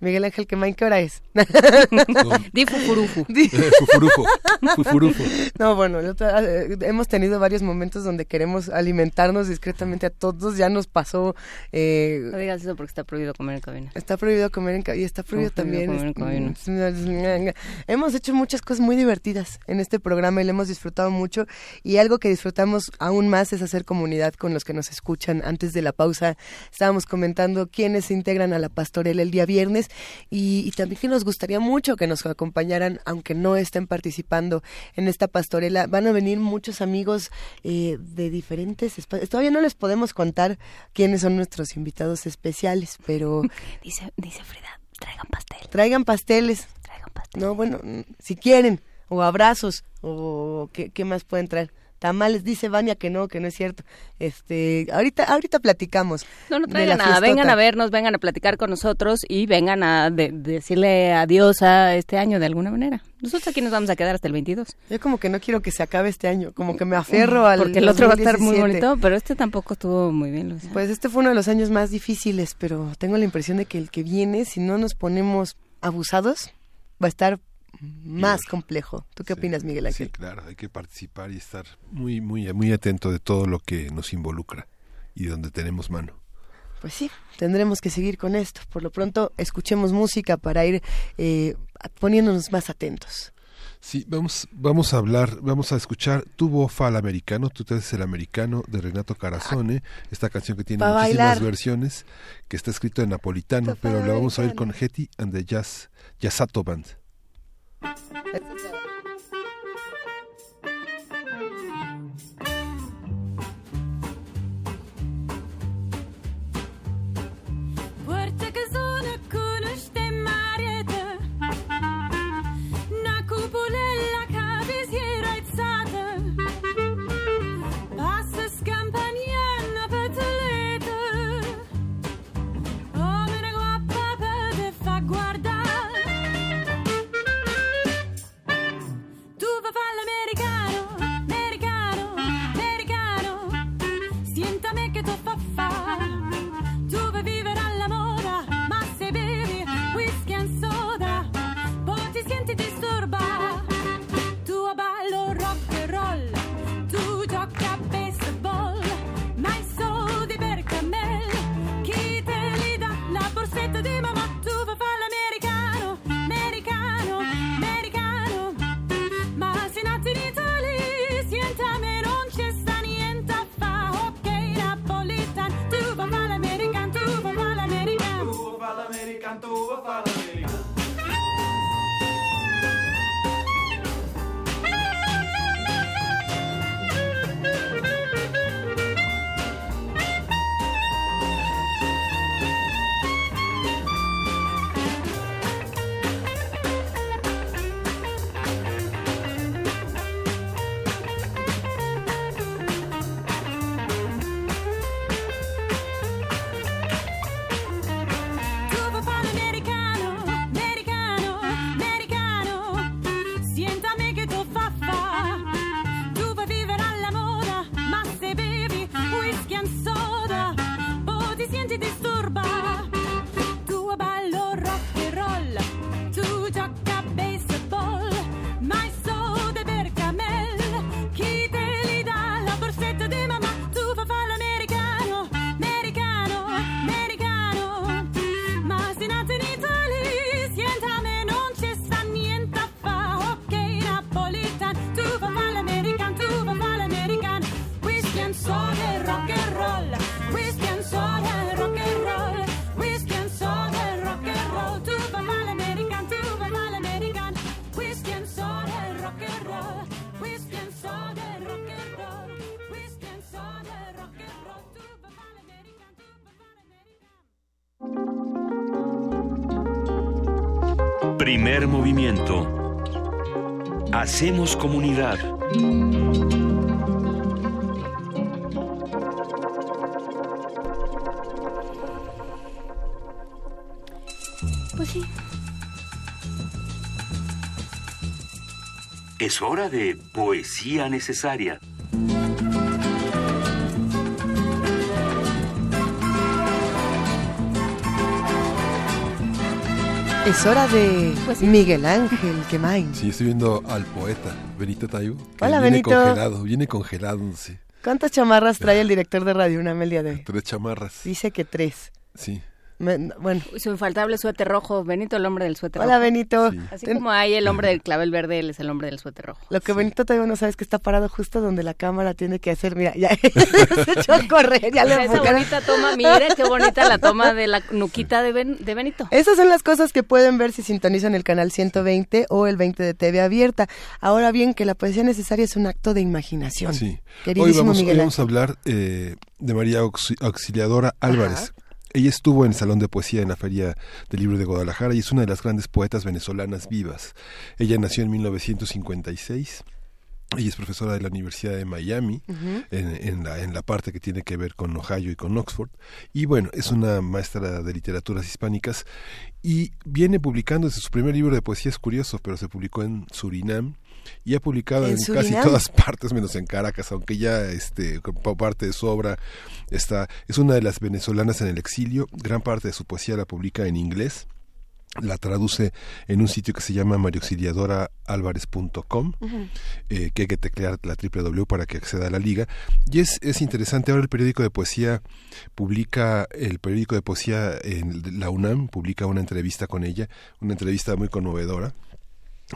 Miguel Ángel Quemain, ¿qué hora es? Di fufurufu. Di- Fufurufo, fufurufo. No, bueno, eh, hemos tenido varios momentos donde queremos alimentarnos discretamente a todos. Ya nos pasó. eh, No digas eso porque está prohibido comer en cabina. Está prohibido comer en cabina y está prohibido Está prohibido también. comer en es- Hemos hecho muchas cosas muy divertidas en este programa y lo hemos disfrutado mucho. Y algo que disfrutamos aún más es hacer comunidad con los que nos escuchan. Antes de la pausa estábamos comentando quiénes se integran a la pastorela el día viernes y, y también que nos gustaría mucho que nos acompañaran, aunque no estén participando en esta pastorela. Van a venir muchos amigos eh, de diferentes espacios. Todavía no les podemos contar quiénes son nuestros invitados especiales, pero... Dice, dice Frida, traigan pastel. Traigan pasteles. No, bueno, mm, si quieren, o abrazos, o qué, qué más pueden traer. Tamales, dice Vania que no, que no es cierto. Este, ahorita, ahorita platicamos. No, no traigan nada, vengan a vernos, vengan a platicar con nosotros y vengan a de- decirle adiós a este año de alguna manera. Nosotros aquí nos vamos a quedar hasta el 22. Yo como que no quiero que se acabe este año, como que me aferro al Porque el otro va a estar muy 2017. bonito, pero este tampoco estuvo muy bien. Pues este fue uno de los años más difíciles, pero tengo la impresión de que el que viene, si no nos ponemos abusados, va a estar más complejo. ¿Tú qué opinas, Miguel Ángel? Sí, claro, hay que participar y estar muy, muy, muy atento de todo lo que nos involucra y donde tenemos mano. Pues sí, tendremos que seguir con esto. Por lo pronto, escuchemos música para ir eh, poniéndonos más atentos. Sí, vamos, vamos a hablar, vamos a escuchar Tu Bofa al Americano, Tú te haces el americano de Renato Carazone, esta canción que tiene muchísimas bailar. versiones, que está escrito en napolitano, pero la vamos a oír con Hetty and the Jazz, Jazzato Band. 哎，真的。Movimiento. Hacemos comunidad. Pues sí. Es hora de poesía necesaria. Es hora de Pues Miguel Ángel Quemain. Sí, estoy viendo al poeta Benito Taibo. que Hola, viene Benito. congelado, viene congelado, sí. ¿Cuántas chamarras trae el director de Radio UNAM el día de hoy? Tres chamarras. Dice que tres. Sí. Me- bueno. Su infaltable suéter rojo, Benito el hombre del suéter Hola, rojo. Benito. Así Ten- como hay el hombre del clavel verde, él es el hombre del suéter rojo. Lo que Benito todavía no sabe es que está parado justo donde la cámara tiene que hacer. Mira, ya se echó a correr, ya le Esa bonita toma, mira qué bonita la toma de la nuquita de, Ben- de Benito. Esas son las cosas que pueden ver si sintonizan el canal 120 o el 20 de TV abierta. Ahora bien, que la poesía necesaria es un acto de imaginación. Sí. Hoy Queridísimo vamos, hoy vamos a hablar eh, de María Auxi- Auxiliadora Álvarez. Ella estuvo en el Salón de Poesía en la Feria del Libro de Guadalajara y es una de las grandes poetas venezolanas vivas. Ella nació en 1956. Ella es profesora de la Universidad de Miami, en, en la, en la parte que tiene que ver con Ohio y con Oxford. Y bueno, es una maestra de literaturas hispánicas y viene publicando desde su primer libro de poesía, es curioso, pero se publicó en Surinam y ha publicado ¿En en, casi todas partes menos en Caracas, aunque ya este parte de su obra está es una de las venezolanas en el exilio, gran parte de su poesía la publica en inglés. La traduce en un sitio que se llama mariauxiliadoraalvarez.com Ujú. eh, que hay que teclear la www para que acceda a la liga. Y es, es interesante, ahora el periódico de poesía publica, el periódico de poesía en la UNAM publica una entrevista con ella, una entrevista muy conmovedora.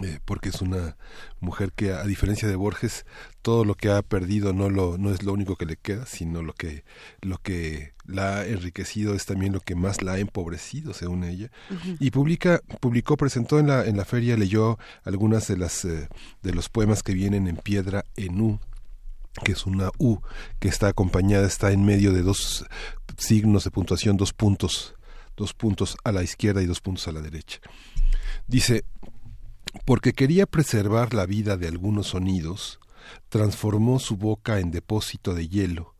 Eh, porque es una mujer que a diferencia de Borges todo lo que ha perdido no lo no es lo único que le queda sino lo que lo que la ha enriquecido es también lo que más la ha empobrecido según ella. Y publica publicó presentó en la en la feria leyó algunas de las eh, de los poemas que vienen en piedra en U que es una U que está acompañada está en medio de dos signos de puntuación dos puntos dos puntos a la izquierda y dos puntos a la derecha. Dice porque quería preservar la vida de algunos sonidos, transformó su boca en depósito de hielo.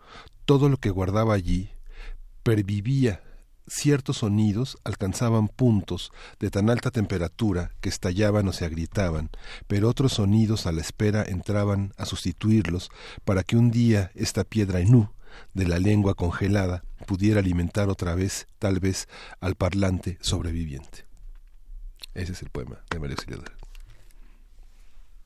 Todo lo que guardaba allí pervivía. Ciertos sonidos alcanzaban puntos de tan alta temperatura que estallaban o se agrietaban, pero otros sonidos a la espera entraban a sustituirlos para que un día esta piedra enú de la lengua congelada pudiera alimentar otra vez, tal vez, al parlante sobreviviente. Ese es el poema de María Auxiliadora.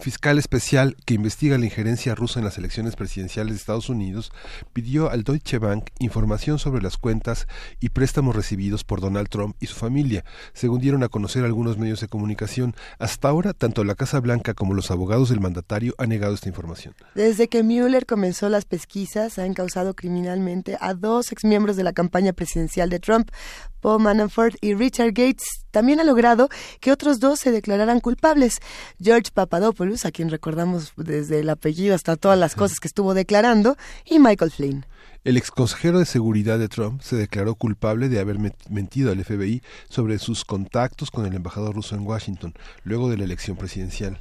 Fiscal especial que investiga la injerencia rusa en las elecciones presidenciales de Estados Unidos pidió al Deutsche Bank información sobre las cuentas y préstamos recibidos por Donald Trump y su familia, según dieron a conocer algunos medios de comunicación. Hasta ahora, tanto la Casa Blanca como los abogados del mandatario han negado esta información. Desde que Mueller comenzó las pesquisas, ha encausado criminalmente a dos exmiembros de la campaña presidencial de Trump, Paul Manafort y Richard Gates. También ha logrado que otros dos se declararan culpables. George Papadopoulos, a quien recordamos desde el apellido hasta todas las cosas que estuvo declarando, y Michael Flynn. El exconsejero de seguridad de Trump se declaró culpable de haber mentido al FBI sobre sus contactos con el embajador ruso en Washington, luego de la elección presidencial.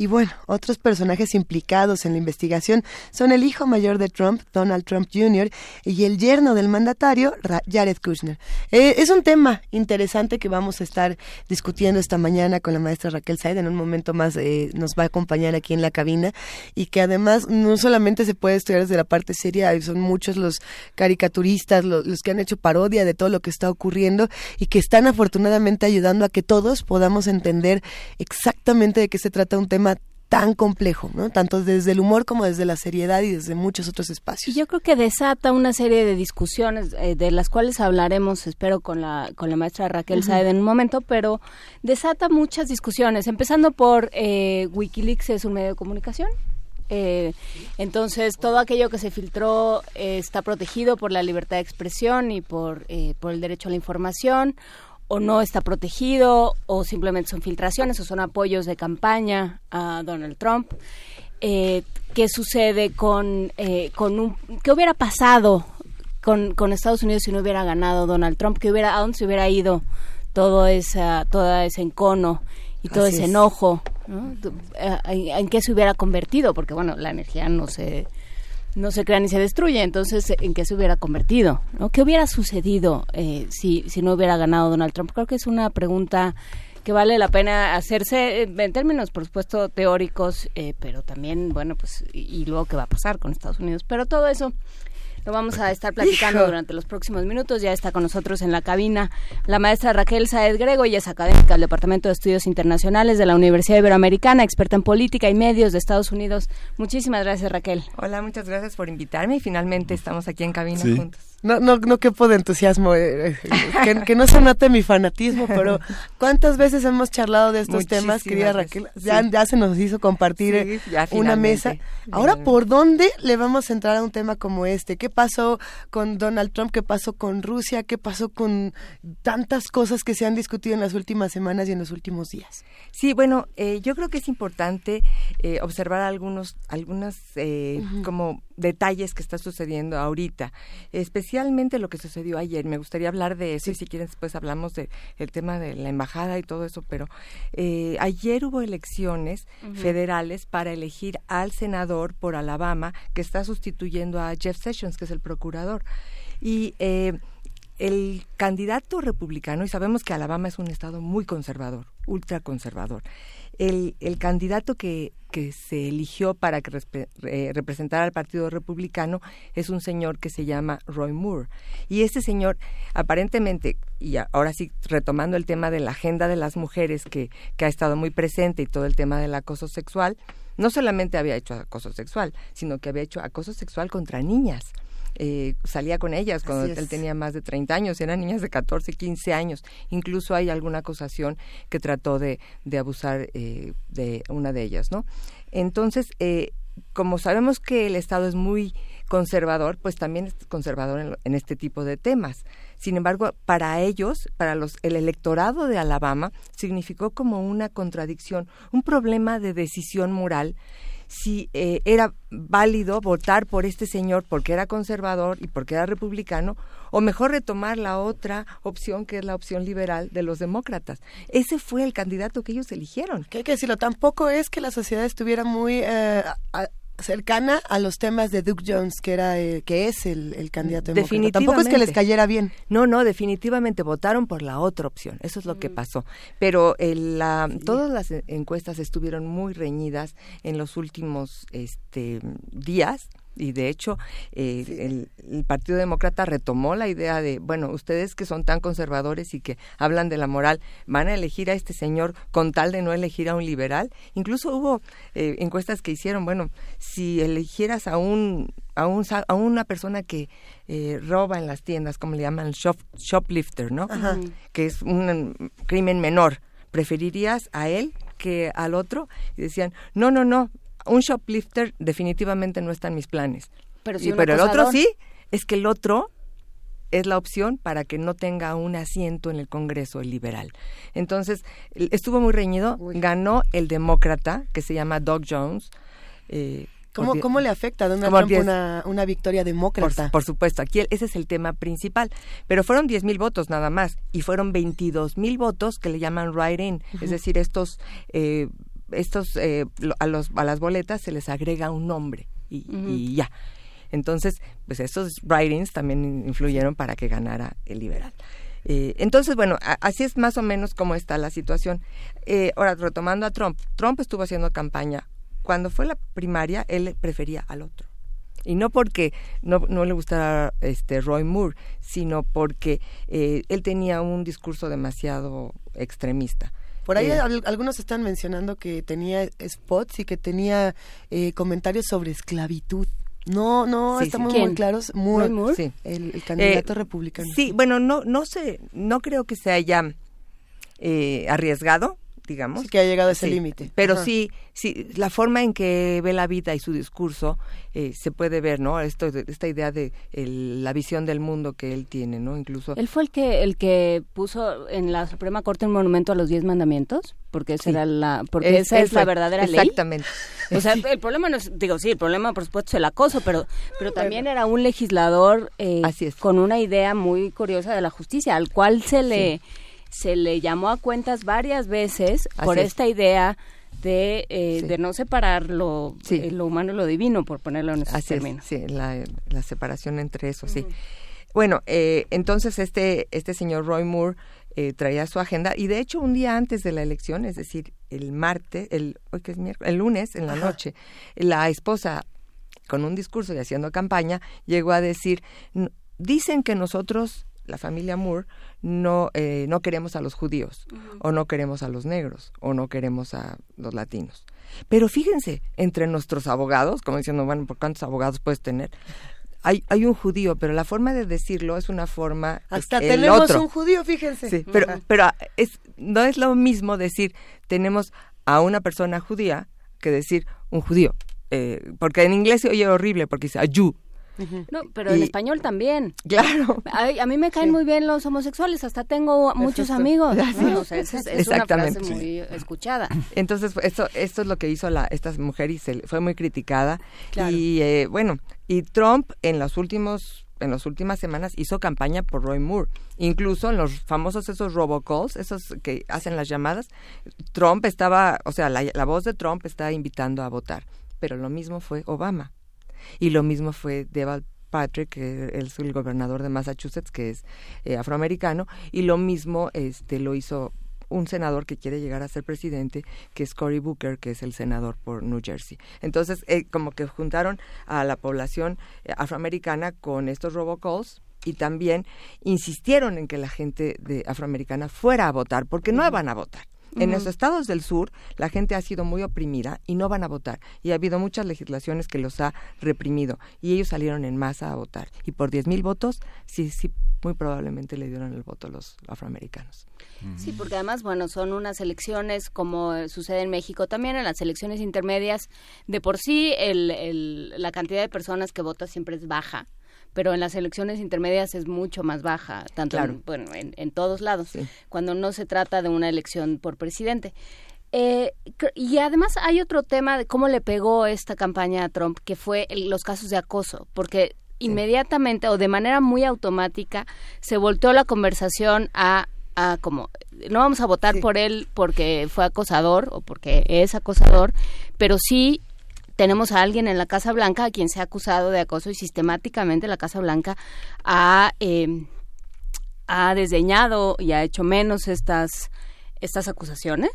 Y bueno, otros personajes implicados en la investigación son el hijo mayor de Trump, Donald Trump Jr., y el yerno del mandatario, Jared Kushner. Eh, es un tema interesante que vamos a estar discutiendo esta mañana con la maestra Raquel Said. En un momento más eh, nos va a acompañar aquí en la cabina y que además no solamente se puede estudiar desde la parte seria, son muchos los caricaturistas, lo- los que han hecho parodia de todo lo que está ocurriendo y que están afortunadamente ayudando a que todos podamos entender exactamente de qué se trata un tema tan complejo, ¿no? Tanto desde el humor como desde la seriedad y desde muchos otros espacios. Y yo creo que desata una serie de discusiones eh, de las cuales hablaremos, espero, con la, con la maestra Raquel Ujú. Saed en un momento, pero desata muchas discusiones, empezando por eh, Wikileaks es un medio de comunicación. Eh, entonces, todo aquello que se filtró eh, está protegido por la libertad de expresión y por, eh, por el derecho a la información, o no está protegido, o simplemente son filtraciones, o son apoyos de campaña a Donald Trump. Eh, ¿Qué sucede con, eh, con un... ¿Qué hubiera pasado con, con Estados Unidos si no hubiera ganado Donald Trump? ¿Qué hubiera, ¿A dónde se hubiera ido todo, esa, todo ese encono y todo Así ese es. enojo? eh, ¿En, en qué se hubiera convertido? Porque, bueno, la energía no se, no se crea ni se destruye. Entonces, ¿en qué se hubiera convertido? ¿no? ¿Qué hubiera sucedido eh, si, si no hubiera ganado Donald Trump? Creo que es una pregunta que vale la pena hacerse eh, en términos, por supuesto, teóricos, eh, pero también, bueno, pues, y, y luego qué va a pasar con Estados Unidos. Pero todo eso lo vamos a estar platicando Hijo. durante los próximos minutos. Ya está con nosotros en la cabina la maestra Raquel Saez Grego, ella es académica del Departamento de Estudios Internacionales de la Universidad Iberoamericana, experta en política y medios de Estados Unidos. Muchísimas gracias, Raquel. Hola, muchas gracias por invitarme y finalmente estamos aquí en cabina Sí. juntos. No, no, no quepo de entusiasmo, eh, eh, que, que no se note mi fanatismo, pero ¿cuántas veces hemos charlado de estos temas, querida Raquel? Ya, sí. ya se nos hizo compartir Sí, eh, ya una mesa. Ahora. ¿por dónde le vamos a entrar a un tema como este? ¿Qué pasó con Donald Trump? ¿Qué pasó con Rusia? ¿Qué pasó con tantas cosas que se han discutido en las últimas semanas y en los últimos días? Sí, bueno, eh, yo creo que es importante eh, observar algunos, algunas eh, Ujú. como detalles que está sucediendo ahorita, especialmente lo que sucedió ayer. Me gustaría hablar de eso y si quieren después hablamos de el tema de la embajada y todo eso, pero eh, ayer hubo elecciones federales para elegir al senador por Alabama que está sustituyendo a Jeff Sessions, que es el procurador. Y eh, el candidato republicano, y sabemos que Alabama es un estado muy conservador, ultra conservador, el, el candidato que, que se eligió para que representara al Partido Republicano es un señor que se llama Roy Moore. Y este señor, aparentemente, y ahora sí retomando el tema de la agenda de las mujeres que, que ha estado muy presente y todo el tema del acoso sexual, no solamente había hecho acoso sexual, sino que había hecho acoso sexual contra niñas. Eh, salía con ellas cuando él tenía más de 30 años, eran niñas de 14, 15 años. Incluso hay alguna acusación que trató de, de abusar eh, de una de ellas, ¿no? Entonces, eh, como sabemos que el Estado es muy conservador, pues también es conservador en, en este tipo de temas. Sin embargo, para ellos, para los, el electorado de Alabama, significó como una contradicción, un problema de decisión moral si eh, era válido votar por este señor porque era conservador y porque era republicano, o mejor retomar la otra opción que es la opción liberal de los demócratas. Ese fue el candidato que ellos eligieron. Que hay que decirlo, tampoco es que la sociedad estuviera muy eh, cercana a los temas de Duke Jones, que era eh, que es el, el candidato demócrata. Definitivamente. Tampoco es que les cayera bien. No, no, definitivamente votaron por la otra opción. Eso es lo que pasó. Pero el, la- todas las e- encuestas estuvieron muy reñidas en los últimos este, días. Y de hecho, eh, el, el Partido Demócrata retomó la idea de, bueno, ustedes que son tan conservadores y que hablan de la moral, van a elegir a este señor con tal de no elegir a un liberal. Incluso hubo eh, encuestas que hicieron, bueno, si eligieras a un a, un, a una persona que eh, roba en las tiendas, como le llaman shop, shoplifter, ¿no? Ajá. Que es un crimen menor. ¿Preferirías a él que al otro? Y decían, no, no, no, un shoplifter definitivamente no está en mis planes. Pero Y- si un pero el otro sí, es que el otro es la opción para que no tenga un asiento en el Congreso el liberal. Entonces, estuvo muy reñido, ganó el demócrata, que se llama Doug Jones. eh, ¿Cómo, ¿Cómo le afecta a Donald Trump diez- una, una victoria demócrata? por supuesto, aquí el- ese es el tema principal. Pero fueron 10 mil votos nada más y fueron 22 mil votos que le llaman write-in, es decir, estos, eh, estos eh, lo- a, los, a las boletas se les agrega un nombre y, ya. Entonces, pues estos write-ins también influyeron para que ganara el liberal. Eh, entonces, bueno, a- así es más o menos como está la situación. Eh, ahora, retomando a Trump, Trump estuvo haciendo campaña. Cuando fue la primaria, él prefería al otro. Y no porque no, no le gustara este Roy Moore, sino porque eh, él tenía un discurso demasiado extremista. Por ahí Eh, al- algunos están mencionando que tenía spots y que tenía eh, comentarios sobre esclavitud. No, no, Sí, estamos sí. muy claros. Moore, Moore? Sí. El, el candidato Eh, republicano. Sí, bueno, no, no sé, no creo que se haya eh, arriesgado. Digamos. Sí, que ha llegado a ese Sí, límite. Pero Ajá. sí, sí, la forma en que ve la vida y su discurso eh, se puede ver, ¿no? Esto, de- esta idea de el- la visión del mundo que él tiene, ¿no? Incluso. Él fue el que el que puso en la Suprema Corte un monumento a los diez mandamientos, porque esa Sí. era la porque Es- esa es la verdadera ley. exactamente. O sea, el problema no es, digo, sí, el problema por supuesto es el acoso, pero pero también era un legislador eh, con una idea muy curiosa de la justicia, al cual se le se le llamó a cuentas varias veces Así por es. esta idea de, eh, Sí. de no separar lo, eh, lo humano y lo divino, por ponerlo en esos Así es, términos. sí, la, la separación entre eso, sí. Bueno, eh, entonces este, este señor Roy Moore eh, traía su agenda y de hecho un día antes de la elección, es decir, el martes, el, hoy que es miércoles, el lunes en la Ajá. noche, la esposa con un discurso y haciendo campaña llegó a decir, "N- dicen que nosotros, la familia Moore, no, eh, no queremos a los judíos, o no queremos a los negros, o no queremos a los latinos. Pero fíjense, entre nuestros abogados, como diciendo, bueno, ¿por cuántos abogados puedes tener? Hay, hay un judío, pero la forma de decirlo es una forma... Hasta el tenemos otro. un judío, fíjense. Sí, pero, pero es, no es lo mismo decir tenemos a una persona judía que decir un judío. Eh, porque en inglés se oye horrible porque dice a. No, pero en Y- español también. Claro. Ay, a mí me caen muy bien los homosexuales, hasta tengo muchos Exacto. amigos. ¿no? O sea, es, es una Exactamente. frase muy escuchada. Entonces, esto, esto es lo que hizo la, esta mujer y se, le- fue muy criticada. Claro. Y eh, bueno, y Trump en los últimos en las últimas semanas hizo campaña por Roy Moore. Incluso en los famosos esos robocalls, esos que hacen las llamadas, Trump estaba, o sea, la, la voz de Trump está invitando a votar. Pero lo mismo fue Obama. Y lo mismo fue Deval Patrick, que es el gobernador de Massachusetts, que es eh, afroamericano, y lo mismo este lo hizo un senador que quiere llegar a ser presidente, que es Cory Booker, que es el senador por New Jersey. Entonces, eh, como que juntaron a la población eh, afroamericana con estos robocalls y también insistieron en que la gente de afroamericana fuera a votar, porque no van a votar. En los estados del sur, la gente ha sido muy oprimida y no van a votar. Y ha habido muchas legislaciones que los ha reprimido. Y ellos salieron en masa a votar. Y por 10 mil votos, sí, sí, muy probablemente le dieron el voto a los afroamericanos. Sí, porque además, bueno, son unas elecciones como sucede en México también, en las elecciones intermedias, de por sí el, el- la cantidad de personas que vota siempre es baja, pero en las elecciones intermedias es mucho más baja, tanto Claro. en, bueno, en, en todos lados, cuando no se trata de una elección por presidente. Eh, y además hay otro tema de cómo le pegó esta campaña a Trump, que fue el- los casos de acoso, porque inmediatamente o de manera muy automática se volteó la conversación a, a como no vamos a votar por él porque fue acosador o porque es acosador, pero sí tenemos a alguien en la Casa Blanca a quien se ha acusado de acoso y sistemáticamente la Casa Blanca ha eh, ha desdeñado y ha hecho menos estas estas acusaciones.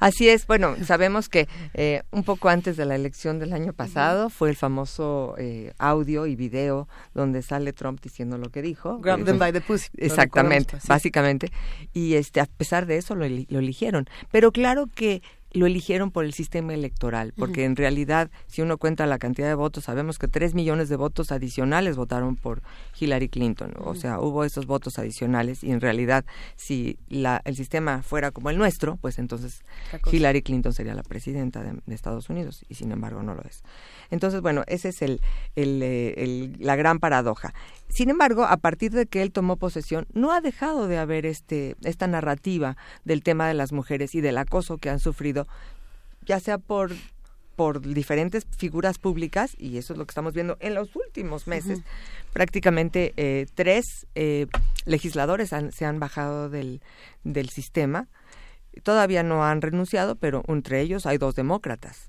Así es, bueno, sabemos que eh, un poco antes de la elección del año pasado fue el famoso eh, audio y video donde sale Trump diciendo lo que dijo. Grab Eh, them by the pussy, Exactamente, básicamente. Y este, a pesar de eso lo eligieron. Pero claro que lo eligieron por el sistema electoral, porque en realidad, si uno cuenta la cantidad de votos, sabemos que tres millones de votos adicionales votaron por Hillary Clinton. O sea, hubo esos votos adicionales y en realidad, si la, el sistema fuera como el nuestro, pues entonces. Hillary Clinton sería la presidenta de, de Estados Unidos y sin embargo no lo es. Entonces, bueno, esa es el, el, eh, el- la gran paradoja. Sin embargo, a partir de que él tomó posesión, no ha dejado de haber este, esta narrativa del tema de las mujeres y del acoso que han sufrido, ya sea por por diferentes figuras públicas y eso es lo que estamos viendo en los últimos meses prácticamente eh, tres eh, legisladores han- se han bajado del, del sistema. Todavía no han renunciado pero entre ellos hay dos demócratas.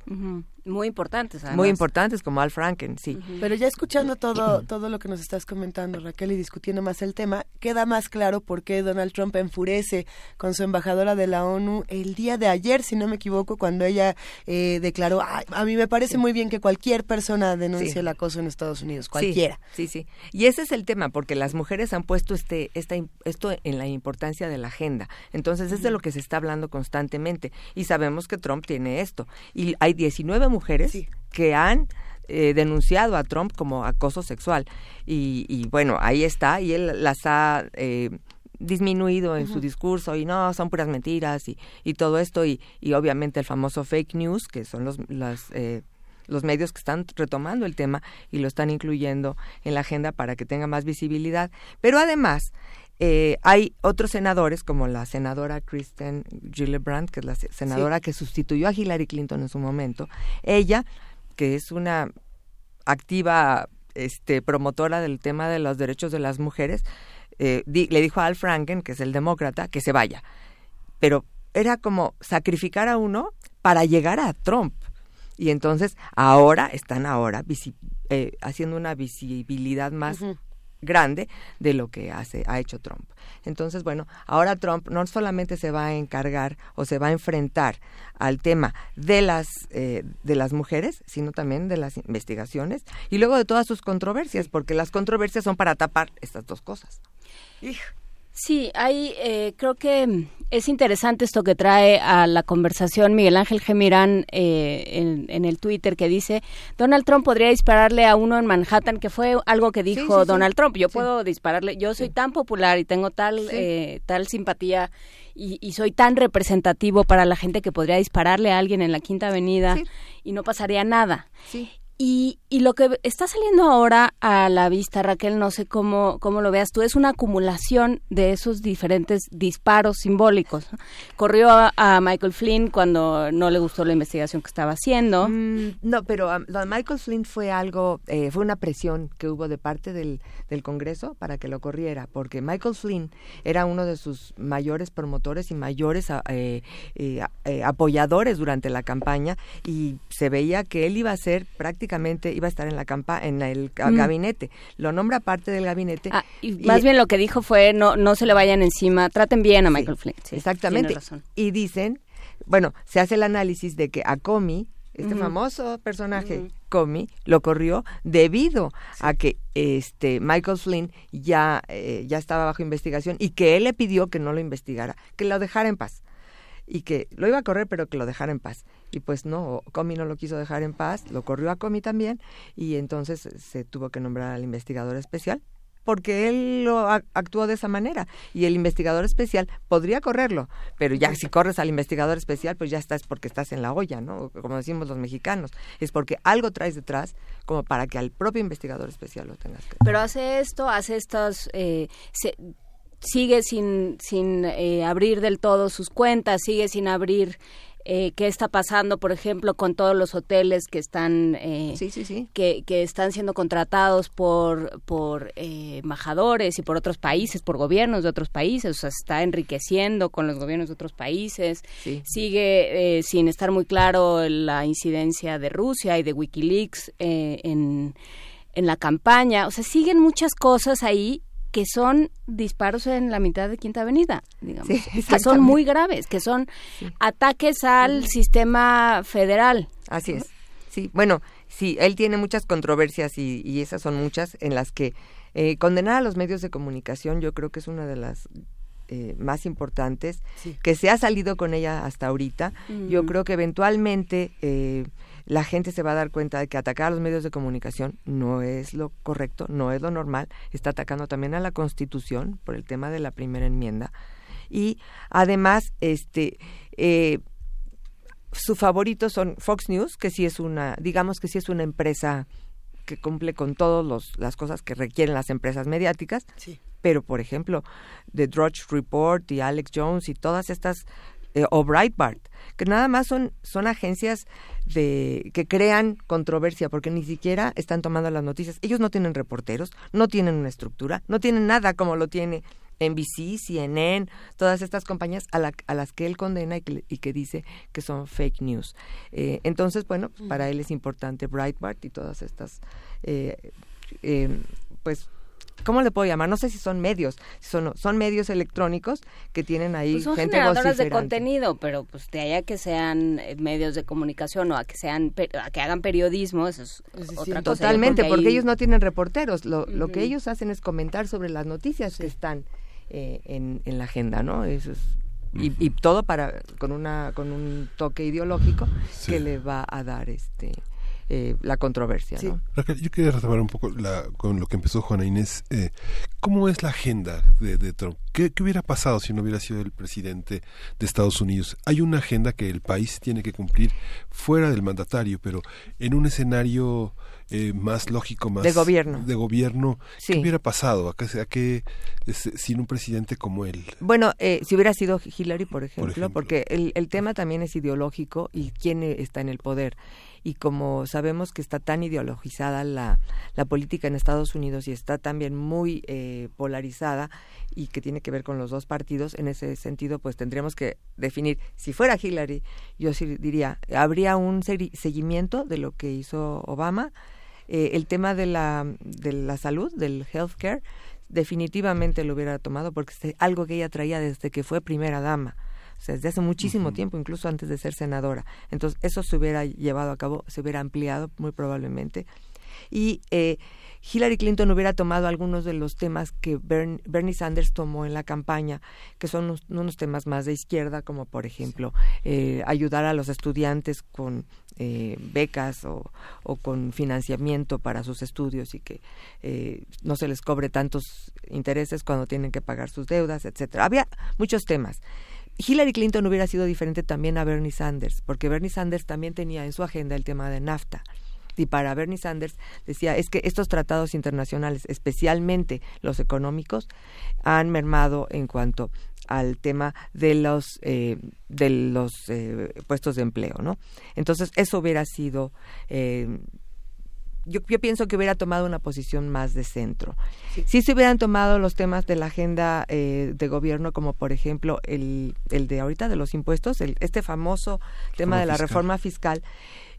Muy importantes. además. muy importantes como Al Franken sí Pero ya escuchando todo, todo lo que nos estás comentando, Raquel, y discutiendo más el tema, queda más claro por qué Donald Trump enfurece con su embajadora de la ONU el día de ayer, si no me equivoco, cuando ella eh, declaró, "Ay, a mí me parece muy bien que cualquier persona denuncie Sí. el acoso en Estados Unidos, cualquiera. Sí, sí, sí. Y ese es el tema, porque las mujeres han puesto este, esta, esto en la importancia de la agenda. Entonces, es de lo que se está hablando constantemente. Y sabemos que Trump tiene esto. Y hay 19 mujeres que han eh, denunciado a Trump como acoso sexual. Y, y bueno, ahí está. Y él las ha... eh, disminuido en su discurso y no, son puras mentiras y, y todo esto y, y obviamente el famoso fake news, que son los, las, eh, los medios que están retomando el tema y lo están incluyendo en la agenda para que tenga más visibilidad. Pero además, eh, hay otros senadores, como la senadora Kristen Gillibrand, que es la se- senadora que sustituyó a Hillary Clinton en su momento. Ella, que es una activa este, promotora del tema de los derechos de las mujeres, eh, di- le dijo a Al Franken, que es el demócrata, que se vaya. Pero era como sacrificar a uno para llegar a Trump. Y entonces ahora están ahora visi- eh, haciendo una visibilidad más grande de lo que hace ha hecho Trump. Entonces, bueno, ahora Trump no solamente se va a encargar o se va a enfrentar al tema de las eh, de las mujeres, sino también de las investigaciones y luego de todas sus controversias, porque las controversias son para tapar estas dos cosas. Sí, hay, eh, creo que es interesante esto que trae a la conversación Miguel Ángel Gemirán eh, en, en el Twitter que dice Donald Trump podría dispararle a uno en Manhattan, que fue algo que dijo sí, sí. Donald Trump. Yo puedo dispararle, yo soy tan popular y tengo tal, Sí. eh, tal simpatía y, y soy tan representativo para la gente que podría dispararle a alguien en la Quinta Avenida y no pasaría nada. Y, y lo que está saliendo ahora a la vista, Raquel, no sé cómo, cómo lo veas tú, es una acumulación de esos diferentes disparos simbólicos. Corrió a, Michael Flynn cuando no le gustó la investigación que estaba haciendo. Mm, no, pero um, lo de Michael Flynn fue algo, eh, fue una presión que hubo de parte del, del Congreso para que lo corriera, porque Michael Flynn era uno de sus mayores promotores y mayores eh, eh, eh, apoyadores durante la campaña y se veía que él iba a ser prácticamente, iba a estar en la campa en el Mm. gabinete. Lo nombra parte del gabinete. Y más bien lo que dijo fue no, no se le vayan encima, traten bien a Michael Flynn. Sí, Exactamente. Y dicen, bueno, se hace el análisis de que a Comey, este famoso personaje. Comey, lo corrió debido a que este Michael Flynn ya, eh, ya estaba bajo investigación y que él le pidió que no lo investigara, que lo dejara en paz. Y que lo iba a correr, pero que lo dejara en paz. Y pues no, Comey no lo quiso dejar en paz, lo corrió a Comey también, y entonces se tuvo que nombrar al investigador especial, porque él lo actuó de esa manera y el investigador especial podría correrlo, pero ya si corres al investigador especial, pues ya estás porque estás en la olla, ¿no? Como decimos los mexicanos, es porque algo traes detrás como para que al propio investigador especial lo tengas que. Pero hace esto, hace estas, eh, se- sigue sin, sin eh, abrir del todo sus cuentas, sigue sin abrir eh, qué está pasando, por ejemplo, con todos los hoteles que están, eh, Que, que están siendo contratados por, por eh, embajadores y por otros países, por gobiernos de otros países, o sea, se está enriqueciendo con los gobiernos de otros países. Sigue eh, sin estar muy claro la incidencia de Rusia y de Wikileaks eh, en, en la campaña. O sea, siguen muchas cosas ahí que son disparos en la mitad de Quinta Avenida, digamos, Sí, que son muy graves, que son ataques al sistema federal. Así es. Sí, bueno, sí, él tiene muchas controversias y, y esas son muchas en las que eh, condenar a los medios de comunicación yo creo que es una de las eh, más importantes que se ha salido con ella hasta ahorita. Yo creo que eventualmente eh, la gente se va a dar cuenta de que atacar a los medios de comunicación no es lo correcto, no es lo normal. Está atacando también a la Constitución por el tema de la primera enmienda. Y además, este, eh, su favorito son Fox News, que sí es una, digamos que sí es una empresa que cumple con todas las cosas que requieren las empresas mediáticas. Pero, por ejemplo, The Drudge Report y Alex Jones y todas estas, eh, o Breitbart, que nada más son, son agencias de que crean controversia porque ni siquiera están tomando las noticias. Ellos no tienen reporteros, no tienen una estructura, no tienen nada como lo tiene NBC, CNN, todas estas compañías a, la- a las que él condena y que, y que dice que son fake news. Eh, entonces, bueno, pues, para él es importante Breitbart y todas estas, eh, eh, pues, ¿cómo le puedo llamar? No sé si son medios, si son, son medios electrónicos que tienen ahí Pues son gente generadoras de contenido, pero pues de allá que sean eh, medios de comunicación o a que sean a que hagan periodismo, eso es otra cosa. Totalmente, porque ahí- ellos no tienen reporteros. Lo, lo que ellos hacen es comentar sobre las noticias que están eh, en, en la agenda, ¿no? Eso es, y, y todo para con una con un toque ideológico que le va a dar este eh, la controversia. ¿no? Raquel, yo quería retomar un poco la, con lo que empezó Juana Inés. Eh, ¿Cómo es la agenda de, de Trump? ¿Qué, ¿Qué hubiera pasado si no hubiera sido el presidente de Estados Unidos? Hay una agenda que el país tiene que cumplir fuera del mandatario, pero en un escenario eh, más lógico, más De gobierno. de gobierno, Sí. ¿qué hubiera pasado a qué, a qué, sin un presidente como él? Bueno, eh, si hubiera sido Hillary, por ejemplo, ejemplo. porque el, el tema también es ideológico y quién eh, está en el poder. Y como sabemos que está tan ideologizada la, política en Estados Unidos y está también muy eh, polarizada y que tiene que ver con los dos partidos, en ese sentido, pues tendríamos que definir, si fuera Hillary, yo sí diría, habría un segui- seguimiento de lo que hizo Obama, eh, el tema de la, de la salud, del healthcare, definitivamente lo hubiera tomado porque es algo que ella traía desde que fue primera dama. O sea, desde hace muchísimo tiempo, incluso antes de ser senadora. Entonces, eso se hubiera llevado a cabo, se hubiera ampliado muy probablemente. Y eh, Hillary Clinton hubiera tomado algunos de los temas que Bern- Bernie Sanders tomó en la campaña, que son unos, unos temas más de izquierda, como por ejemplo eh, ayudar a los estudiantes con eh, becas o, o con financiamiento para sus estudios y que eh, no se les cobre tantos intereses cuando tienen que pagar sus deudas, etcétera. Había muchos temas. Hillary Clinton hubiera sido diferente también a Bernie Sanders, porque Bernie Sanders también tenía en su agenda el tema de NAFTA. Y para Bernie Sanders decía, es que estos tratados internacionales, especialmente los económicos, han mermado en cuanto al tema de los eh, de los eh, puestos de empleo, ¿no? Entonces eso hubiera sido eh, yo, yo pienso que hubiera tomado una posición más de centro. Si se hubieran tomado los temas de la agenda eh, de gobierno, como por ejemplo el, el de ahorita de los impuestos, el, este famoso tema de la fiscal. reforma fiscal,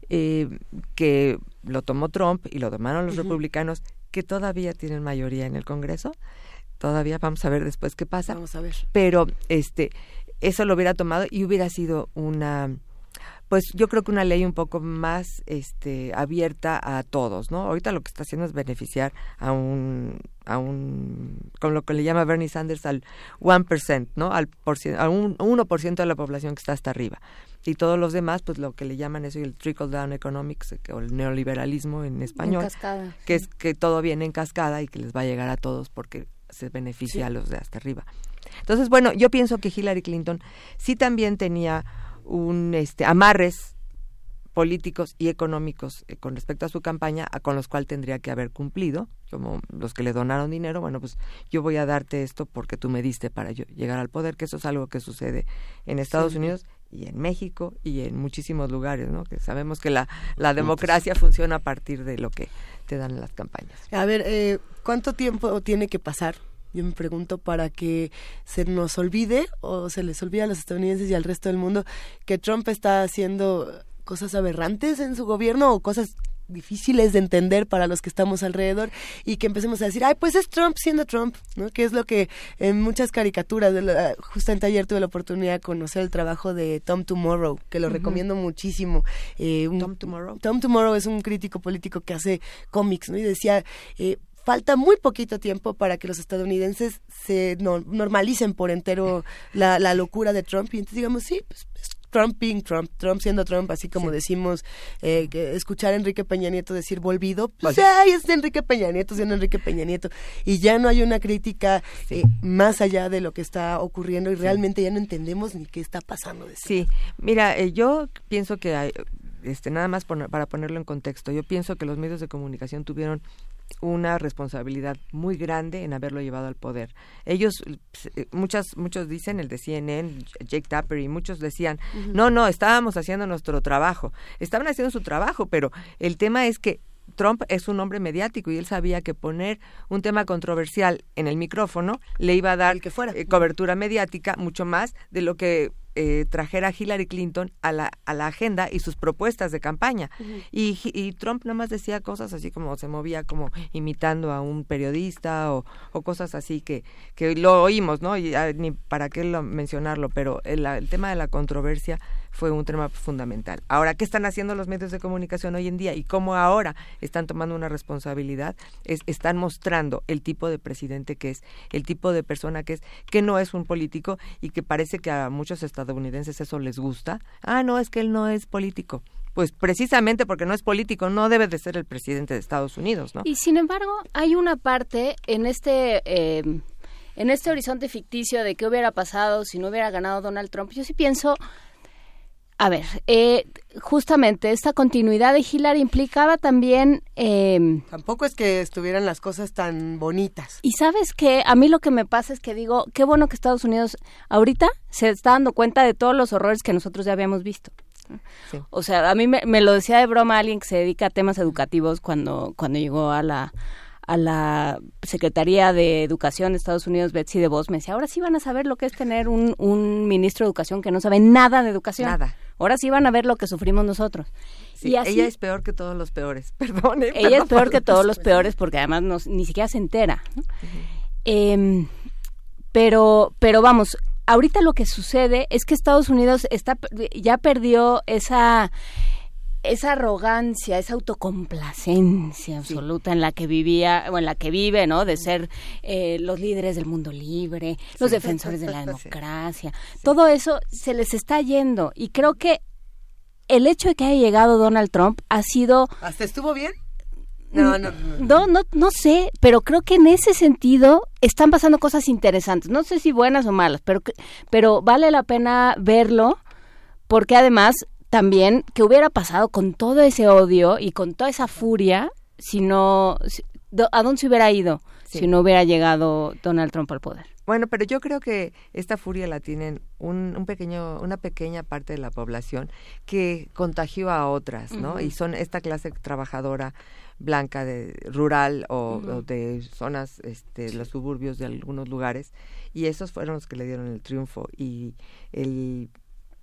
eh, que lo tomó Trump y lo tomaron los republicanos, que todavía tienen mayoría en el Congreso. Todavía vamos a ver después qué pasa. Vamos a ver. Pero este eso lo hubiera tomado y hubiera sido una pues yo creo que una ley un poco más este abierta a todos, ¿no? Ahorita lo que está haciendo es beneficiar a un a un con lo que le llama Bernie Sanders al 1%, ¿no? Al por cien- a un 1% de la población que está hasta arriba. Y todos los demás pues lo que le llaman eso el trickle down economics o el neoliberalismo en español, cascada, que sí. es que todo viene en cascada y que les va a llegar a todos porque se beneficia Sí. a los de hasta arriba. Entonces, bueno, yo pienso que Hillary Clinton sí también tenía un este amarres políticos y económicos eh, con respecto a su campaña a- con los cuales tendría que haber cumplido, como los que le donaron dinero, bueno, pues yo voy a darte esto porque tú me diste para yo llegar al poder, que eso es algo que sucede en Estados Sí. Unidos y en México y en muchísimos lugares, ¿no? Que sabemos que la, la democracia funciona a partir de lo que te dan las campañas. A ver, eh, ¿cuánto tiempo tiene que pasar? Yo me pregunto para que se nos olvide o se les olvide a los estadounidenses y al resto del mundo que Trump está haciendo cosas aberrantes en su gobierno o cosas difíciles de entender para los que estamos alrededor y que empecemos a decir, ay, pues es Trump siendo Trump, ¿no? Que es lo que en muchas caricaturas, de la- justamente ayer tuve la oportunidad de conocer el trabajo de Tom Tomorrow, que lo recomiendo muchísimo. Eh, un- Tom Tomorrow. Tom Tomorrow es un crítico político que hace cómics, ¿no? Y decía, eh, falta muy poquito tiempo para que los estadounidenses se no- normalicen por entero la, la locura de Trump. Y entonces digamos, sí, pues es Trump being Trump, Trump siendo Trump, así como decimos, eh, que escuchar a Enrique Peña Nieto decir volvido, pues ay, es Enrique Peña Nieto siendo Enrique Peña Nieto. Y ya no hay una crítica eh, más allá de lo que está ocurriendo y realmente ya no entendemos ni qué está pasando. De Sí, mira, eh, yo pienso que hay, este, nada más pon- para ponerlo en contexto, yo pienso que los medios de comunicación tuvieron una responsabilidad muy grande en haberlo llevado al poder. Ellos, eh, muchas, muchos dicen, el de CNN, Jake Tapper y muchos decían, no, no, estábamos haciendo nuestro trabajo. Estaban haciendo su trabajo, pero el tema es que Trump es un hombre mediático y él sabía que poner un tema controversial en el micrófono le iba a dar eh, cobertura mediática mucho más de lo que eh, trajera Hillary Clinton a la, a la agenda y sus propuestas de campaña. Y, y Trump nada más decía cosas así como se movía como imitando a un periodista o, o cosas así que, que lo oímos, ¿no? Y ah, ni para qué lo, mencionarlo, pero el, el tema de la controversia fue un tema fundamental. Ahora, ¿qué están haciendo los medios de comunicación hoy en día y cómo ahora están tomando una responsabilidad? Es, están mostrando el tipo de presidente que es, el tipo de persona que es, que no es un político y que parece que a muchos estadounidenses eso les gusta. Ah, no, es que él no es político. pues precisamente porque no es político, no debe de ser el presidente de Estados Unidos, ¿no? Y sin embargo, hay una parte en este... Eh, en este horizonte ficticio de qué hubiera pasado si no hubiera ganado Donald Trump, yo sí pienso, a ver, eh, justamente esta continuidad de Hillary implicaba también... Eh, Tampoco es que estuvieran las cosas tan bonitas. Y sabes que a mí lo que me pasa es que digo, qué bueno que Estados Unidos ahorita se está dando cuenta de todos los horrores que nosotros ya habíamos visto. Sí. O sea, a mí me, me, lo decía de broma alguien que se dedica a temas educativos cuando, cuando llegó a la a la Secretaría de Educación de Estados Unidos, Betsy DeVos, me decía, ahora sí van a saber lo que es tener un, un ministro de Educación que no sabe nada de educación. Nada. Ahora sí van a ver lo que sufrimos nosotros. Sí, y así, ella es peor que todos los peores, perdone. Ella perdón es peor que todos los peores porque además no, ni siquiera se entera. ¿no? Uh -huh. eh, pero, pero vamos, ahorita lo que sucede es que Estados Unidos está ya perdió esa esa arrogancia, esa autocomplacencia absoluta sí. en la que vivía o en la que vive, ¿no? De ser eh, los líderes del mundo libre, los defensores de la democracia. Sí. Todo eso se les está yendo y creo que el hecho de que haya llegado Donald Trump ha sido hasta estuvo bien. No no, no, no, no, sé, pero creo que en ese sentido están pasando cosas interesantes. No sé si buenas o malas, pero, pero vale la pena verlo porque además también qué hubiera pasado con todo ese odio y con toda esa furia si no si, a dónde se hubiera ido sí. si no hubiera llegado Donald Trump al poder. Bueno, pero yo creo que esta furia la tienen un, un pequeño, una pequeña parte de la población que contagió a otras, ¿no? Uh -huh. Y son esta clase trabajadora blanca de rural o, uh -huh. o de zonas, este, los suburbios de algunos lugares, y esos fueron los que le dieron el triunfo y el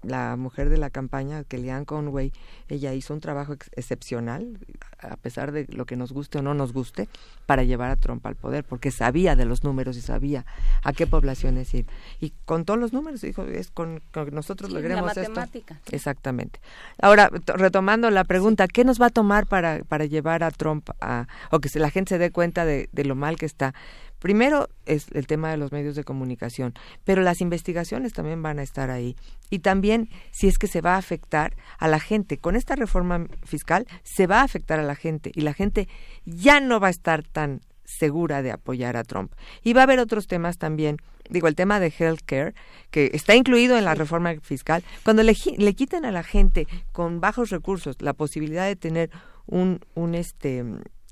la mujer de la campaña, Kellyanne Conway, ella hizo un trabajo ex excepcional, a pesar de lo que nos guste o no nos guste, para llevar a Trump al poder, porque sabía de los números y sabía a qué poblaciones ir. Y con todos los números, dijo, es con, con nosotros sí, logremos la esto. matemática. Exactamente. Ahora, retomando la pregunta, ¿qué nos va a tomar para, para llevar a Trump a, o que se, la gente se dé cuenta de, de lo mal que está? Primero es el tema de los medios de comunicación, pero las investigaciones también van a estar ahí. Y también si es que se va a afectar a la gente. Con esta reforma fiscal se va a afectar a la gente y la gente ya no va a estar tan segura de apoyar a Trump. Y va a haber otros temas también. Digo, el tema de healthcare, que está incluido en la reforma fiscal. Cuando le, le quiten a la gente con bajos recursos la posibilidad de tener un, un, este,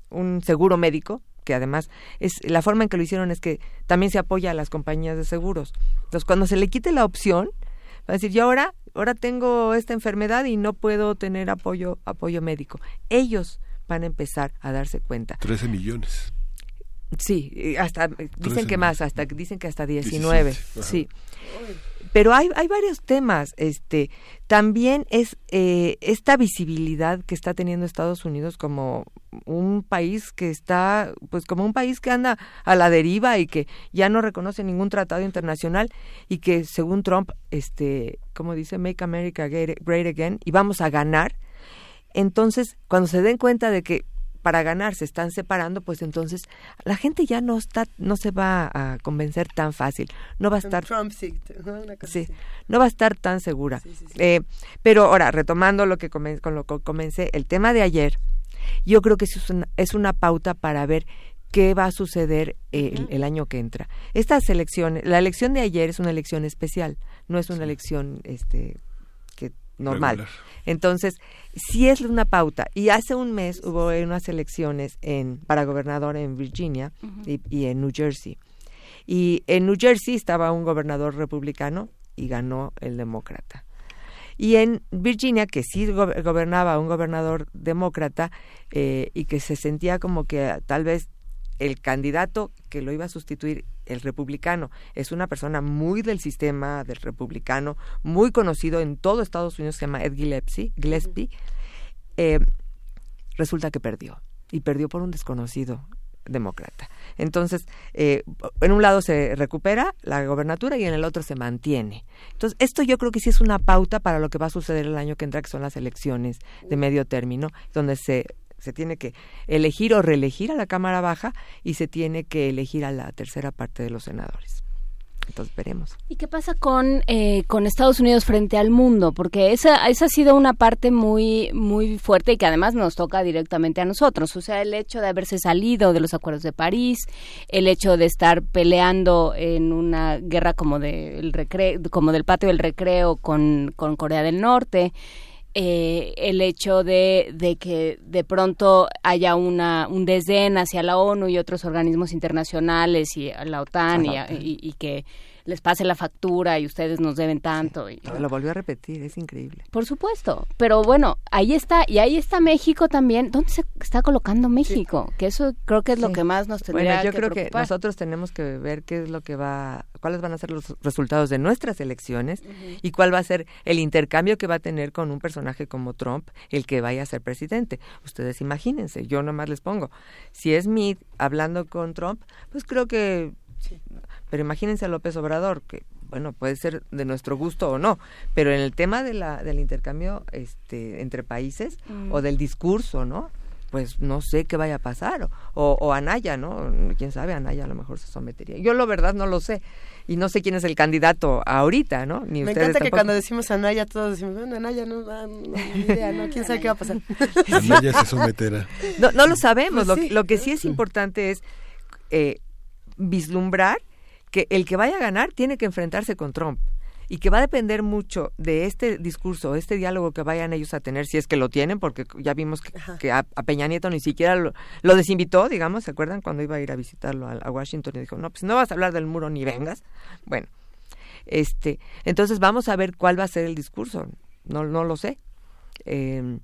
un seguro médico, que además es la forma en que lo hicieron es que también se apoya a las compañías de seguros. Entonces, cuando se le quite la opción, va a decir, yo ahora, ahora tengo esta enfermedad y no puedo tener apoyo, apoyo médico. Ellos van a empezar a darse cuenta. 13 millones. Sí, hasta dicen que más, hasta dicen que hasta 19. sí. Pero hay, hay varios temas. Este, también es eh, esta visibilidad que está teniendo Estados Unidos como un país que está, pues como un país que anda a la deriva y que ya no reconoce ningún tratado internacional y que según Trump, este, como dice, Make America Great Again y vamos a ganar. Entonces, cuando se den cuenta de que para ganar se están separando, pues entonces la gente ya no está, no se va a convencer tan fácil, no va a estar, Trump, sí, sí, no va a estar tan segura. Sí, sí, sí. Eh, pero ahora retomando lo que comen, con lo que comencé, el tema de ayer, yo creo que es una, es una pauta para ver qué va a suceder el, el, año que entra. Estas elecciones, la elección de ayer es una elección especial, no es una elección, este, normal. Regular. Entonces, sí es una pauta. Y hace un mes hubo unas elecciones en, para gobernador en Virginia uh -huh. y, y, en New Jersey. Y en New Jersey estaba un gobernador republicano y ganó el demócrata. Y en Virginia, que sí go gobernaba un gobernador demócrata eh, y que se sentía como que tal vez el candidato que lo iba a sustituir, el republicano, es una persona muy del sistema del republicano, muy conocido en todo Estados Unidos, se llama Ed Gillespie, Gillespie eh, resulta que perdió, y perdió por un desconocido demócrata. Entonces, eh, en un lado se recupera la gobernatura y en el otro se mantiene. Entonces, esto yo creo que sí es una pauta para lo que va a suceder el año que entra, que son las elecciones de medio término, donde se se tiene que elegir o reelegir a la Cámara Baja y se tiene que elegir a la tercera parte de los senadores. Entonces veremos. ¿Y qué pasa con, eh, con Estados Unidos frente al mundo? Porque esa, esa ha sido una parte muy, muy fuerte y que además nos toca directamente a nosotros. O sea, el hecho de haberse salido de los acuerdos de París, el hecho de estar peleando en una guerra como, del recreo, como del patio del recreo con, con Corea del Norte. Eh, el hecho de, de, que de pronto haya una, un desdén hacia la ONU y otros organismos internacionales y a la OTAN y, y, y, que les pase la factura y ustedes nos deben tanto. Y, Lo volvió a repetir, es increíble. Por supuesto, pero bueno, ahí está, y ahí está México también. ¿Dónde se está colocando México? Sí. Que eso creo que es sí. lo que más nos tendría bueno, yo que creo preocupar. que nosotros tenemos que ver qué es lo que va, cuáles van a ser los resultados de nuestras elecciones uh -huh. y cuál va a ser el intercambio que va a tener con un personaje como Trump, el que vaya a ser presidente. Ustedes imagínense, yo nomás les pongo, si es Meade hablando con Trump, pues creo que Sí. Pero imagínense a López Obrador, que bueno, puede ser de nuestro gusto o no, pero en el tema de la, del intercambio este, entre países mm. o del discurso, ¿no? Pues no sé qué vaya a pasar. O, o, Anaya, ¿no? Quién sabe, Anaya a lo mejor se sometería. Yo, la verdad, no lo sé. Y no sé quién es el candidato ahorita, ¿no? Ni Me encanta tampoco. que cuando decimos Anaya, todos decimos, bueno, Anaya no, no, no ni idea, ¿no? ¿Quién sabe qué va a pasar? Anaya se someterá. No, no lo sabemos. Pues sí. lo, lo, que sí es importante es eh, vislumbrar que el que vaya a ganar tiene que enfrentarse con Trump y que va a depender mucho de este discurso, este diálogo que vayan ellos a tener, si es que lo tienen, porque ya vimos que, que a, a, Peña Nieto ni siquiera lo, lo, desinvitó, digamos, ¿se acuerdan cuando iba a ir a visitarlo a, a, Washington y dijo, no, pues no vas a hablar del muro ni vengas? Bueno, este, entonces vamos a ver cuál va a ser el discurso, no, no lo sé. Eh,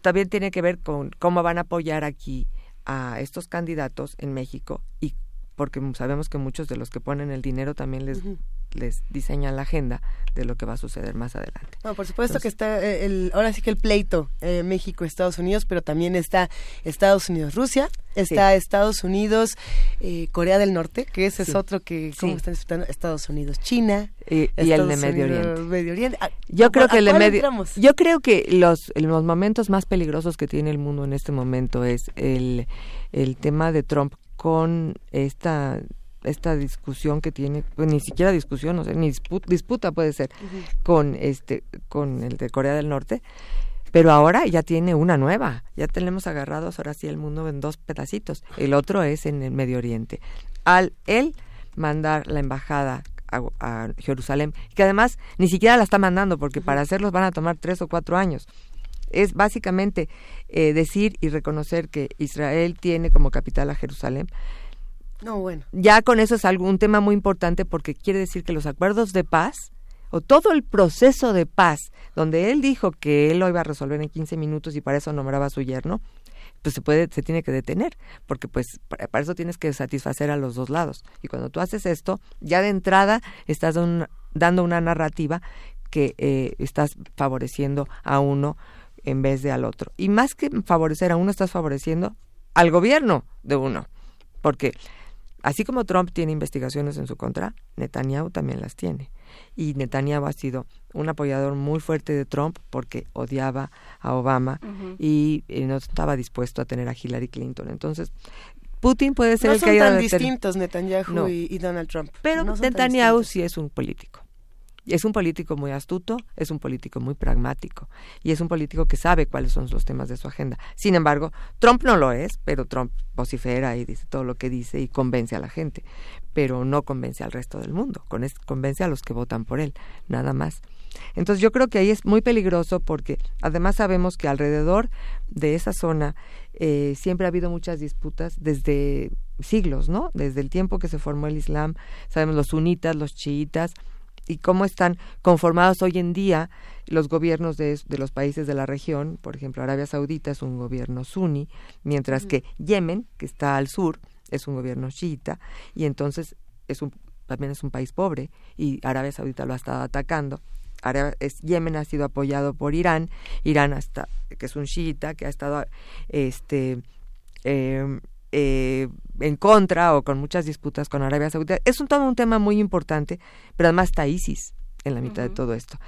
también tiene que ver con cómo van a apoyar aquí a estos candidatos en México y porque sabemos que muchos de los que ponen el dinero también les, uh -huh. les diseñan la agenda de lo que va a suceder más adelante. No, por supuesto Entonces, que está eh, el, ahora sí que el pleito eh, México-Estados Unidos, pero también está Estados Unidos-Rusia, está sí. Estados Unidos-Corea del Norte, que ese sí. es otro que, ¿cómo sí. están disfrutando? Estados Unidos-China. Y, y el de Medio Oriente. Medio Oriente. ¿A, yo creo que el de Medio entramos? Yo creo que los, los momentos más peligrosos que tiene el mundo en este momento es el, el tema de Trump con esta esta discusión que tiene pues, ni siquiera discusión o sea, ni disputa, disputa puede ser uh -huh. con este con el de Corea del Norte pero ahora ya tiene una nueva ya tenemos agarrados ahora sí el mundo en dos pedacitos el otro es en el Medio Oriente al él mandar la embajada a, a Jerusalén que además ni siquiera la está mandando porque uh -huh. para hacerlos van a tomar tres o cuatro años es básicamente eh, decir y reconocer que Israel tiene como capital a Jerusalén. No, bueno. Ya con eso es algo, un tema muy importante porque quiere decir que los acuerdos de paz o todo el proceso de paz, donde él dijo que él lo iba a resolver en 15 minutos y para eso nombraba a su yerno, pues se puede, se tiene que detener, porque pues para, eso tienes que satisfacer a los dos lados. Y cuando tú haces esto, ya de entrada estás un, dando una narrativa que eh, estás favoreciendo a uno en vez de al otro. Y más que favorecer a uno, estás favoreciendo al gobierno de uno. Porque así como Trump tiene investigaciones en su contra, Netanyahu también las tiene. Y Netanyahu ha sido un apoyador muy fuerte de Trump porque odiaba a Obama uh -huh. y, y, no estaba dispuesto a tener a Hillary Clinton. Entonces, Putin puede ser no el que haya... Son tan distintos Netanyahu no. y, y, Donald Trump. Pero no Netanyahu sí es un político. Es un político muy astuto, es un político muy pragmático y es un político que sabe cuáles son los temas de su agenda. Sin embargo, Trump no lo es, pero Trump vocifera y dice todo lo que dice y convence a la gente, pero no convence al resto del mundo, convence a los que votan por él, nada más. Entonces yo creo que ahí es muy peligroso porque además sabemos que alrededor de esa zona eh, siempre ha habido muchas disputas desde siglos, ¿no? Desde el tiempo que se formó el Islam, sabemos los sunitas, los chiitas, y cómo están conformados hoy en día los gobiernos de, de, los países de la región. Por ejemplo, Arabia Saudita es un gobierno suní, mientras que Yemen, que está al sur, es un gobierno chiita, y entonces es un, también es un país pobre, y Arabia Saudita lo ha estado atacando. Arabia, es, Yemen ha sido apoyado por Irán, Irán hasta, que es un chiita, que ha estado este, eh, eh, en contra o con muchas disputas con Arabia Saudita. Es un, todo un tema muy importante, pero además está ISIS en la mitad uh -huh. de todo esto.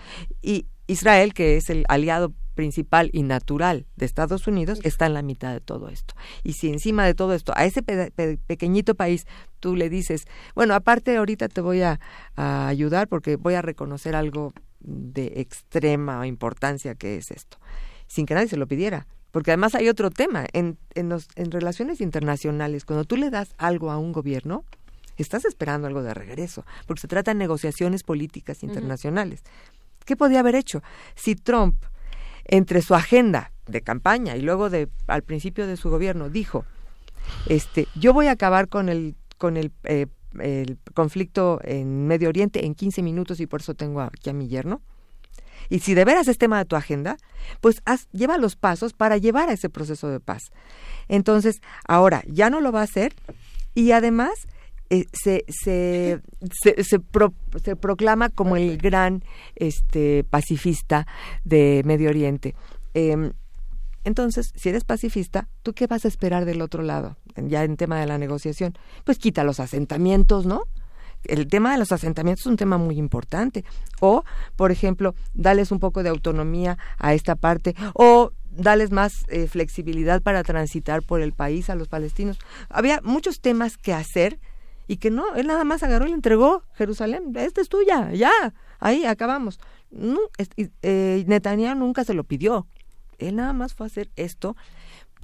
Y Israel, que es el aliado principal y natural de Estados Unidos, está en la mitad de todo esto. Y si encima de todo esto, a ese pe- pe- pequeñito país, tú le dices, bueno, aparte ahorita te voy a, a ayudar porque voy a reconocer algo de extrema importancia que es esto, sin que nadie se lo pidiera. Porque además hay otro tema, en, en, los, en relaciones internacionales, cuando tú le das algo a un gobierno, estás esperando algo de regreso, porque se trata de negociaciones políticas internacionales. ¿Qué podía haber hecho? Si Trump, entre su agenda de campaña y luego de al principio de su gobierno, dijo, este, yo voy a acabar con el con el, eh, el conflicto en Medio Oriente en 15 minutos y por eso tengo aquí a mi yerno. Y si de veras es tema de tu agenda, pues haz, lleva los pasos para llevar a ese proceso de paz. Entonces, ahora ya no lo va a hacer y además eh, se, se, se, se, pro- se proclama como el gran este, pacifista de Medio Oriente. Em, entonces, si eres pacifista, ¿tú qué vas a esperar del otro lado? Ya en tema de la negociación. Pues quita los asentamientos, ¿no? El tema de los asentamientos es un tema muy importante. O, por ejemplo, dales un poco de autonomía a esta parte. O dales más eh, flexibilidad para transitar por el país a los palestinos. Había muchos temas que hacer y que no, él nada más agarró y le entregó Jerusalén. Esta es tuya, ya, ahí acabamos. No, eh, Netanyahu nunca se lo pidió. Él nada más fue a hacer esto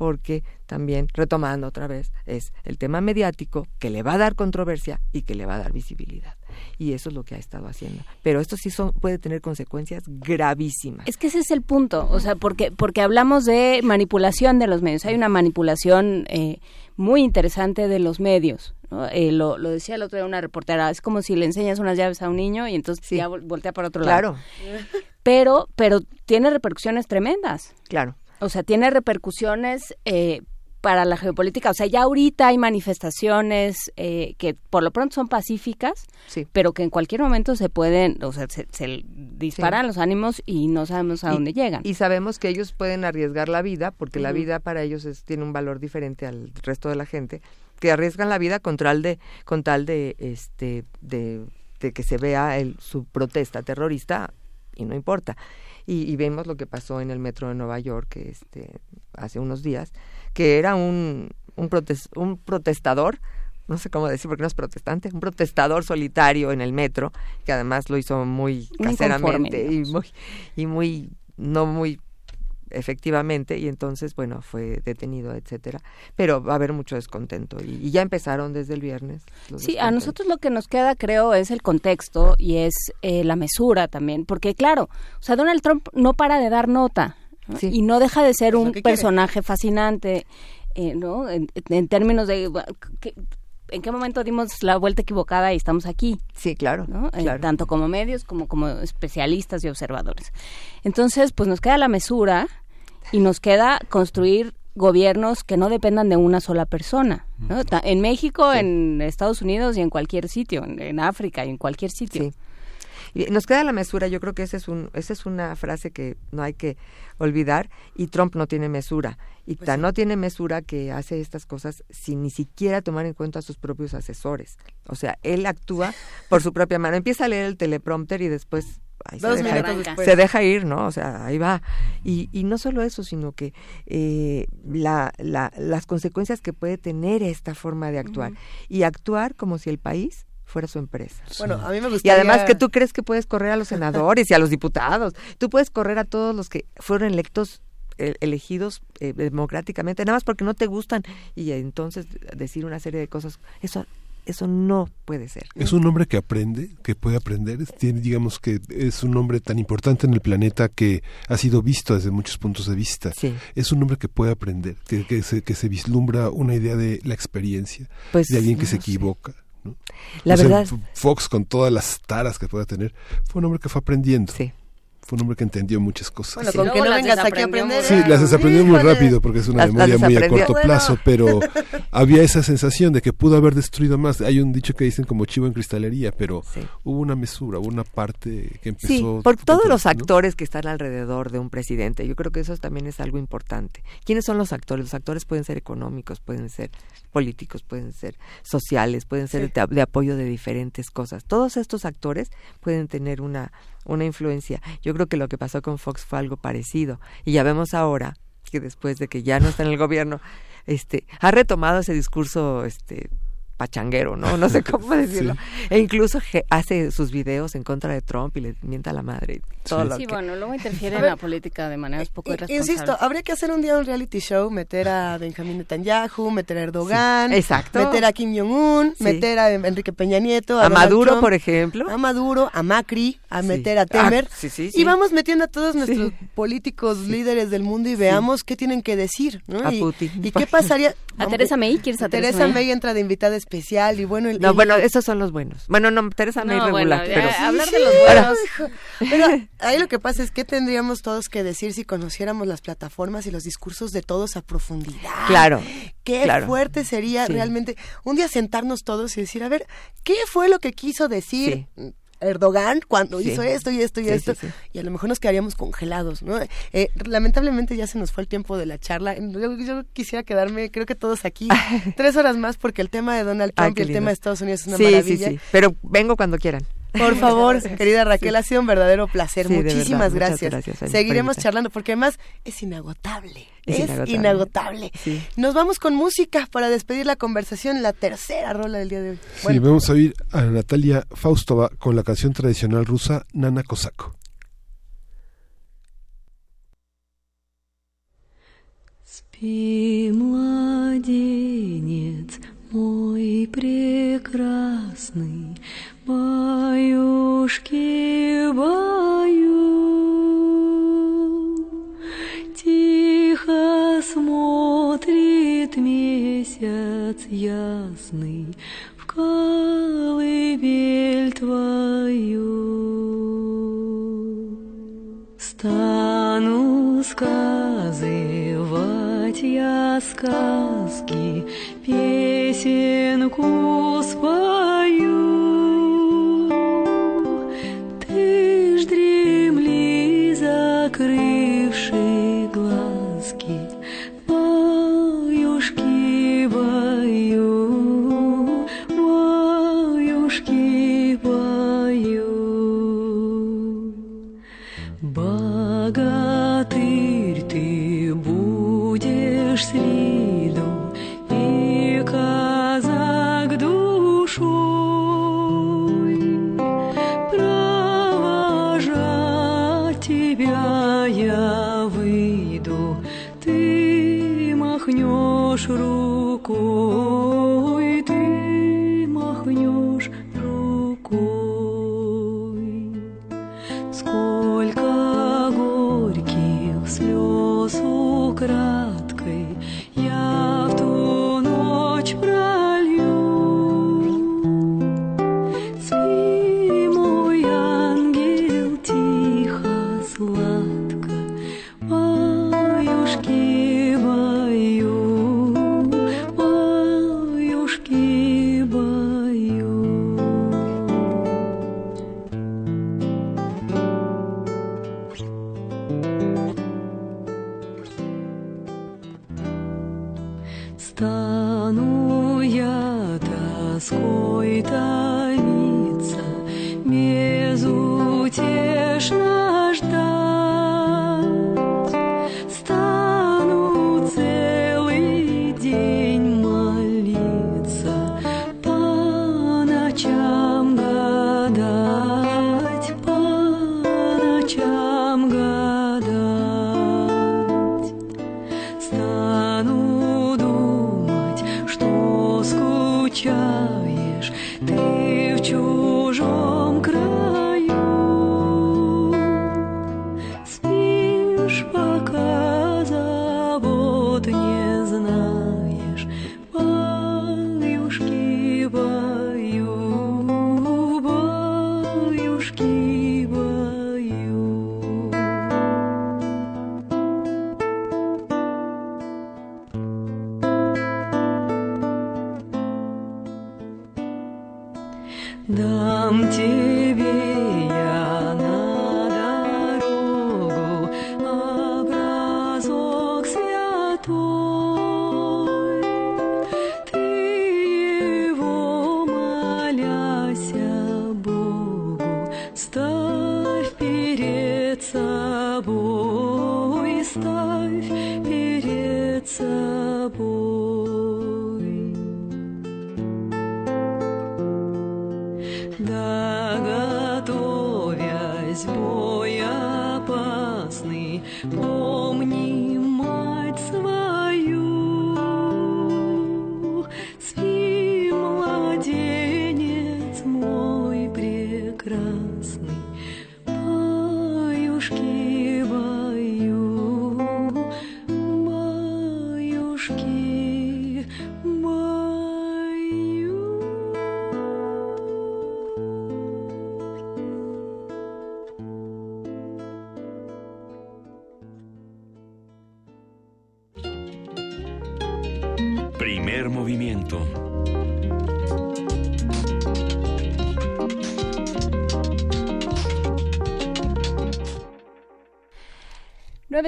porque también, retomando otra vez, es el tema mediático que le va a dar controversia y que le va a dar visibilidad. Y eso es lo que ha estado haciendo. Pero esto sí son, puede tener consecuencias gravísimas. Es que ese es el punto, o sea, porque porque hablamos de manipulación de los medios. Hay una manipulación eh, muy interesante de los medios. ¿no? Eh, lo, lo decía el otro día una reportera, es como si le enseñas unas llaves a un niño y entonces ya vol- voltea para otro Claro. lado. Pero, pero tiene repercusiones tremendas. Claro. O sea, tiene repercusiones eh, para la geopolítica. O sea, ya ahorita hay manifestaciones eh, que por lo pronto son pacíficas, Sí. pero que en cualquier momento se pueden, o sea, se, se disparan Sí. los ánimos y no sabemos a Y- dónde llegan. Y sabemos que ellos pueden arriesgar la vida, porque la vida para ellos es- tiene un valor diferente al resto de la gente, que arriesgan la vida con tal de, con tal de, este, de, de que se vea el, su protesta terrorista y no importa. Y, y vemos lo que pasó en el metro de Nueva York este, hace unos días, que era un, un, protes- un protestador, no sé cómo decir porque no es protestante, un protestador solitario en el metro, que además lo hizo muy caseramente y muy, y muy, no muy efectivamente, y entonces, bueno, fue detenido, etcétera. Pero va a haber mucho descontento, y, y ya empezaron desde el viernes. Sí, a nosotros lo que nos queda, creo, es el contexto y es eh, la mesura también, porque claro, o sea, Donald Trump no para de dar nota ¿no? y no deja de ser un que quiere. personaje fascinante, eh, ¿no? En, en términos de ¿qué- en qué momento dimos la vuelta equivocada y estamos aquí. Sí, claro, ¿no? Eh, claro. tanto como medios como como especialistas y observadores. Entonces, pues nos queda la mesura y nos queda construir gobiernos que no dependan de una sola persona. ¿no? En México, en Estados Unidos y en cualquier sitio, en, en África y en cualquier sitio. Y nos queda la mesura, yo creo que esa es, un, esa es una frase que no hay que olvidar, y Trump no tiene mesura. Y Pues tan no tiene mesura que hace estas cosas sin ni siquiera tomar en cuenta a sus propios asesores. O sea, él actúa por su propia mano. Empieza a leer el teleprompter y después... se, deja ir, después. se deja ir, ¿no? O sea, ahí va. Y, y no solo eso, sino que eh, la, la, las consecuencias que puede tener esta forma de actuar. Y actuar como si el país fuera su empresa. Bueno, a mí me Y gustaría- además que tú crees que puedes correr a los senadores y a los diputados. Tú puedes correr a todos los que fueron electos eh, elegidos eh, democráticamente, nada más porque no te gustan y entonces decir una serie de cosas. Eso eso no puede ser. Es un hombre que aprende, que puede aprender, tiene, digamos que es un hombre tan importante en el planeta que ha sido visto desde muchos puntos de vista. Sí. Es un hombre que puede aprender, que, que, se, que se vislumbra una idea de la experiencia, Pues, de alguien que se no equivoca. ¿no? La O sea, verdad- Fox, con todas las taras que pueda tener, fue un hombre que fue aprendiendo. Fue un hombre que entendió muchas cosas. Bueno, con que no vengas aquí a aprender. Sí, las desaprendió muy rápido porque es una Las- las memoria muy a corto Bueno. plazo, pero había esa sensación de que pudo haber destruido más. Hay un dicho que dicen como chivo en cristalería, pero hubo una mesura, hubo una parte que empezó. Sí, por todos los ¿no? actores que están alrededor de un presidente. Yo creo que eso también es algo importante. ¿Quiénes son los actores? Los actores pueden ser económicos, pueden ser políticos, pueden ser sociales, pueden ser Sí. de, de apoyo de diferentes cosas. Todos estos actores pueden tener una una influencia. Yo creo que lo que pasó con Fox fue algo parecido. Y ya vemos ahora que después de que ya no está en el gobierno, este, ha retomado ese discurso, este, pachanguero, ¿no? No sé cómo decirlo. E incluso hace sus videos en contra de Trump y le mienta a la madre. y Todo lo Sí, que- bueno, luego interfiere en la política de maneras poco I- irresponsables. Insisto, habría que hacer un día un reality show, meter a Benjamín Netanyahu, meter a Erdogan, Sí, exacto. meter a Kim Jong-un, Sí. meter a Enrique Peña Nieto, A Maduro, Trump, por ejemplo. A Maduro, a Macri, a Sí. meter a Temer. Ah, sí, sí, Y sí. vamos metiendo a todos nuestros políticos líderes del mundo y veamos qué tienen que decir. ¿no? A y, Putin. ¿Y qué pasaría? ¿A Teresa May? ¿Quieres a Teresa Teresa May? May entra de invitada especial y bueno... el- No, el- bueno, esos son los buenos. Bueno, no, Teresa No, regular, bueno, pero... ya, hablar de Sí, los buenos. pero ahí lo que pasa es que tendríamos todos que decir si conociéramos las plataformas y los discursos de todos a profundidad. Claro, Qué claro. fuerte sería Sí. realmente un día sentarnos todos y decir, a ver, ¿qué fue lo que quiso decir Erdogan cuando Sí. hizo esto y esto y Sí, esto? sí. Y a lo mejor nos quedaríamos congelados, ¿no? Eh, lamentablemente ya se nos fue el tiempo de la charla. Yo, yo quisiera quedarme, creo que todos aquí, tres horas más porque el tema de Donald Ay, Trump y el lindo. tema de Estados Unidos es una sí, maravilla. Sí, sí, pero vengo cuando quieran. Por favor, querida Raquel, ha sido un verdadero placer. Sí, de verdad, Muchísimas muchas gracias. gracias, Ani, por Seguiremos invitar. charlando porque además es inagotable. Es Es, inagotable. inagotable. Sí. Nos vamos con música para despedir la conversación, la tercera rola del día de hoy. Sí, vamos a oír a Natalia Faustova con la canción tradicional rusa Nana Kosako. Спи, младенец мой прекрасный, баюшки, баю. Тихо смотрит месяц ясный в колыбель твою. Стану сказывать я сказки, песенку спою.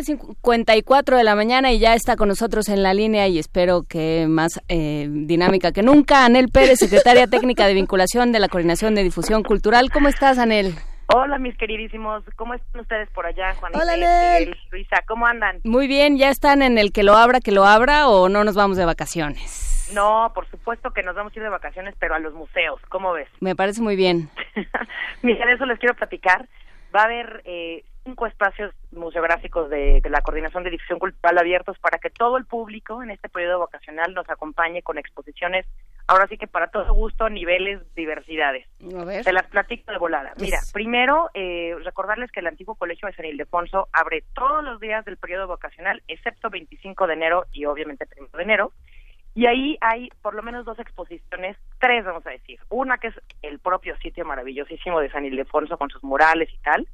9.54 de la mañana y ya está con nosotros en la línea y espero que más eh, dinámica que nunca. Anel Pérez, secretaria técnica de vinculación de la Coordinación de Difusión Cultural. ¿Cómo estás, Anel? Hola, mis queridísimos. ¿Cómo están ustedes por allá, Juanita? Hola, Luisa, ¿cómo andan? Muy bien, ¿ya están en el que lo abra, que lo abra o no nos vamos de vacaciones? No, por supuesto que nos vamos a ir de vacaciones, pero a los museos, ¿cómo ves? Me parece muy bien. Mira, eso les quiero platicar. Va a haber eh, cinco espacios museográficos de, de la Coordinación de Difusión Cultural abiertos para que todo el público en este periodo vacacional nos acompañe con exposiciones, ahora sí que para todo gusto, niveles, diversidades. A ver. Se las platico de volada. Mira, Yes. primero, eh, recordarles que el antiguo Colegio de San Ildefonso abre todos los días del periodo vacacional, excepto 25 de enero y obviamente 1 de enero. Y ahí hay por lo menos dos exposiciones, tres vamos a decir. Una que es el propio sitio maravillosísimo de San Ildefonso con sus murales y tal.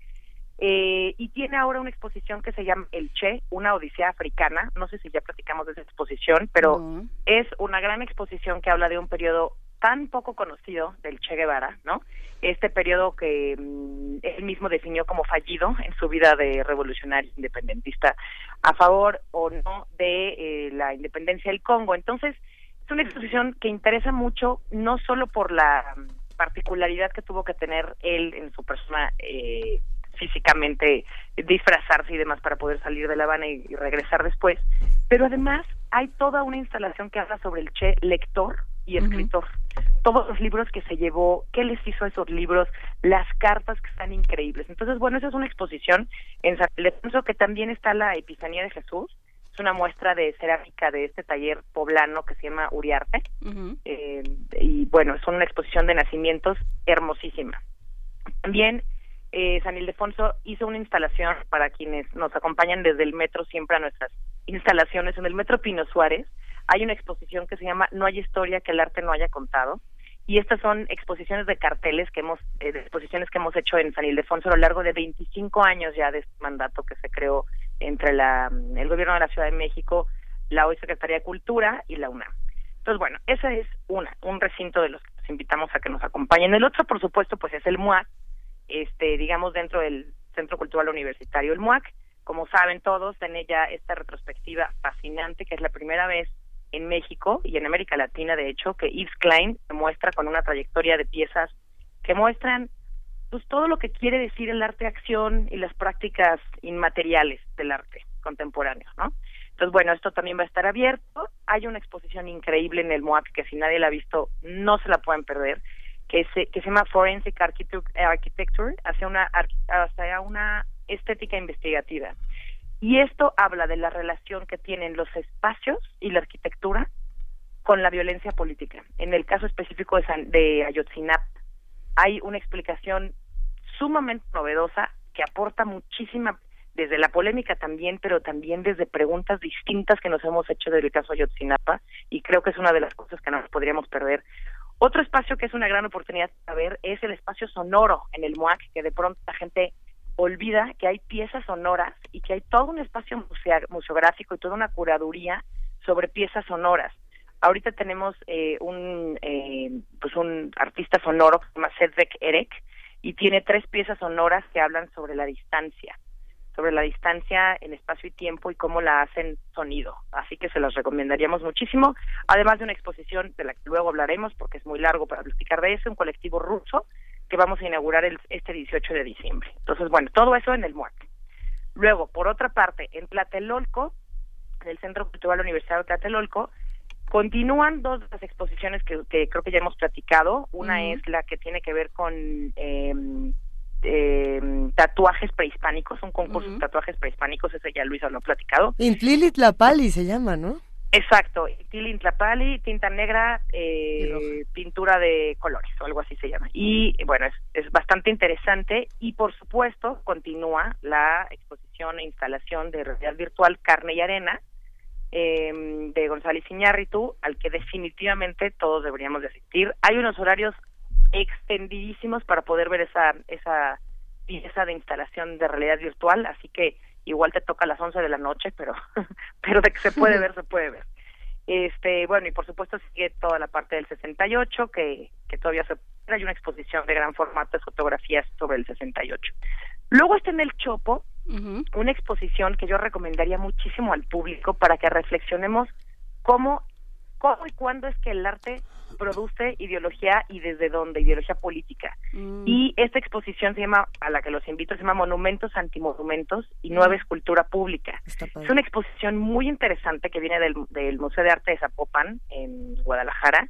Eh, y tiene ahora una exposición que se llama El Che, una odisea africana. No sé si ya platicamos de esa exposición, pero es una gran exposición que habla de un periodo tan poco conocido del Che Guevara, ¿no? Este periodo que mm, él mismo definió como fallido en su vida de revolucionario independentista a favor o no de eh, la independencia del Congo. Entonces, es una exposición que interesa mucho, no solo por la mm, particularidad que tuvo que tener él en su persona eh, físicamente disfrazarse y demás para poder salir de La Habana y, y regresar después, pero además hay toda una instalación que habla sobre el Che lector y escritor. Todos los libros que se llevó, qué les hizo a esos libros, las cartas que están increíbles. Entonces, bueno, esa es una exposición en San Ildefonso que también está la Epifanía de Jesús. Es una muestra de cerámica de este taller poblano que se llama Uriarte. Eh, y bueno, es una exposición de nacimientos hermosísima. También eh, San Ildefonso hizo una instalación para quienes nos acompañan desde el metro siempre a nuestras instalaciones en el metro Pino Suárez. Hay una exposición que se llama No hay historia que el arte no haya contado. Y estas son exposiciones de carteles que hemos, eh, de exposiciones que hemos hecho en San Ildefonso a lo largo de 25 años ya de este mandato que se creó entre la, el gobierno de la Ciudad de México, la hoy Secretaría de Cultura y la UNAM. Entonces, bueno, esa es una, un recinto de los que los invitamos a que nos acompañen. El otro, por supuesto, pues es el MUAC, este, digamos, dentro del Centro Cultural Universitario. El MUAC, como saben todos, tiene ya esta retrospectiva fascinante, que es la primera vez en México y en América Latina, de hecho, que Yves Klein se muestra con una trayectoria de piezas que muestran pues todo lo que quiere decir el arte acción y las prácticas inmateriales del arte contemporáneo, ¿no? Entonces, bueno, esto también va a estar abierto. Hay una exposición increíble en el MOAC que si nadie la ha visto, no se la pueden perder, que se, que se llama Forensic Architect- Architecture, hacia una, hacia una estética investigativa. Y esto habla de la relación que tienen los espacios y la arquitectura con la violencia política. En el caso específico de, San- de Ayotzinapa, hay una explicación sumamente novedosa que aporta muchísima desde la polémica también, pero también desde preguntas distintas que nos hemos hecho del caso Ayotzinapa y creo que es una de las cosas que no nos podríamos perder. Otro espacio que es una gran oportunidad para ver es el espacio sonoro en el MOAC, que de pronto la gente olvida que hay piezas sonoras y que hay todo un espacio museográfico y toda una curaduría sobre piezas sonoras. Ahorita tenemos eh, un eh, pues un artista sonoro que se llama Cedric Erek y tiene tres piezas sonoras que hablan sobre la distancia, sobre la distancia en espacio y tiempo y cómo la hacen sonido. Así que se las recomendaríamos muchísimo, además de una exposición de la que luego hablaremos porque es muy largo para platicar de eso, un colectivo ruso que vamos a inaugurar el, este 18 de diciembre. Entonces, bueno, todo eso en el MUAC. Luego, por otra parte, en Tlatelolco, en el Centro Cultural Universitario de Tlatelolco, Continúan dos de las exposiciones que, que creo que ya hemos platicado. Una es la que tiene que ver con em, em, tatuajes prehispánicos, un concurso de tatuajes prehispánicos, ese ya Luisa lo ha platicado. Intlili Tlapali se llama, ¿no? Exacto, Tilin Tlapali, tinta negra, eh, pintura de colores o algo así se llama. Y bueno, es, es bastante interesante y por supuesto continúa la exposición e instalación de realidad virtual Carne y Arena eh, de González Iñárritu, al que definitivamente todos deberíamos de asistir. Hay unos horarios extendidísimos para poder ver esa, esa pieza de instalación de realidad virtual, así que igual te toca a las 11 de la noche, pero pero de que se puede ver, se puede ver. Este, bueno, y por supuesto sigue toda la parte del 68, que, que todavía se hay una exposición de gran formato de fotografías sobre el 68. Luego está en el Chopo una exposición que yo recomendaría muchísimo al público para que reflexionemos cómo, cómo y cuándo es que el arte produce ideología y desde dónde, ideología política. Y esta exposición se llama, a la que los invito, se llama Monumentos Antimonumentos y Nueva Escultura Pública. Es una exposición muy interesante que viene del, del Museo de Arte de Zapopan, en Guadalajara,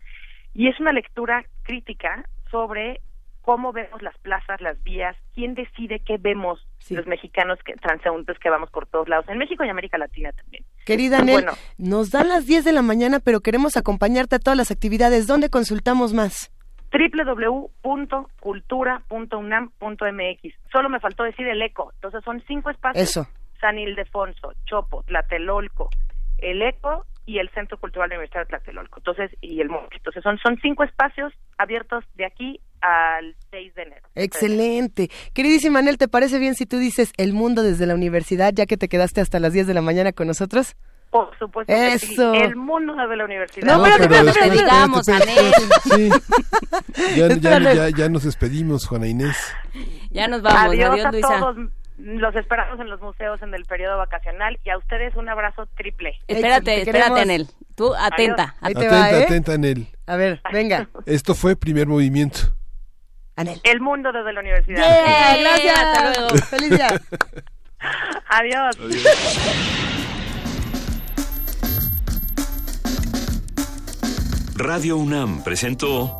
y es una lectura crítica sobre cómo vemos las plazas, las vías, quién decide qué vemos los mexicanos que, transeúntes que vamos por todos lados, en México y América Latina también. Querida Pues Anel, bueno. nos dan las 10 de la mañana, pero queremos acompañarte a todas las actividades. ¿Dónde consultamos más? www.cultura.unam.mx. Solo me faltó decir el ECO. Entonces son cinco espacios. Eso. San Ildefonso, Chopo, Tlatelolco, el ECO y el Centro Cultural Universitario de Tlatelolco. Entonces, y el MOC. Entonces son, son cinco espacios abiertos de aquí al 6 de enero. Excelente. Queridísima Anel, ¿te parece bien si tú dices el mundo desde la universidad, ya que te quedaste hasta las 10 de la mañana con nosotros? Por supuesto que sí. Eso. El mundo de la universidad. No, espérate, pero espérate, espérate, espérate, espérate. espérate, Sí. Ya, ya, ya, ya nos despedimos, Juana Inés. Ya nos vamos. Adiós, Adiós, a Luisa. todos. Los esperamos en los museos en el periodo vacacional y a ustedes un abrazo triple. Espérate, Te espérate. Anel. Tú atenta. Ahí te atenta, va, ¿eh? atenta, Anel. A ver, venga. Esto fue primer movimiento. El mundo desde la universidad. Yeah, gracias. Hasta luego. Feliz día. Adiós. Radio UNAM presentó